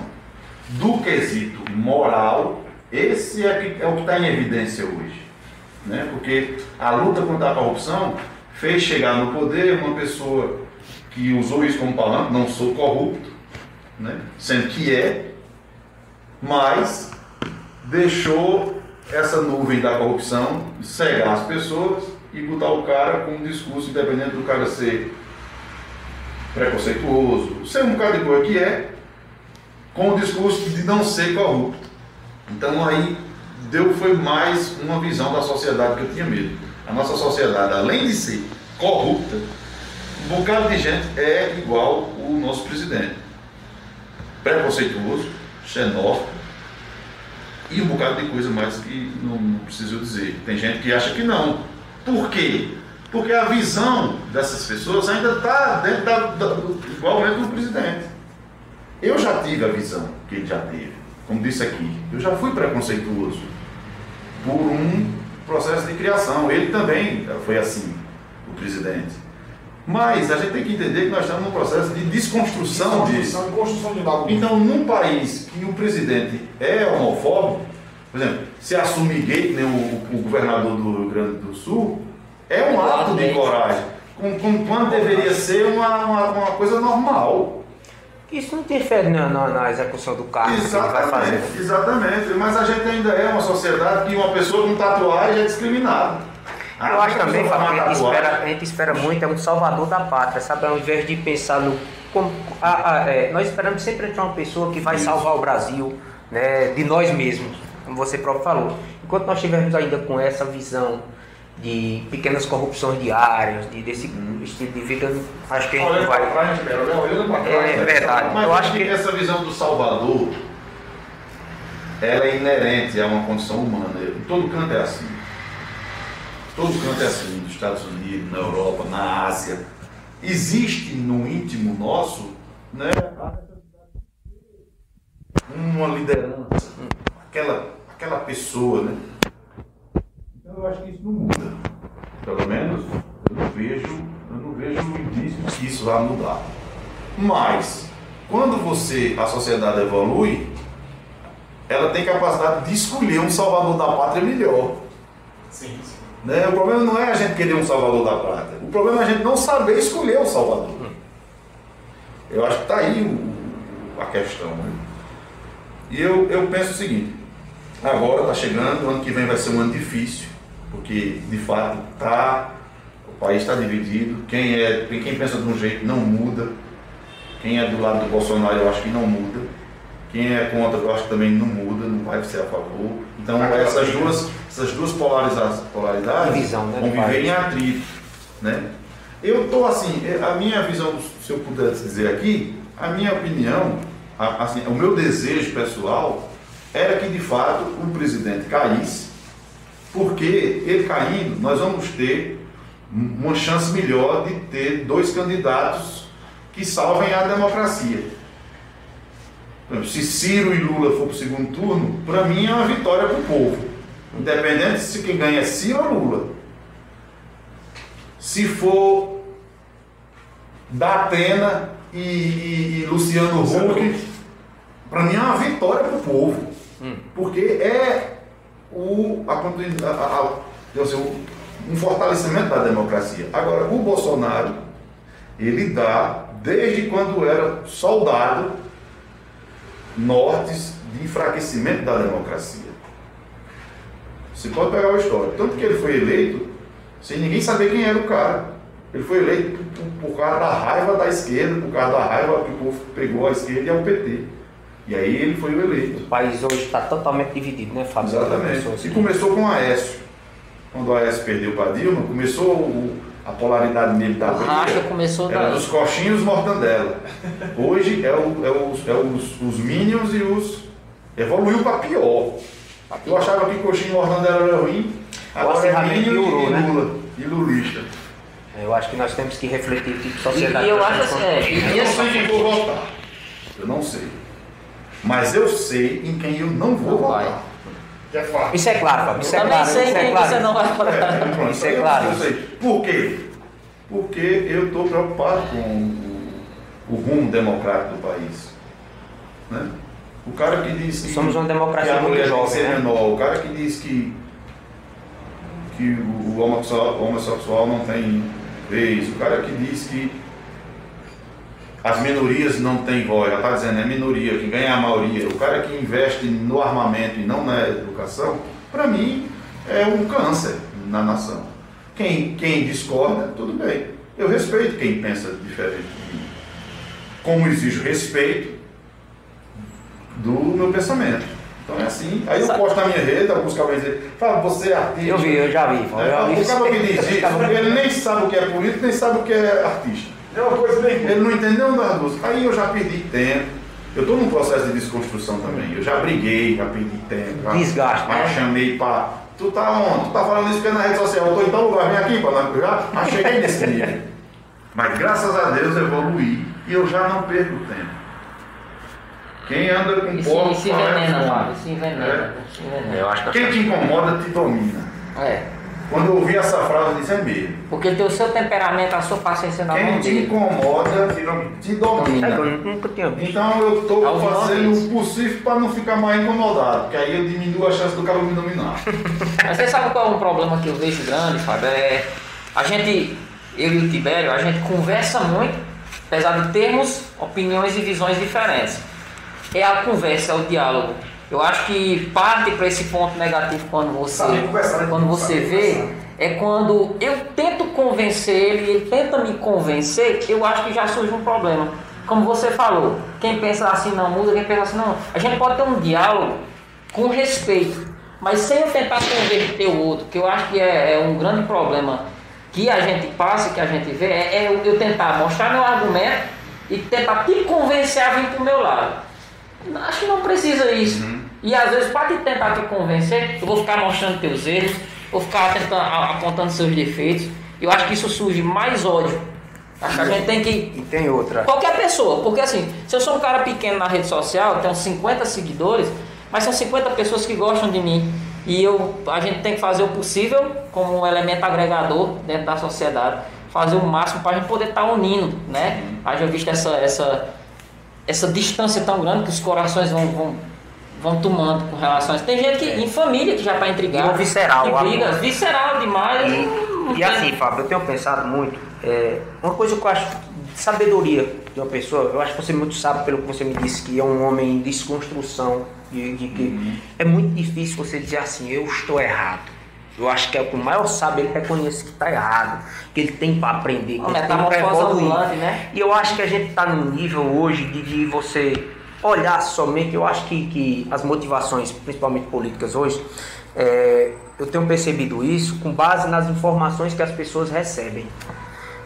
Do quesito moral, esse é, que- é o que está em evidência hoje. Né? Porque a luta contra a corrupção fez chegar no poder uma pessoa que usou isso como palavra, não sou corrupto, né? sendo que é, mas deixou essa nuvem da corrupção cegar as pessoas e botar o cara com um discurso, independente do cara ser preconceituoso, ser um bocado de coisa que é, com o discurso de não ser corrupto. Então aí deu foi mais uma visão da sociedade que eu tinha medo. A nossa sociedade, além de ser corrupta, um bocado de gente é igual o nosso presidente. Preconceituoso, xenófobo e um bocado de coisa mais que não, não preciso dizer. Tem gente que acha que não. Por quê? Porque a visão dessas pessoas ainda está dentro da, da, igualmente do presidente. Eu já tive a visão que ele já teve. Como disse aqui, eu já fui preconceituoso por um processo de criação. Ele também foi assim, o presidente. Mas a gente tem que entender que nós estamos num processo de desconstrução, Desconstrução e construção de algo. Então, num país que o presidente é homofóbico, por exemplo, se assumir gay, que nem o, o governador do Rio Grande do Sul, é um ato de coragem. Com, com, quando deveria ser uma, uma, uma coisa normal. Isso não interfere na, na, na execução do cargo que ele vai fazer. Exatamente, exatamente. Mas a gente ainda é uma sociedade que uma pessoa com tatuagem é discriminada. Eu Ah, acho também, Fábio, que a espera, a gente espera muito, é um salvador da pátria, sabe? Ao invés de pensar no. Como, a- a- é, nós esperamos sempre entrar uma pessoa que vai salvar o Brasil né, de nós mesmos, como você próprio falou. Enquanto nós estivermos ainda com essa visão de pequenas corrupções diárias, de, desse estilo de vida, acho que a gente não vai. trás, olhando para trás. É verdade. Mas Eu eu acho que- essa visão do Salvador, ela é inerente a uma condição humana. Em todo canto é assim. Todo canto é assim, nos Estados Unidos, na Europa, na Ásia. Existe no íntimo nosso, né, uma liderança, aquela, aquela pessoa, né? Então eu acho que isso não muda. Pelo menos eu não vejo, eu não vejo indícios que isso vai mudar. Mas, quando você, a sociedade evolui, ela tem capacidade de escolher um salvador da pátria melhor. Sim, sim. Né? O problema não é a gente querer um salvador da pátria. O problema é a gente não saber escolher o salvador. Eu acho que está aí o- a questão. Né? E eu, eu penso o seguinte, agora está chegando, o ano que vem vai ser um ano difícil, porque de fato tá, o país está dividido, quem, é, quem pensa de um jeito não muda, quem é do lado do Bolsonaro eu acho que não muda, quem é contra eu acho que também não muda, não vai ser a favor. Então essas duas, essas duas polariza- polaridades Divisão, né, vão viver país. em atrito. Né? Eu estou assim, a minha visão, se eu pudesse dizer aqui, a minha opinião, a- assim, o meu desejo pessoal era que de fato o presidente caísse, porque ele caindo, nós vamos ter um- uma chance melhor de ter dois candidatos que salvem a democracia. Por exemplo, Se Ciro e Lula for para o segundo turno, para mim é uma vitória para o povo. Independente se quem ganha é Ciro ou Lula. Se for Datena e, e- e Luciano Huck, para mim é uma vitória para o povo. Porque é o, a, a- a- um fortalecimento da democracia. Agora, o Bolsonaro, ele dá, desde quando era soldado, nortes de enfraquecimento da democracia. Você pode pegar o histórico. Tanto que ele foi eleito sem ninguém saber quem era o cara. Ele foi eleito por, por, causa da raiva da esquerda, por causa da raiva que o povo pegou a esquerda e ao PT. E aí ele foi o eleito. O país hoje está totalmente dividido, né, Fábio? Exatamente. E começou com o Aécio. Quando o Aécio perdeu para Dilma, começou o- a polaridade dele da O racha briga. começou Era dos coxinhos mortandela. Hoje é, o- é os, é os, os Minions e os. Evoluiu para pior. Eu achava que coxinha e mortandela era ruim. Agora é Minion piorou, e né? Lula. E Lulista. Eu acho que nós temos que refletir tipo sociedade. e eu acho assim, é, e Eu não sei quem vou votar. Eu não sei. Mas eu sei em quem eu não vou Não vai. votar. Que é fácil. Isso é claro, Fábio. Isso é também claro. sei Isso é quem claro. você não vai votar. É, pronto, Isso é eu- claro. eu sei. Por quê? Porque eu estou preocupado com o, o rumo democrático do país. Né? O cara que diz que, Somos uma democracia que a tem que jovem, ser né? menor, o cara que diz que, que o homossexual, o homossexual não tem vez, o cara que diz que as minorias não têm voz, ela está dizendo é minoria, quem ganha é a maioria. O cara que investe no armamento e não na educação, para mim, é um câncer na nação. Quem, quem discorda, tudo bem. Eu respeito quem pensa diferente de mim. Como exijo respeito do meu pensamento. Então é assim. Aí eu posto na minha rede, alguns cabos dizem, fala, você é artista. Eu vi, eu já vi. É, já vi o cara que diz *laughs* isso, ele nem sabe o que é político, nem sabe o que é artista. É uma coisa bem. Ele não entendeu das duas. Aí eu já perdi tempo. Eu estou num processo de desconstrução também. Eu já briguei, já perdi tempo. Já, Desgaste, já né? chamei para. Tu tá onde? Tu tá falando isso porque é na rede social. Eu tô em tal lugar, vem aqui para eu já, já cheguei nesse nível. Mas graças a Deus evoluí e eu já não perco tempo. Quem anda com se, porco se é envenena. Fábio, se envenena. É. Se envenena. Eu acho que Quem te incomoda te domina. É. Quando eu ouvi essa frase, eu disse é mesmo. Porque tem o seu temperamento, a sua paciência na Quem mão te dele. incomoda te domina. É que eu nunca tinha visto. Então eu estou fazendo o possível para não ficar mais incomodado, porque aí eu diminuo a chance do cara me dominar. *laughs* Mas você sabe qual é um problema que eu vejo grande, Fábio? É, a gente, eu e o Tibério, a gente conversa muito, apesar de termos opiniões e visões diferentes. É a conversa, é o diálogo. Eu acho que parte para esse ponto negativo quando você, né? quando você vê, é quando eu tento convencer ele e ele tenta me convencer, eu acho que já surge um problema. Como você falou, quem pensa assim não muda, quem pensa assim não. A gente pode ter um diálogo com respeito, mas sem eu tentar converter o outro, que eu acho que é, é um grande problema que a gente passa, que a gente vê, é, é eu tentar mostrar meu argumento e tentar te convencer a vir para o meu lado. Acho que não precisa isso. E às vezes, para te tentar te convencer, eu vou ficar mostrando teus erros, vou ficar tentando, apontando seus defeitos. Eu acho que isso surge mais ódio. Acho que a gente tem que E tem outra. Qualquer pessoa, porque assim, se eu sou um cara pequeno na rede social, tenho 50 seguidores, mas são 50 pessoas que gostam de mim. E eu, a gente tem que fazer o possível como um elemento agregador dentro da sociedade, fazer o máximo para a gente poder estar unindo, né? Haja visto essa, essa, essa distância tão grande que os corações vão, vão, vão tomando com relação a isso. Tem gente que, em família que já está intrigada. E o visceral, que briga, amor. visceral demais. E, e assim, Fábio, eu tenho pensado muito. é, uma coisa que eu acho de sabedoria de uma pessoa, eu acho que você muito sabe pelo que você me disse, que é um homem em desconstrução. De, de que é muito difícil você dizer assim, eu estou errado. Eu acho que é o que o maior sabe, ele reconhece que está errado, que ele tem para aprender, que Uma ele tem para evoluir. né? E eu acho que a gente está num nível hoje de, de você olhar somente, eu acho que, que as motivações, principalmente políticas hoje, é, eu tenho percebido isso com base nas informações que as pessoas recebem.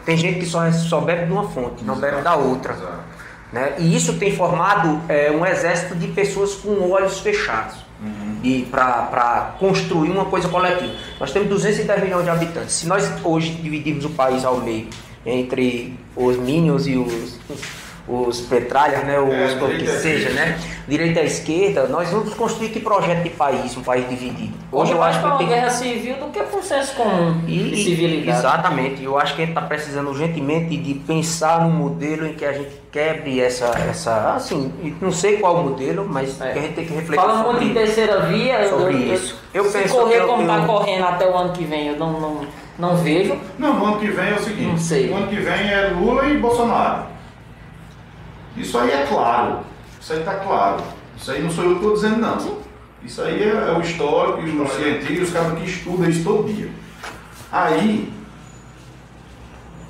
Tem gente que só, só bebe de uma fonte, não bebe da outra. Né? E isso tem formado é, um exército de pessoas com olhos fechados para construir uma coisa coletiva. Nós temos 210 milhões de habitantes. Se nós hoje dividirmos o país ao meio entre os Minions e os, os Petralhas, né, os É, o que e seja, né, direita e esquerda, nós vamos construir que projeto de país, um país dividido. Hoje eu acho que é uma tem guerra civil do que um senso comum e, de civilidade. Exatamente. Eu acho que a gente está precisando urgentemente de pensar num modelo em que a gente quebre essa. essa assim, não sei qual o modelo, mas É. que a gente tem que refletir Fala muito sobre em terceira via, eu- sobre eu, isso. Eu se penso correr que eu- como está eu- correndo até o ano que vem, eu não, não, não vejo. Não, no ano que vem é o seguinte: Não sei. o ano que vem é Lula e Bolsonaro. Isso aí é claro. Isso aí está claro. Isso aí não sou eu que estou dizendo, não. Isso aí é, é o histórico e os cientistas, os caras que estudam isso todo dia. Aí,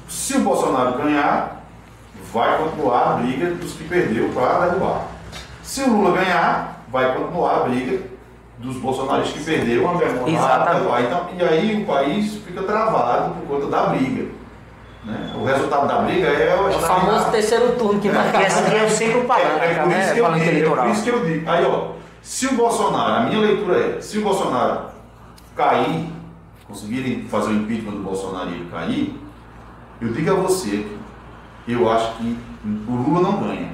se o Bolsonaro ganhar, vai continuar a briga dos que perdeu para derrubar. Se o Lula ganhar, vai continuar a briga dos bolsonaristas que perderam. Exatamente. então, e aí o país fica travado por conta da briga. Né? O resultado da briga é o É o famoso terceiro turno que É, essa aqui é sempre é, palanca, é por né? isso que eu digo, é eleitoral. por isso que eu digo. Aí, ó, se o Bolsonaro, a minha leitura é, se o Bolsonaro cair, conseguirem fazer o impeachment do Bolsonaro e ele cair, eu digo a você que eu acho que o Lula não ganha.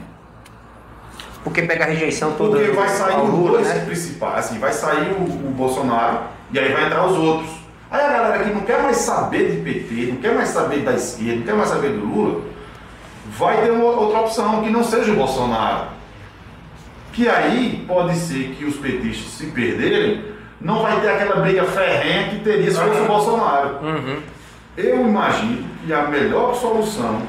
Porque pega a rejeição toda Porque vai sair os Lula, dois né? principais, assim, vai sair o, o Bolsonaro e aí vai entrar os outros. Aí a galera que não quer mais saber de PT, não quer mais saber da esquerda, não quer mais saber do Lula, vai ter uma outra opção que não seja o Bolsonaro. Que aí pode ser que os petistas se perderem, não vai ter aquela briga ferrenha que teria se fosse o Bolsonaro. Uhum. Eu imagino que a melhor solução,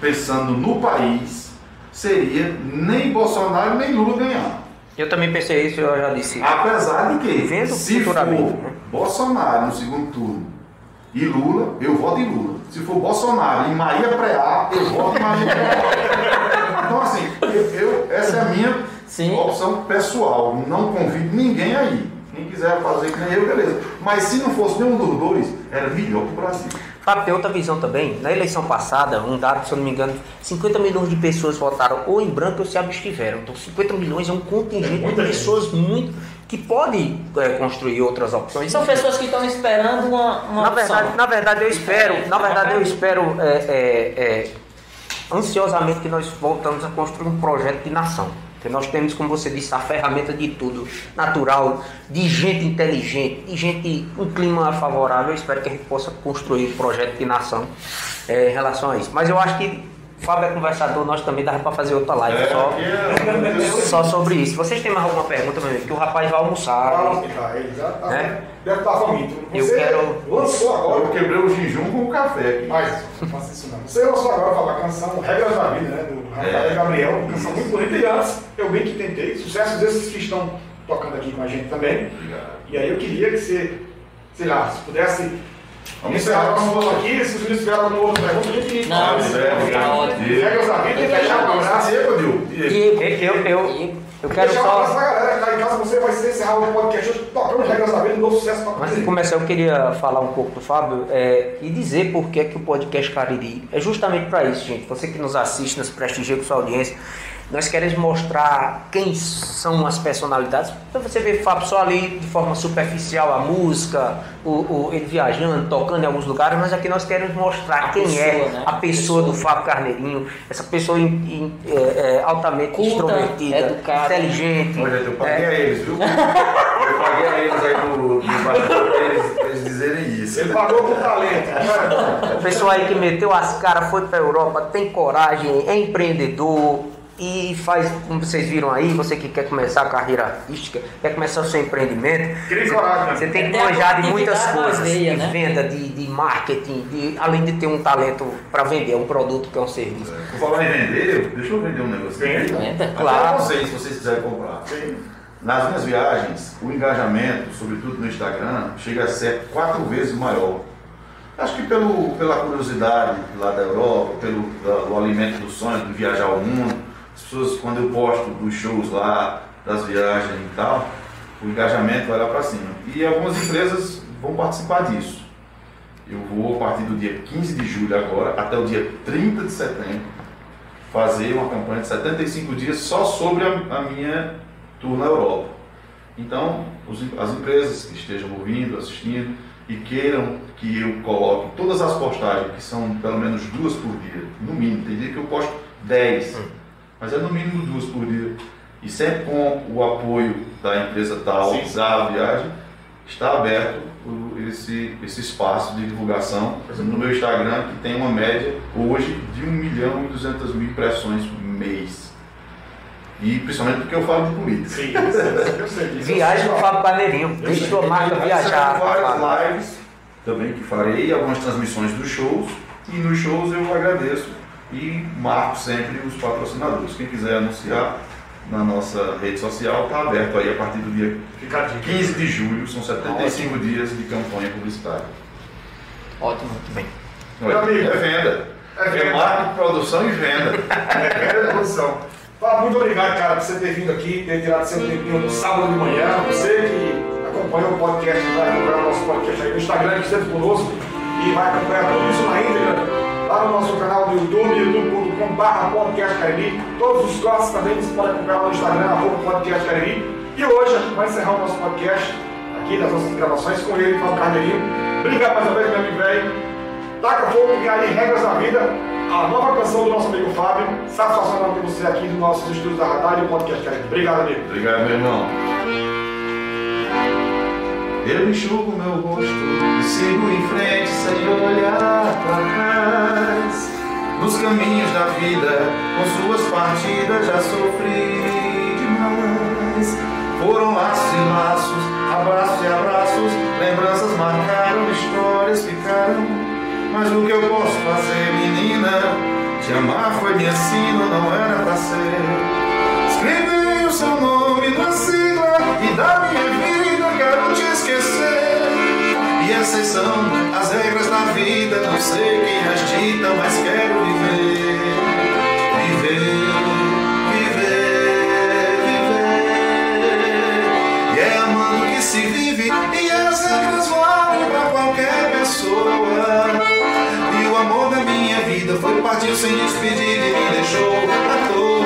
pensando no país, seria nem Bolsonaro nem Lula ganhar. Eu também pensei isso, eu já disse. Apesar de que, Vendo se for né? Bolsonaro no segundo turno e Lula, eu voto em Lula. Se for Bolsonaro e Maria Preá, eu voto em Maria Preá. Então, assim, eu, eu- essa é a minha Sim. opção pessoal. Não convido ninguém aí. Quem quiser fazer que nem eu, beleza. Mas se não fosse nenhum dos dois, era melhor para o Brasil. Fábio, tem outra visão também. Na eleição passada, um dado, se eu não me engano, 50 milhões de pessoas votaram ou em branco ou se abstiveram. Então 50 milhões é um contingente de muita gente. pessoas muito que pode é, construir outras opções. São pessoas que estão esperando uma, uma Na opção. verdade, na verdade eu espero, na verdade eu espero é, é, é, ansiosamente que nós voltamos a construir um projeto de nação. Porque nós temos, como você disse, a ferramenta de tudo, natural, de gente inteligente, de gente, um clima favorável. Eu espero que a gente possa construir um projeto de nação é, em relação a isso. Mas eu acho que o Fábio é conversador, nós também dava para fazer outra live só, aqui é- só sobre isso. Vocês têm mais alguma pergunta, meu amigo? Que o rapaz vai almoçar. Fala, Picar, ele já tá, Né? deve estar faminto. Eu quero- lançou agora. Eu quebrei o jejum com o café aqui. Mas, não faça isso não. Você lançou agora falar a canção Regras da Vida, né? Do Rafael É. Gabriel, uma canção muito bonita. E antes, eu bem que tentei, sucessos desses que estão tocando aqui com a gente também. Obrigado. E aí eu queria que você, sei lá, se pudesse Vamos encerrar encerrar. o nosso aqui, se os meninos tiverem alguma outra pergunta, a gente Não, tá programa. ótimo. Regras da Vida e deixar um abraço. Diego, Dil. Diego. Diego, Eu, eu, eu quero Deixar um abraço só. pra galera que tá em casa, você vai encerrar o podcast hoje tocando Regras da Vida, um novo sucesso pra Antes de começar, eu queria falar um pouco do Fábio é, e dizer por que, que o podcast Cariri é justamente para isso, gente. Você que nos assiste, nos prestigia com sua audiência, nós queremos mostrar quem são as personalidades. Então você vê o Fábio só ali de forma superficial, a música, o, o- ele viajando, tocando em alguns lugares, mas aqui nós queremos mostrar A quem pessoa, é né? a A pessoa do pessoa. Fábio Carneirinho, essa pessoa in- in- é, é, altamente Culta, extrovertida, educada. inteligente. Olha, eu paguei é, a eles, viu? Eu paguei a eles aí no, no eles, eles dizerem isso. Ele pagou com talento. né? O pessoal aí que meteu as caras, foi pra Europa, tem coragem, é empreendedor e faz, como vocês viram aí, você que quer começar a carreira artística, quer começar o seu empreendimento, coragem, né? você tem que Tem a manjar de muitas coisas, veia, de né? venda, de, de marketing, de, além de ter um talento para vender um produto que é um serviço. Vou falar em vender, deixa eu vender um negócio aqui. Venda. Venda. Até Claro. vocês, se vocês quiserem comprar. Sim. Nas minhas viagens, o engajamento, sobretudo no Instagram, chega a ser quatro vezes maior. Acho que pelo, pela curiosidade lá da Europa, pelo da- o alimento do sonho de viajar ao mundo, as pessoas, quando eu posto dos shows lá, das viagens e tal, o engajamento vai lá para cima. E algumas empresas vão participar disso. Eu vou, a partir do dia 15 de julho agora, até o dia 30 de setembro, fazer uma campanha de 75 dias só sobre a, a minha tour na Europa. Então, os- as empresas que estejam ouvindo, assistindo e queiram que eu coloque todas as postagens, que são pelo menos duas por dia, no mínimo, tem dia que eu posto 10, mas é no mínimo duas por dia, e sempre com o apoio da empresa tal, Sim. da viagem, está aberto esse, esse espaço de divulgação no meu Instagram, que tem uma média hoje de 1 milhão e 200 mil impressões por mês. E principalmente porque eu falo de política. Sim, eu sei disso. Viagem com o Fábio Carneirinho, deixa sua marca viajar. várias lives também que farei, algumas transmissões dos shows. E nos shows eu agradeço e marco sempre os patrocinadores. Quem quiser anunciar na nossa rede social, está aberto aí a partir do dia Fica a dica. 15 de julho, são 75 dias de campanha publicitária. Ótimo. Muito bem. Meu amigo, é venda. é venda. marketing, produção e venda. É, grande produção. Fábio, muito obrigado, cara, por você ter vindo aqui, ter tirado seu tempinho no sábado de manhã. Você que acompanhou o podcast, vai acompanhar o nosso podcast aí no Instagram, que esteve conosco e vai acompanhar tudo isso na íntegra lá no nosso canal do YouTube, youtube.com.br podcast Cariri. Todos os cortes também você pode acompanhar no Instagram, arroba podcast Cariri. E hoje a gente vai encerrar o nosso podcast aqui nas nossas gravações com ele, Fábio Carneirinho. Obrigado mais uma vez, meu amigo velho. Taca fogo aí, regras da vida. A nova canção do nosso amigo Fábio. Satisfação ter você aqui nos nossos estúdios da Radar e o podcast Cariri. Obrigado, amigo. Obrigado, meu irmão. Eu enxugo meu rosto sigo em frente sem olhar trás. Nos caminhos da vida, com suas partidas já sofri demais. Foram laços e laços, abraços e abraços, lembranças marcaram, histórias ficaram. Mas o que eu posso fazer, menina? Te amar foi minha sina, não era pra ser. Escrevi o seu nome na sigla e da minha vida quero te esquecer. E essas são as regras da vida, não sei quem as dita, mas quero viver. Viver, viver, viver. E é amando que se vive, e as regras valem pra qualquer pessoa. E o amor da minha vida foi partiu sem despedir e me deixou à toa.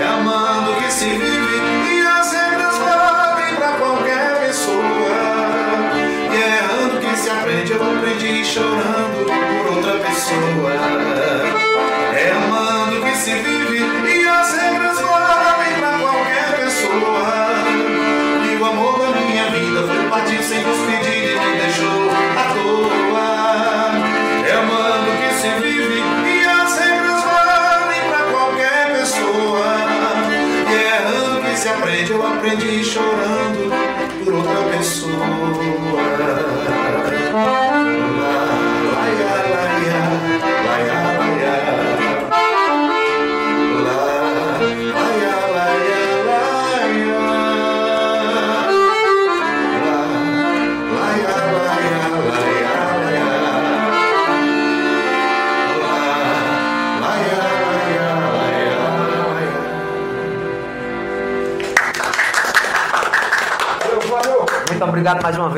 É amando que se vive, chorando por outra pessoa. É amando que se vive, e as regras valem pra qualquer pessoa. E o amor da minha vida foi partir sem despedir e me deixou à toa. É amando que se vive e as regras valem pra qualquer pessoa. E é errando que se aprende, eu aprendi chorando por outra pessoa. Obrigado mais uma vez.